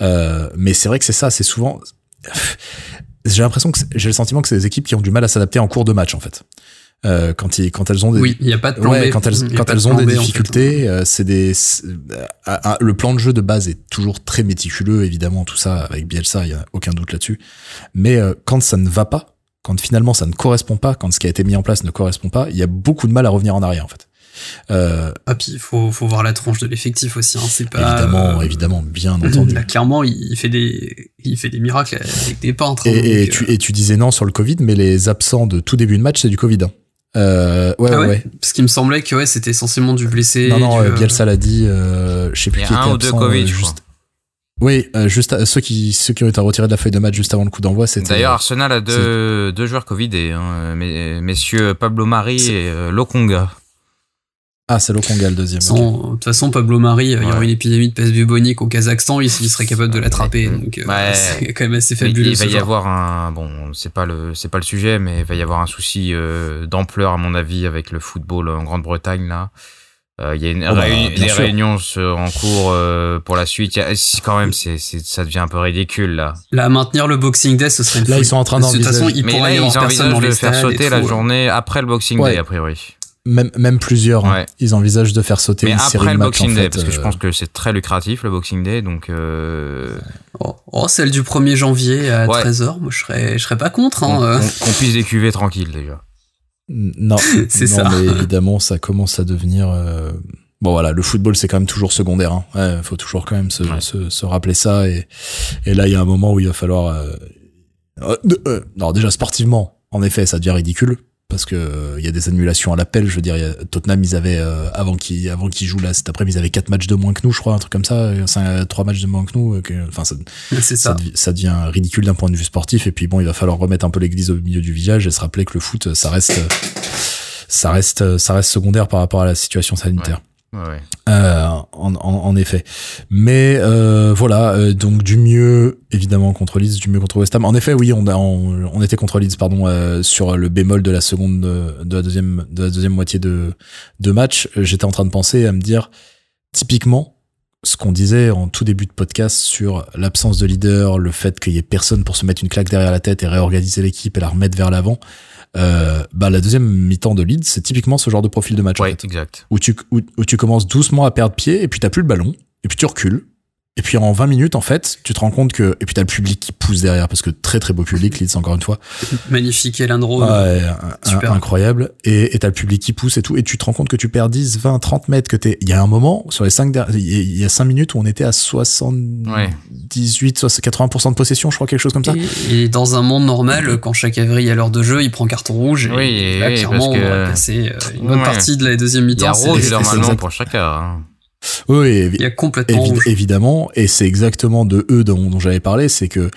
[SPEAKER 1] mais c'est vrai que c'est ça, c'est souvent j'ai l'impression que j'ai le sentiment que c'est des équipes qui ont du mal à s'adapter en cours de match en fait. Euh, quand, ils, quand elles ont des
[SPEAKER 2] oui il y a pas de plan
[SPEAKER 1] ouais, quand elles quand elles ont des difficultés euh, c'est des euh, le plan de jeu de base est toujours très méticuleux évidemment tout ça avec Bielsa il y a aucun doute là-dessus. Mais euh, quand ça ne va pas quand finalement ça ne correspond pas quand ce qui a été mis en place ne correspond pas il y a beaucoup de mal à revenir en arrière en fait
[SPEAKER 2] euh, ah puis il faut, faut voir la tranche de l'effectif aussi. Hein. C'est pas
[SPEAKER 1] évidemment, euh, évidemment, bien entendu.
[SPEAKER 2] Là, clairement, il fait des, il fait des miracles avec des peintres.
[SPEAKER 1] Hein, et, et, tu, euh, et tu disais non sur le Covid, mais les absents de tout début de match, c'est du Covid. Hein. Euh, ouais, ah ouais, ouais,
[SPEAKER 2] Parce qu'il me semblait que ouais, c'était essentiellement du blessé.
[SPEAKER 1] Non, non, Bielsa l'a dit. Euh, je sais plus qui était un ou deux Covid, juste. Oui, euh, juste ceux qui ceux qui ont été retirés de la feuille de match juste avant le coup d'envoi, c'était.
[SPEAKER 3] D'ailleurs, Arsenal a deux, deux joueurs Covidés, hein, messieurs Pablo Mari et Lokonga.
[SPEAKER 1] Ah, c'est Lokonga le deuxième.
[SPEAKER 2] De toute façon, Pablo Marie, il y aurait une épidémie de peste bubonique au Kazakhstan, il, serait capable de l'attraper. Donc, euh, [LAUGHS] c'est quand même assez fabuleux.
[SPEAKER 3] Il va y avoir un, bon, c'est pas le, c'est pas le sujet, mais il va y avoir un souci euh, d'ampleur à mon avis avec le football en Grande-Bretagne là. Euh, il y a une oh bah, des réunions en cours pour la suite. quand même, c'est, ça devient un peu ridicule là.
[SPEAKER 2] Là, maintenir le Boxing Day, ce serait une
[SPEAKER 1] Là, ils sont en train
[SPEAKER 2] d'envisager. De toute façon, ils
[SPEAKER 3] mais
[SPEAKER 2] là,
[SPEAKER 3] ils envisagent de faire sauter la journée après le Boxing Day, a priori
[SPEAKER 1] même, même plusieurs. Hein. Ils envisagent de faire sauter une série de matchs.
[SPEAKER 3] Boxing
[SPEAKER 1] Day,
[SPEAKER 3] parce que je euh, pense que c'est très lucratif le Boxing Day, donc. Euh...
[SPEAKER 2] Oh, oh, celle du 1er janvier à 13h, moi je serais, je serais pas contre. Hein,
[SPEAKER 3] euh. Qu'on puisse décuver tranquille déjà.
[SPEAKER 1] Non, [LAUGHS] c'est ça. Mais évidemment, ça commence à devenir. Euh... Bon voilà, le football c'est quand même toujours secondaire. Hein. Ouais, faut toujours quand même se, se, se, rappeler ça. Et, et là, il y a un moment où il va falloir. Euh, non, déjà sportivement, en effet, ça devient ridicule parce que il euh, y a des annulations à l'appel. Je veux dire, Tottenham, ils avaient euh, avant qu'ils avant qu'ils jouent là cet après, ils avaient quatre matchs de moins que nous, je crois, un truc comme ça, trois matchs de moins que nous. enfin, ça, ça. ça, devient ridicule d'un point de vue sportif. Et puis bon, il va falloir remettre un peu l'église au milieu du village et se rappeler que le foot, ça reste, ça reste, ça reste secondaire par rapport à la situation sanitaire. Euh, en, effet. Mais euh, voilà, euh, donc du mieux évidemment contre Leeds, du mieux contre West Ham. En effet, oui, on était contre Leeds, pardon, sur le bémol de la seconde, de la deuxième, de la deuxième moitié de de match. J'étais en train de penser à me dire, typiquement, ce qu'on disait en tout début de podcast sur l'absence de leader, le fait qu'il y ait personne pour se mettre une claque derrière la tête et réorganiser l'équipe et la remettre vers l'avant. Euh, bah la deuxième mi-temps de Leeds, c'est typiquement ce genre de profil de match.
[SPEAKER 3] Ouais, exact.
[SPEAKER 1] Où tu, où, où, tu commences doucement à perdre pied et puis t'as plus le ballon et puis tu recules et puis en 20 minutes, en fait, tu te rends compte que et puis t'as le public qui pousse derrière parce que très très beau public, Leeds encore une fois.
[SPEAKER 2] Magnifique Elandro.
[SPEAKER 1] Ouais, super incroyable. Et et t'as le public qui pousse et tout et tu te rends compte que tu perds 10, 20, 30 mètres que t'es. Il y a un moment sur les 5 il y a 5 minutes où on était à 78, ouais. 80% de possession, je crois quelque chose comme ça.
[SPEAKER 2] Et, dans un monde normal, quand chaque avril à l'heure de jeu, il prend carton rouge. Et
[SPEAKER 3] oui,
[SPEAKER 2] là, clairement, on va passer euh, une bonne partie de la deuxième mi-temps.
[SPEAKER 3] Il y a rouge normalement pour chacun.
[SPEAKER 1] Oui,
[SPEAKER 2] il y a complètement
[SPEAKER 1] évidemment, et c'est exactement de eux dont, j'avais parlé, c'est que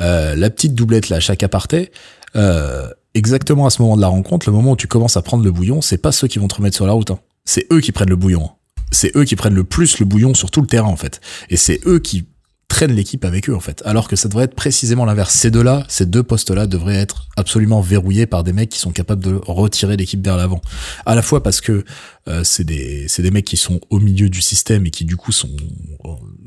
[SPEAKER 1] euh, la petite doublette là, chaque aparté, euh, exactement à ce moment de la rencontre, le moment où tu commences à prendre le bouillon, c'est pas ceux qui vont te remettre sur la route, hein. c'est eux qui prennent le bouillon. Hein. C'est eux qui prennent le plus le bouillon sur tout le terrain en fait, et c'est eux qui traînent l'équipe avec eux en fait. Alors que ça devrait être précisément l'inverse. Ces deux-là, ces deux postes-là devraient être absolument verrouillés par des mecs qui sont capables de retirer l'équipe vers l'avant. À la fois parce que euh, c'est des c'est des mecs qui sont au milieu du système et qui du coup sont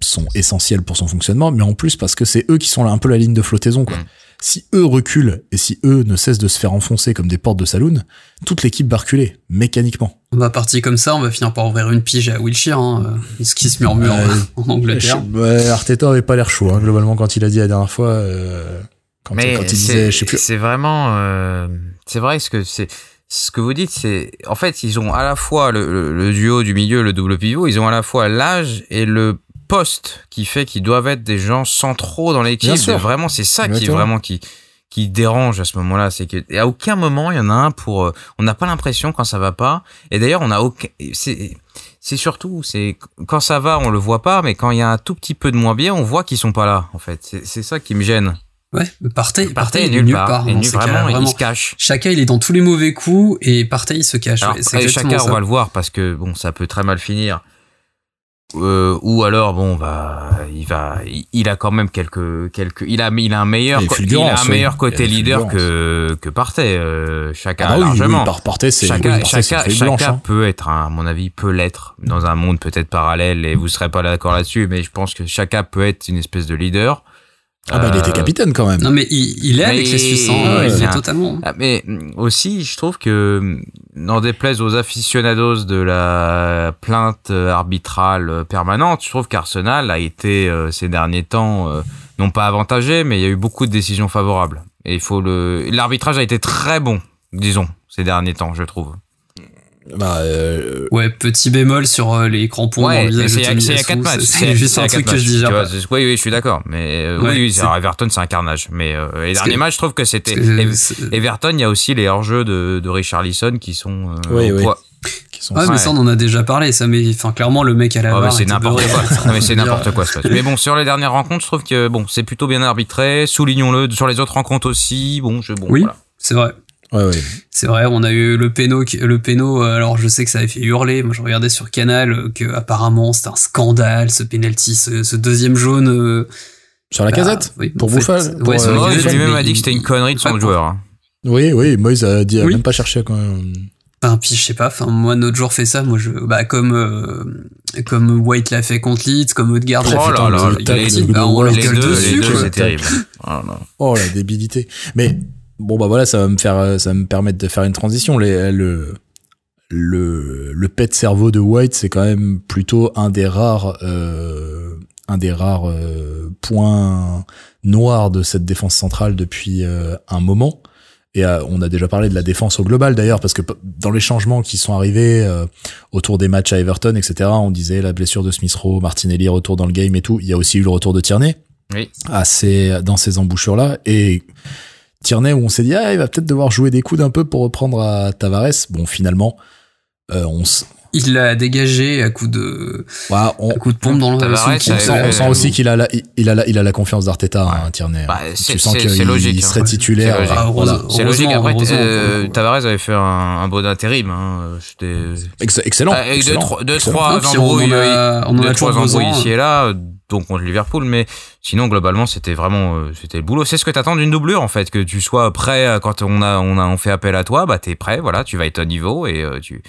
[SPEAKER 1] sont essentiels pour son fonctionnement, mais en plus parce que c'est eux qui sont là un peu la ligne de flottaison quoi. Mm si eux reculent et si eux ne cessent de se faire enfoncer comme des portes de saloon, toute l'équipe va reculer, mécaniquement.
[SPEAKER 2] On va partir comme ça, on va finir par ouvrir une pige à Wilshire, hein, euh, ce qui se murmure [LAUGHS] en Angleterre.
[SPEAKER 1] Arteta avait pas l'air chaud, hein, globalement, quand il a dit la dernière fois. Euh, quand,
[SPEAKER 3] Mais il disait, je sais plus. C'est vraiment, euh, c'est vrai ce que c'est. Ce que vous dites, c'est en fait ils ont à la fois le, le duo du milieu, le double pivot, ils ont à la fois l'âge et le poste qui fait qu'ils doivent être des gens centraux dans l'équipe. Vraiment, c'est ça qui vraiment qui qui dérange à ce moment-là, c'est que à aucun moment il y en a un pour. Euh, on n'a pas l'impression quand ça va pas. Et d'ailleurs, on a aucun. C'est c'est surtout c'est quand ça va, on le voit pas, mais quand il y a un tout petit peu de moins bien, on voit qu'ils sont pas là. En fait, c'est ça qui me gêne.
[SPEAKER 2] Ouais, il est nulle part.
[SPEAKER 3] part vraiment, il se cache.
[SPEAKER 2] Chacun, il est dans tous les mauvais coups et Partey, il se cache.
[SPEAKER 3] Alors, chacun, on va le voir parce que bon, ça peut très mal finir. Euh, ou alors bon bah il va il, a quand même quelques quelques il a il a un meilleur il a un meilleur côté leader que que Partey euh, chacun ah bah largement.
[SPEAKER 1] oui, c'est
[SPEAKER 3] chacun chacun, chacun hein. peut être à mon avis peut l'être dans un monde peut-être parallèle et vous serez pas d'accord là-dessus mais je pense que chacun peut être une espèce de leader
[SPEAKER 1] ah bah il était euh, capitaine quand même.
[SPEAKER 2] Non mais il, est avec les Suisses, hein, il est totalement.
[SPEAKER 3] Ah, mais aussi je trouve que n'en déplaise aux aficionados de la plainte arbitrale permanente, je trouve qu'Arsenal a été euh, ces derniers temps euh, non pas avantagé, mais il y a eu beaucoup de décisions favorables. Et il faut le l'arbitrage a été très bon, disons, ces derniers temps, je trouve.
[SPEAKER 1] Bah, euh...
[SPEAKER 2] Ouais, petit bémol sur euh, les crampons
[SPEAKER 3] ouais, C'est il y a 4 matchs.
[SPEAKER 2] C'est juste un truc que je dis
[SPEAKER 3] oui, oui, je suis d'accord. Mais euh, oui, oui Everton, c'est un carnage. Mais euh, les derniers matchs, je trouve que c'était. Everton, il y a aussi les hors-jeux de, de Richard Lisson qui sont. Euh,
[SPEAKER 1] oui, oui.
[SPEAKER 2] Qui sont... Ouais, mais ça, on en a déjà parlé. Ça, mais enfin, clairement, le mec à la.
[SPEAKER 3] Oh, c'est n'importe quoi. non, mais c'est [LAUGHS] n'importe quoi. Mais bon, sur les dernières rencontres, je trouve que bon, c'est plutôt bien arbitré. Soulignons-le. Sur les autres rencontres aussi. Bon, je bon.
[SPEAKER 2] Oui,
[SPEAKER 3] voilà.
[SPEAKER 2] c'est vrai.
[SPEAKER 1] Ouais, ouais.
[SPEAKER 2] C'est vrai, on a eu le péno, le péno. Euh, alors je sais que ça avait fait hurler. Moi, je regardais sur Canal euh, que apparemment c'était un scandale ce penalty, ce, deuxième jaune. Euh,
[SPEAKER 1] sur la bah, casette oui, Pour Bouffal
[SPEAKER 3] Ouais, sur Moïse lui-même a dit que c'était une connerie de son joueur. Hein.
[SPEAKER 1] Oui, oui, Moïse a dit, a même pas cherché quand même.
[SPEAKER 2] Enfin, puis je sais pas, enfin moi notre joueur fait ça, moi je bah comme comme White l'a fait contre Leeds, comme Odegaard l'a
[SPEAKER 3] oh
[SPEAKER 2] fait
[SPEAKER 3] contre Leeds, bah, on leur gueule dessus, c'est terrible.
[SPEAKER 1] Oh, oh la débilité. Mais Bon bah voilà, ça va me faire, ça va me permettre de faire une transition. Les, le le le pet cerveau de White, c'est quand même plutôt un des rares euh, un des rares euh, points noirs de cette défense centrale depuis euh, un moment. Et on a déjà parlé de la défense au global d'ailleurs, parce que dans les changements qui sont arrivés autour des matchs à Everton, etc., on disait la blessure de Smith Rowe, Martinelli retour dans le game et tout. Il y a aussi eu le retour de Tierney.
[SPEAKER 3] Oui.
[SPEAKER 1] Assez dans ces embouchures là et Tierney où on s'est dit ah il va peut-être devoir jouer des coudes un peu pour reprendre à Tavares. Bon finalement on,
[SPEAKER 2] il l'a dégagé à coup de,
[SPEAKER 1] on,
[SPEAKER 2] coup de pompe dans le.
[SPEAKER 1] on, sent, aussi qu'il a la, il a la, il a la confiance d'Arteta, ouais. hein, Tierney. Bah, tu sens qu'il il serait hein. titulaire.
[SPEAKER 3] C'est logique. Après, euh, Tavares avait fait un, un bon intérim. Hein.
[SPEAKER 1] excellent. Avec
[SPEAKER 3] excellent. deux, trois embrouilles, deux, trois embrouilles ici et là, donc contre Liverpool, mais sinon globalement c'était vraiment euh, c'était le boulot. C'est ce que t'attends d'une doublure en fait, que tu sois prêt quand on a on a on fait appel à toi, bah t'es prêt, voilà, tu vas être au niveau et euh, tu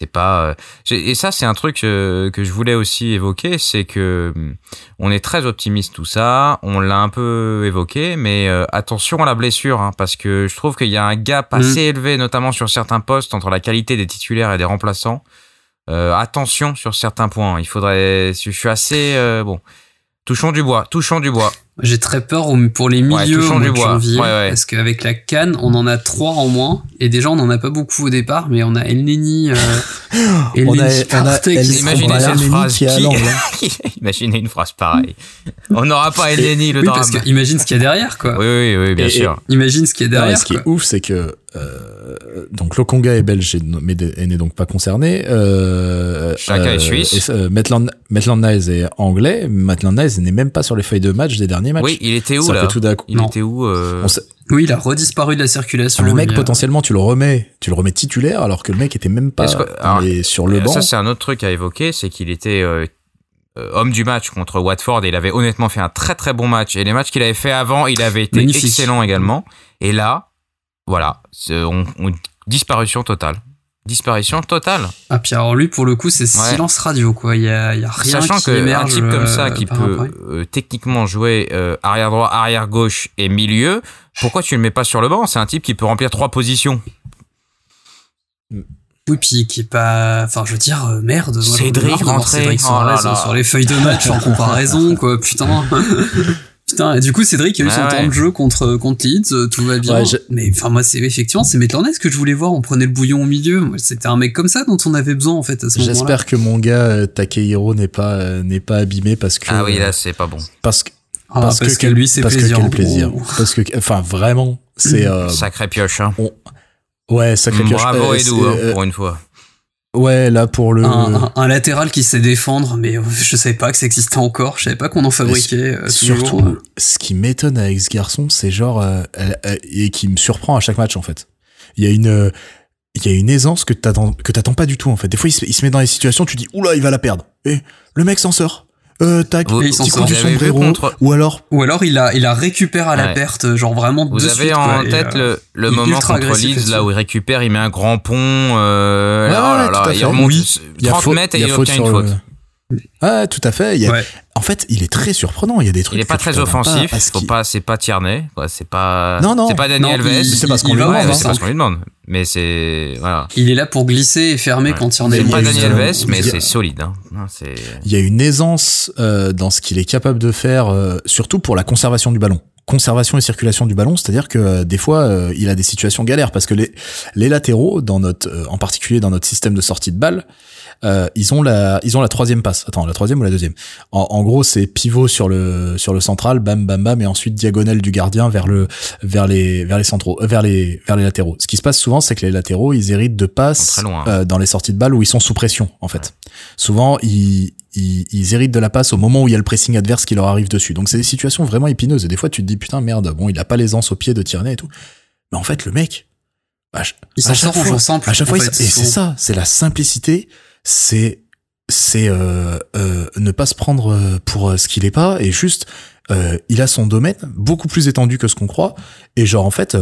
[SPEAKER 3] c'est pas euh, et ça c'est un truc euh, que je voulais aussi évoquer, c'est que hum, on est très optimiste tout ça, on l'a un peu évoqué, mais euh, attention à la blessure hein, parce que je trouve qu'il y a un gap mmh. assez élevé, notamment sur certains postes entre la qualité des titulaires et des remplaçants. Attention sur certains points, il faudrait. Je suis assez bon. Touchons du bois, touchons du bois.
[SPEAKER 2] J'ai très peur pour les milieux mois de janvier, parce qu'avec la canne, on en a trois en moins, et déjà on en a pas beaucoup au départ, mais on a El Neni, euh, [LAUGHS]
[SPEAKER 1] El on, a, on a
[SPEAKER 3] Imaginez cette phrase qui, [LAUGHS] Imaginez une phrase pareille. On n'aura pas El Neni le
[SPEAKER 2] oui, parce que imagine ce qu'il y a derrière, quoi.
[SPEAKER 3] Oui, oui, oui, bien sûr.
[SPEAKER 2] imagine ce qu'il y a derrière.
[SPEAKER 1] ce qui est ouf, c'est que euh, donc Lokonga est belge mais n'est donc pas concerné. Euh,
[SPEAKER 3] Chacun est euh, suisse.
[SPEAKER 1] Et, euh, Maitland, Maitland Nice est anglais. Maitland Nice n'est même pas sur les feuilles de match des derniers matchs.
[SPEAKER 3] Oui, il était où là
[SPEAKER 1] tout
[SPEAKER 3] Il était où
[SPEAKER 2] Oui, il a redisparu de la circulation.
[SPEAKER 1] Le mec potentiellement tu le remets, tu le remets titulaire alors que le mec était même pas sur le banc.
[SPEAKER 3] Ça c'est un autre truc à évoquer, c'est qu'il était homme du match contre Watford et il avait honnêtement fait un très très bon match et les matchs qu'il avait fait avant il avait été excellent également et là voilà, on, disparition totale. Disparition totale.
[SPEAKER 2] Ah puis alors lui pour le coup c'est silence radio quoi, il y a, y a rien
[SPEAKER 3] Sachant
[SPEAKER 2] qui émerge.
[SPEAKER 3] un type comme ça euh, qui peut euh, techniquement jouer euh, arrière droit, arrière gauche et milieu, pourquoi tu le mets pas sur le banc? C'est un type qui peut remplir trois positions.
[SPEAKER 2] Oui, puis qui est pas. Enfin, je veux dire, merde.
[SPEAKER 3] Cédric rentré.
[SPEAKER 2] Cédric oh sur les feuilles de match en comparaison, quoi. Putain. [LAUGHS] Putain, et du coup, Cédric a eu son temps de jeu contre, contre Leeds, euh, tout va bien. Mais enfin, moi, c'est effectivement, c'est Maitland ce que je voulais voir. On prenait le bouillon au milieu. C'était un mec comme ça dont on avait besoin, en fait, à ce moment-là.
[SPEAKER 1] J'espère que mon gars, euh, Takehiro, n'est pas, euh, n'est pas abîmé parce que.
[SPEAKER 3] Ah oui, là, c'est pas bon.
[SPEAKER 1] Parce que.
[SPEAKER 2] Ah, parce, que, lui, c'est plaisir.
[SPEAKER 1] Que quel plaisir. Oh. Parce que, enfin, vraiment, c'est. Euh,
[SPEAKER 3] sacré pioche, hein.
[SPEAKER 1] Ouais, sacré pioche.
[SPEAKER 3] Bravo, Edu, hein, pour une fois.
[SPEAKER 1] Ouais, là pour le
[SPEAKER 2] un, latéral qui sait défendre, mais je savais pas que ça existait encore. Je savais pas qu'on en fabriquait.
[SPEAKER 1] Euh, surtout, ce qui m'étonne avec ce garçon, c'est genre euh, et qui me surprend à chaque match en fait. Il y a une il y a une aisance que t'attends que t'attends pas du tout en fait. Des fois, il se, il se met dans des situations, tu dis oula, il va la perdre. Et le mec s'en sort euh, tac, petit coup du sombrero, contre... ou alors,
[SPEAKER 2] ou alors il a, il a récupéré à la perte, genre vraiment.
[SPEAKER 3] Vous
[SPEAKER 2] avez
[SPEAKER 3] suite,
[SPEAKER 2] en
[SPEAKER 3] tête le, le moment contre Leeds là où il récupère, il met un grand pont, euh,
[SPEAKER 1] ouais, là, là,
[SPEAKER 3] il remonte 30 mètres et il, obtient une faute.
[SPEAKER 1] Ah, tout à fait. Il y a... En fait, il est très surprenant. Il y a des trucs.
[SPEAKER 3] Il est pas très offensif. Faut pas, c'est pas Tierney. C'est pas.
[SPEAKER 1] Non, non.
[SPEAKER 3] C'est pas Daniel Alves.
[SPEAKER 1] C'est parce qu'on lui demande.
[SPEAKER 3] C'est parce qu'on lui demande. Mais c'est voilà.
[SPEAKER 2] Il est là pour glisser et fermer quand Tierney.
[SPEAKER 3] C'est pas Daniel Alves, mais c'est solide. Hein.
[SPEAKER 1] Il y a une aisance euh, dans ce qu'il est capable de faire, euh, surtout pour la conservation du ballon conservation et circulation du ballon, c'est-à-dire que euh, des fois euh, il a des situations galères parce que les les latéraux dans notre euh, en particulier dans notre système de sortie de balle, ils ont la ils ont la troisième passe. Attends, la troisième ou la deuxième? En, gros, c'est pivot sur le sur le central, bam bam bam et ensuite diagonale du gardien vers le vers les vers les centraux, vers les vers les latéraux. Ce qui se passe souvent, c'est que les latéraux, ils héritent de passes dans les sorties de balle où ils sont sous pression en fait. Souvent, ils ils, héritent de la passe au moment où il y a le pressing adverse qui leur arrive dessus. Donc c'est des situations vraiment épineuses. Et des fois, tu te dis, putain, merde, bon, il a pas l'aisance au pied de Tierney et tout. Mais en fait, le mec,
[SPEAKER 2] à, il s'en sort en simple.
[SPEAKER 1] À chaque fois, et c'est ça, c'est la simplicité, c'est c'est euh, euh, ne pas se prendre euh, pour ce qu'il est pas et juste il a son domaine beaucoup plus étendu que ce qu'on croit et genre en fait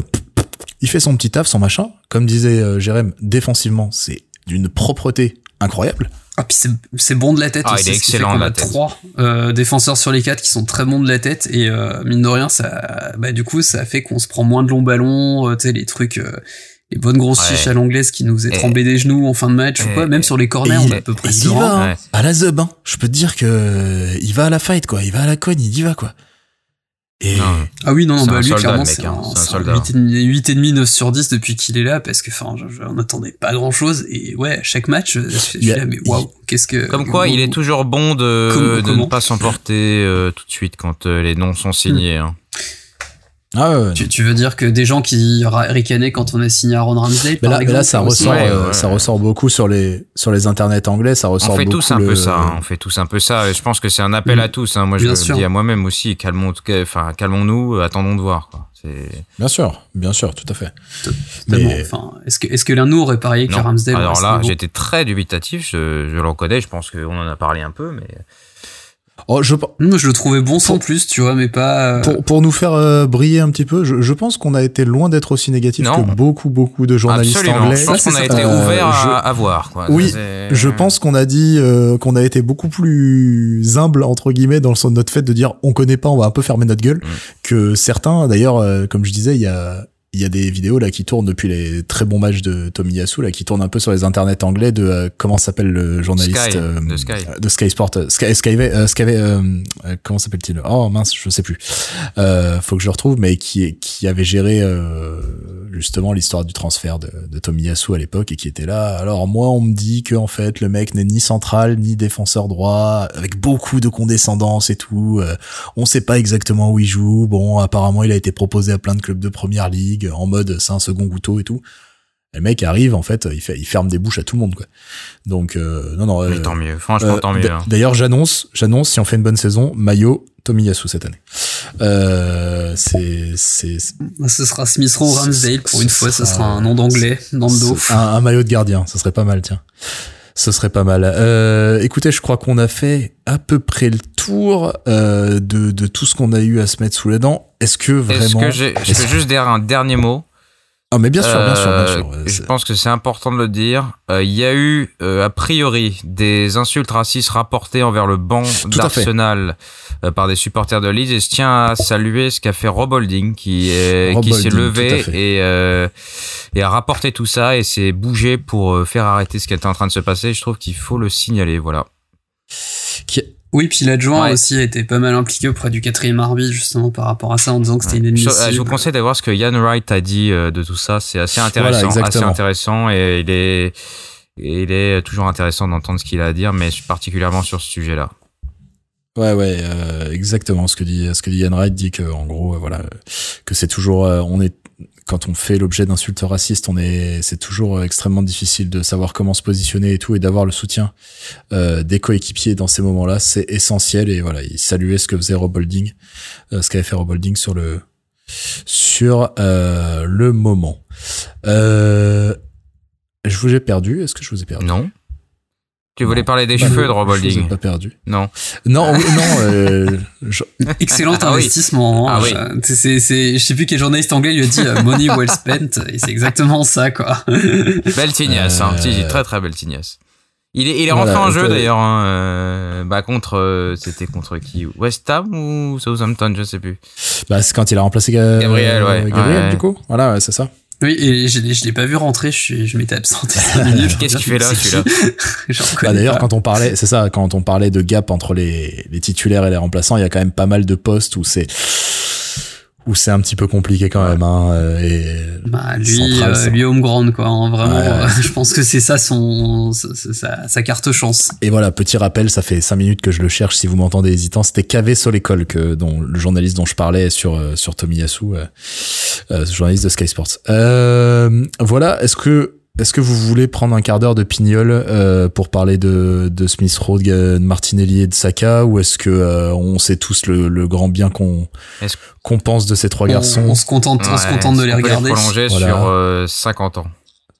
[SPEAKER 1] il fait son petit taf son machin comme disait Jérém défensivement c'est d'une propreté incroyable
[SPEAKER 2] ah, puis c'est bon de la tête
[SPEAKER 3] ah,
[SPEAKER 2] aussi.
[SPEAKER 3] Il est excellent de la
[SPEAKER 2] tête. trois euh, défenseurs sur les quatre qui sont très bons de la tête et euh, mine de rien, ça, bah du coup, ça fait qu'on se prend moins de longs ballons, euh, tu sais les trucs, euh, les bonnes grosses chiches à l'anglaise qui nous est trembler des genoux en fin de match ou quoi. Même sur les corners, on est à peu près.
[SPEAKER 1] Il va hein. à la zub. Hein. Je peux te dire que il va à la fight quoi. Il va à la cogne, il y va quoi.
[SPEAKER 2] Ah oui, non, non bah lui, clairement, c'est un, un, 8,5, 9 sur 10 depuis qu'il est là, parce que, enfin, j'en attendais pas grand chose, et ouais, chaque match, je suis là, mais waouh, qu'est-ce que.
[SPEAKER 3] Comme quoi, il est toujours bon de, de ne pas s'emporter euh, tout de suite quand euh, les noms sont signés. Hein.
[SPEAKER 1] Ah ouais,
[SPEAKER 2] tu, tu, veux dire que des gens qui ricanaient quand on a signé Aaron Ramsey
[SPEAKER 1] mais là, mais là ça ressort, euh, ça ressort beaucoup sur les sur les internets anglais, ça ressort.
[SPEAKER 3] On fait
[SPEAKER 1] tous
[SPEAKER 3] un peu ça, hein. on fait tous un peu ça. Et je pense que c'est un appel mm. à tous. Hein. Moi, je le dis à moi-même aussi. Calmons, enfin, calmons-nous, attendons de voir. Quoi.
[SPEAKER 1] Bien sûr, bien sûr, tout à fait.
[SPEAKER 2] Mais... Enfin, est-ce que, est-ce que l'un nous aurait parié que Ramsdale
[SPEAKER 3] Alors là, j'étais très dubitatif, je, je le reconnais, je pense qu'on en a parlé un peu, mais
[SPEAKER 2] Oh, je... je le trouvais bon sans plus, tu vois, mais pas.
[SPEAKER 1] Euh, pour, pour nous faire euh, briller un petit peu, je, je pense qu'on a été loin d'être aussi négatif que beaucoup, beaucoup de journalistes
[SPEAKER 3] Absolument.
[SPEAKER 1] anglais.
[SPEAKER 3] Je pense qu'on a été euh, ouvert à, voir. Quoi.
[SPEAKER 1] Oui, je pense qu'on a dit qu'on a été beaucoup plus humble entre guillemets dans le notre fait de dire on connaît pas, on va un peu fermer notre gueule. Mm. Que certains, d'ailleurs, comme je disais, il y a il y a des vidéos là qui tournent depuis les très bons matchs de Tomiyasu là qui tournent un peu sur les internets anglais de euh, comment s'appelle le journaliste
[SPEAKER 3] euh, de Sky.
[SPEAKER 1] de Sky Sport euh, Sky Sky, comment s'appelle-t-il? Oh mince je sais plus. Faut que je le retrouve mais qui qui avait géré justement l'histoire du transfert de, de Tomiyasu à l'époque et qui était là. Alors moi on me dit que en fait le mec n'est ni central ni défenseur droit avec beaucoup de condescendance et tout. On sait pas exactement où il joue. Bon apparemment il a été proposé à plein de clubs de première ligue en mode c'est un second goûteau et tout. le mec arrive en fait, il, fait, il ferme des bouches à tout le monde quoi. Donc euh, non non.
[SPEAKER 3] Mais tant mieux, franchement euh, tant mieux. Hein.
[SPEAKER 1] D'ailleurs j'annonce, j'annonce si on fait une bonne saison, maillot Tomiyasu cette année. Euh, c'est c'est.
[SPEAKER 2] Ce sera Smith Rowe Ramsdale pour une fois, ce sera un nom d'anglais dans le dos.
[SPEAKER 1] Un, maillot de gardien, ce serait pas mal tiens. Ce serait pas mal. Euh, écoutez, je crois qu'on a fait à peu près le tour euh, de, de tout ce qu'on a eu à se mettre sous les dents. Est-ce que vraiment... Est-ce
[SPEAKER 3] que j'ai, je peux juste dire un dernier mot
[SPEAKER 1] ah mais bien sûr, bien sûr, bien euh, sûr.
[SPEAKER 3] je pense que c'est important de le dire. Euh, il y a eu euh, a priori des insultes racistes rapportées envers le banc d'Arsenal par des supporters de Leeds et je tiens à saluer ce qu'a fait Rob Holding qui est, qui s'est levé et et a rapporté tout ça et s'est bougé pour faire arrêter ce qui était en train de se passer. Je trouve qu'il faut le signaler, voilà.
[SPEAKER 2] Qui oui, puis l'adjoint aussi a été pas mal impliqué auprès du quatrième arbitre justement par rapport à ça en disant que c'était une inadmissible.
[SPEAKER 3] Je, je, vous conseille d'avoir ce que Ian Wright a dit euh, de tout ça. C'est assez intéressant, assez intéressant et il est, il est toujours intéressant d'entendre ce qu'il a à dire, mais particulièrement sur ce sujet-là.
[SPEAKER 1] Ouais, ouais, euh, exactement. Ce que dit, ce que dit Ian Wright dit que, en gros, euh, voilà, que c'est toujours, on est quand on fait l'objet d'insultes racistes, on est, c'est toujours extrêmement difficile de savoir comment se positionner et tout, et d'avoir le soutien euh, des coéquipiers dans ces moments-là, c'est essentiel. Et voilà, il saluait ce que faisait Rob Holding, euh, ce qu'avait fait Rob Holding sur le sur euh, le moment. Euh, je vous ai perdu. Est-ce que je vous ai perdu?
[SPEAKER 3] Non. Tu voulais parler des cheveux de Rob Holding
[SPEAKER 1] Je pas perdu.
[SPEAKER 3] Non.
[SPEAKER 1] Non, [LAUGHS] non. Euh,
[SPEAKER 2] Excellent ah investissement. Hein. Ah, oui. c'est, c'est, je sais plus quel journaliste anglais lui a dit euh, money well spent et c'est exactement ça quoi. [LAUGHS]
[SPEAKER 3] belle tignasse, hein. Euh, très très belle tignasse. Il est, il est rentré en jeu d'ailleurs, hein, euh, bah contre, c'était contre qui? West Ham ou Southampton, je sais plus.
[SPEAKER 1] Bah c'est quand il a remplacé
[SPEAKER 3] Gabriel, ouais.
[SPEAKER 1] Gabriel du coup, voilà, c'est ça.
[SPEAKER 2] Oui, et je, je l'ai pas vu rentrer, je, je m'étais absenté 5 [LAUGHS] minutes.
[SPEAKER 3] Qu'est-ce qu'il fait là, celui-là [LAUGHS]
[SPEAKER 1] bah, D'ailleurs, quand on parlait, c'est ça, quand on parlait de gap entre les, les titulaires et les remplaçants, il y a quand même pas mal de postes où c'est où c'est un petit peu compliqué quand même. Hein, euh, et
[SPEAKER 2] bah, lui, euh, lui home ground quoi. Hein, vraiment, euh, [LAUGHS] je pense que c'est ça son sa, sa, carte chance.
[SPEAKER 1] Et voilà, petit rappel, ça fait cinq minutes que je le cherche. Si vous m'entendez hésitant, c'était KV Solécole que dont le journaliste dont je parlais sur sur Tomiyasu, euh, journaliste de Sky Sports. voilà, est-ce que est-ce que vous voulez prendre un quart d'heure de pignol euh, pour parler de, de Smith Road, Martinelli et de Saka ou est-ce que euh, on sait tous le, le grand bien qu'on qu'on pense de ces trois garçons?
[SPEAKER 2] On, se contente, on se contente de les regarder.
[SPEAKER 3] prolonger sur 50 euh, ans.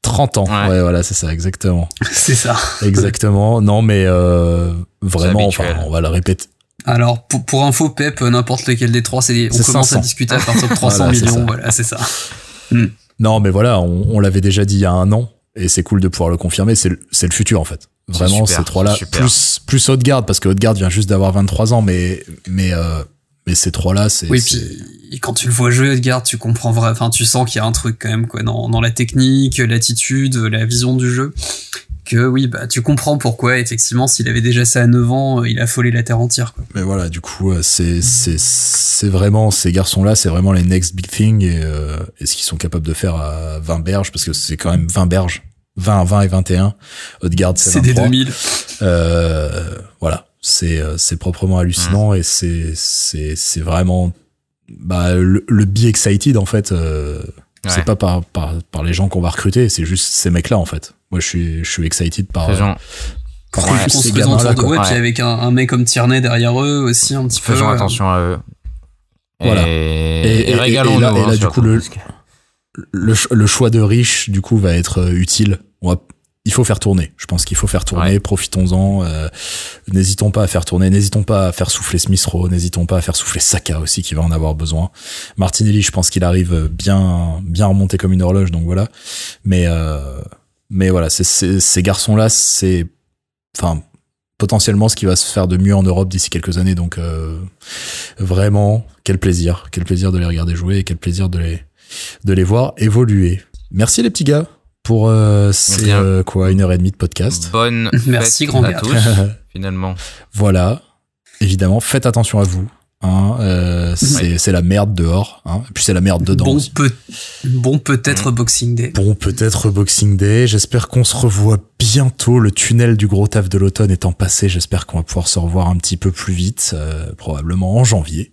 [SPEAKER 1] 30 ans, ouais, voilà, c'est ça, exactement. [LAUGHS]
[SPEAKER 2] c'est ça.
[SPEAKER 1] Exactement. Non, mais euh, vraiment, enfin, on va le répéter.
[SPEAKER 2] Alors, pour, pour info, Pep, n'importe lequel des trois, c'est on commence à discuter à partir de [LAUGHS] 300 millions. Voilà, c'est ça. [LAUGHS]
[SPEAKER 1] Non, mais voilà, on, on l'avait déjà dit il y a un an, et c'est cool de pouvoir le confirmer. C'est le, le futur en fait. Vraiment, ces trois-là, plus plus Haute-Garde, parce que Haute-Garde vient juste d'avoir 23 ans, mais mais euh, mais ces trois-là, c'est.
[SPEAKER 2] Oui, puis quand tu le vois jouer Haute-Garde, tu comprends vraiment. Enfin, tu sens qu'il y a un truc quand même quoi dans dans la technique, l'attitude, la vision du jeu que oui, bah tu comprends pourquoi effectivement s'il avait déjà ça à 9 ans, euh, il a affolé la terre entière. Quoi.
[SPEAKER 1] Mais voilà, du coup, euh, c'est c'est c'est vraiment ces garçons-là, c'est vraiment les next big thing et, euh, et ce qu'ils sont capables de faire à 20 berges parce que c'est quand même 20 berges, 20, 20 et 21. Haute-Garde, c'est
[SPEAKER 2] des 2000.
[SPEAKER 1] Euh, voilà, c'est c'est proprement hallucinant et c'est c'est c'est vraiment bah, le, le be excited en fait. Euh, c'est pas par, par, par les gens qu'on va recruter, c'est juste ces mecs-là en fait. Moi, je suis, je suis excited par.
[SPEAKER 3] Faisons,
[SPEAKER 2] par ouais, se faisant autour de ouais, puis avec un, un, mec comme Tierney derrière eux aussi un petit
[SPEAKER 3] peu. Faisons attention à eux.
[SPEAKER 1] Voilà.
[SPEAKER 3] Et, et, régalons-nous.
[SPEAKER 1] Et là, et là
[SPEAKER 3] hein,
[SPEAKER 1] du coup, le, le, le, choix de riche, du coup, va être euh, utile. On va, il faut faire tourner. Je pense qu'il faut faire tourner. Ouais. Profitons-en. Euh, n'hésitons pas à faire tourner. N'hésitons pas à faire souffler Smith Rowe. N'hésitons pas à faire souffler Saka aussi, qui va en avoir besoin. Martinelli, je pense qu'il arrive bien, bien remonté comme une horloge. Donc voilà. Mais, euh, mais voilà, ces garçons-là, c'est, enfin, potentiellement ce qui va se faire de mieux en Europe d'ici quelques années. Donc euh, vraiment, quel plaisir, quel plaisir de les regarder jouer et quel plaisir de les de les voir évoluer. Merci les petits gars pour euh, ces euh, quoi une heure et demie de podcast.
[SPEAKER 3] Bonne [LAUGHS]
[SPEAKER 2] merci grand
[SPEAKER 3] à tous [LAUGHS] finalement.
[SPEAKER 1] Voilà, évidemment, faites attention à vous. Hein, euh, c'est ouais. la merde dehors, hein, et puis c'est la merde dedans.
[SPEAKER 2] Bon, peut, bon peut-être mmh. Boxing Day.
[SPEAKER 1] Bon peut-être Boxing Day. J'espère qu'on se revoit bientôt. Le tunnel du gros taf de l'automne étant passé, j'espère qu'on va pouvoir se revoir un petit peu plus vite, euh, probablement en janvier.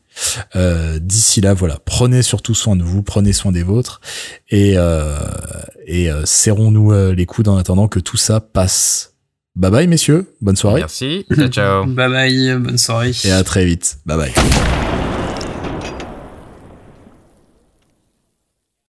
[SPEAKER 1] Euh, D'ici là, voilà, prenez surtout soin de vous, prenez soin des vôtres, et, euh, et euh, serrons-nous les coudes en attendant que tout ça passe. Bye bye messieurs, bonne soirée.
[SPEAKER 3] Merci, ciao ciao. [LAUGHS]
[SPEAKER 2] bye bye, bonne soirée.
[SPEAKER 1] Et à très vite, bye bye.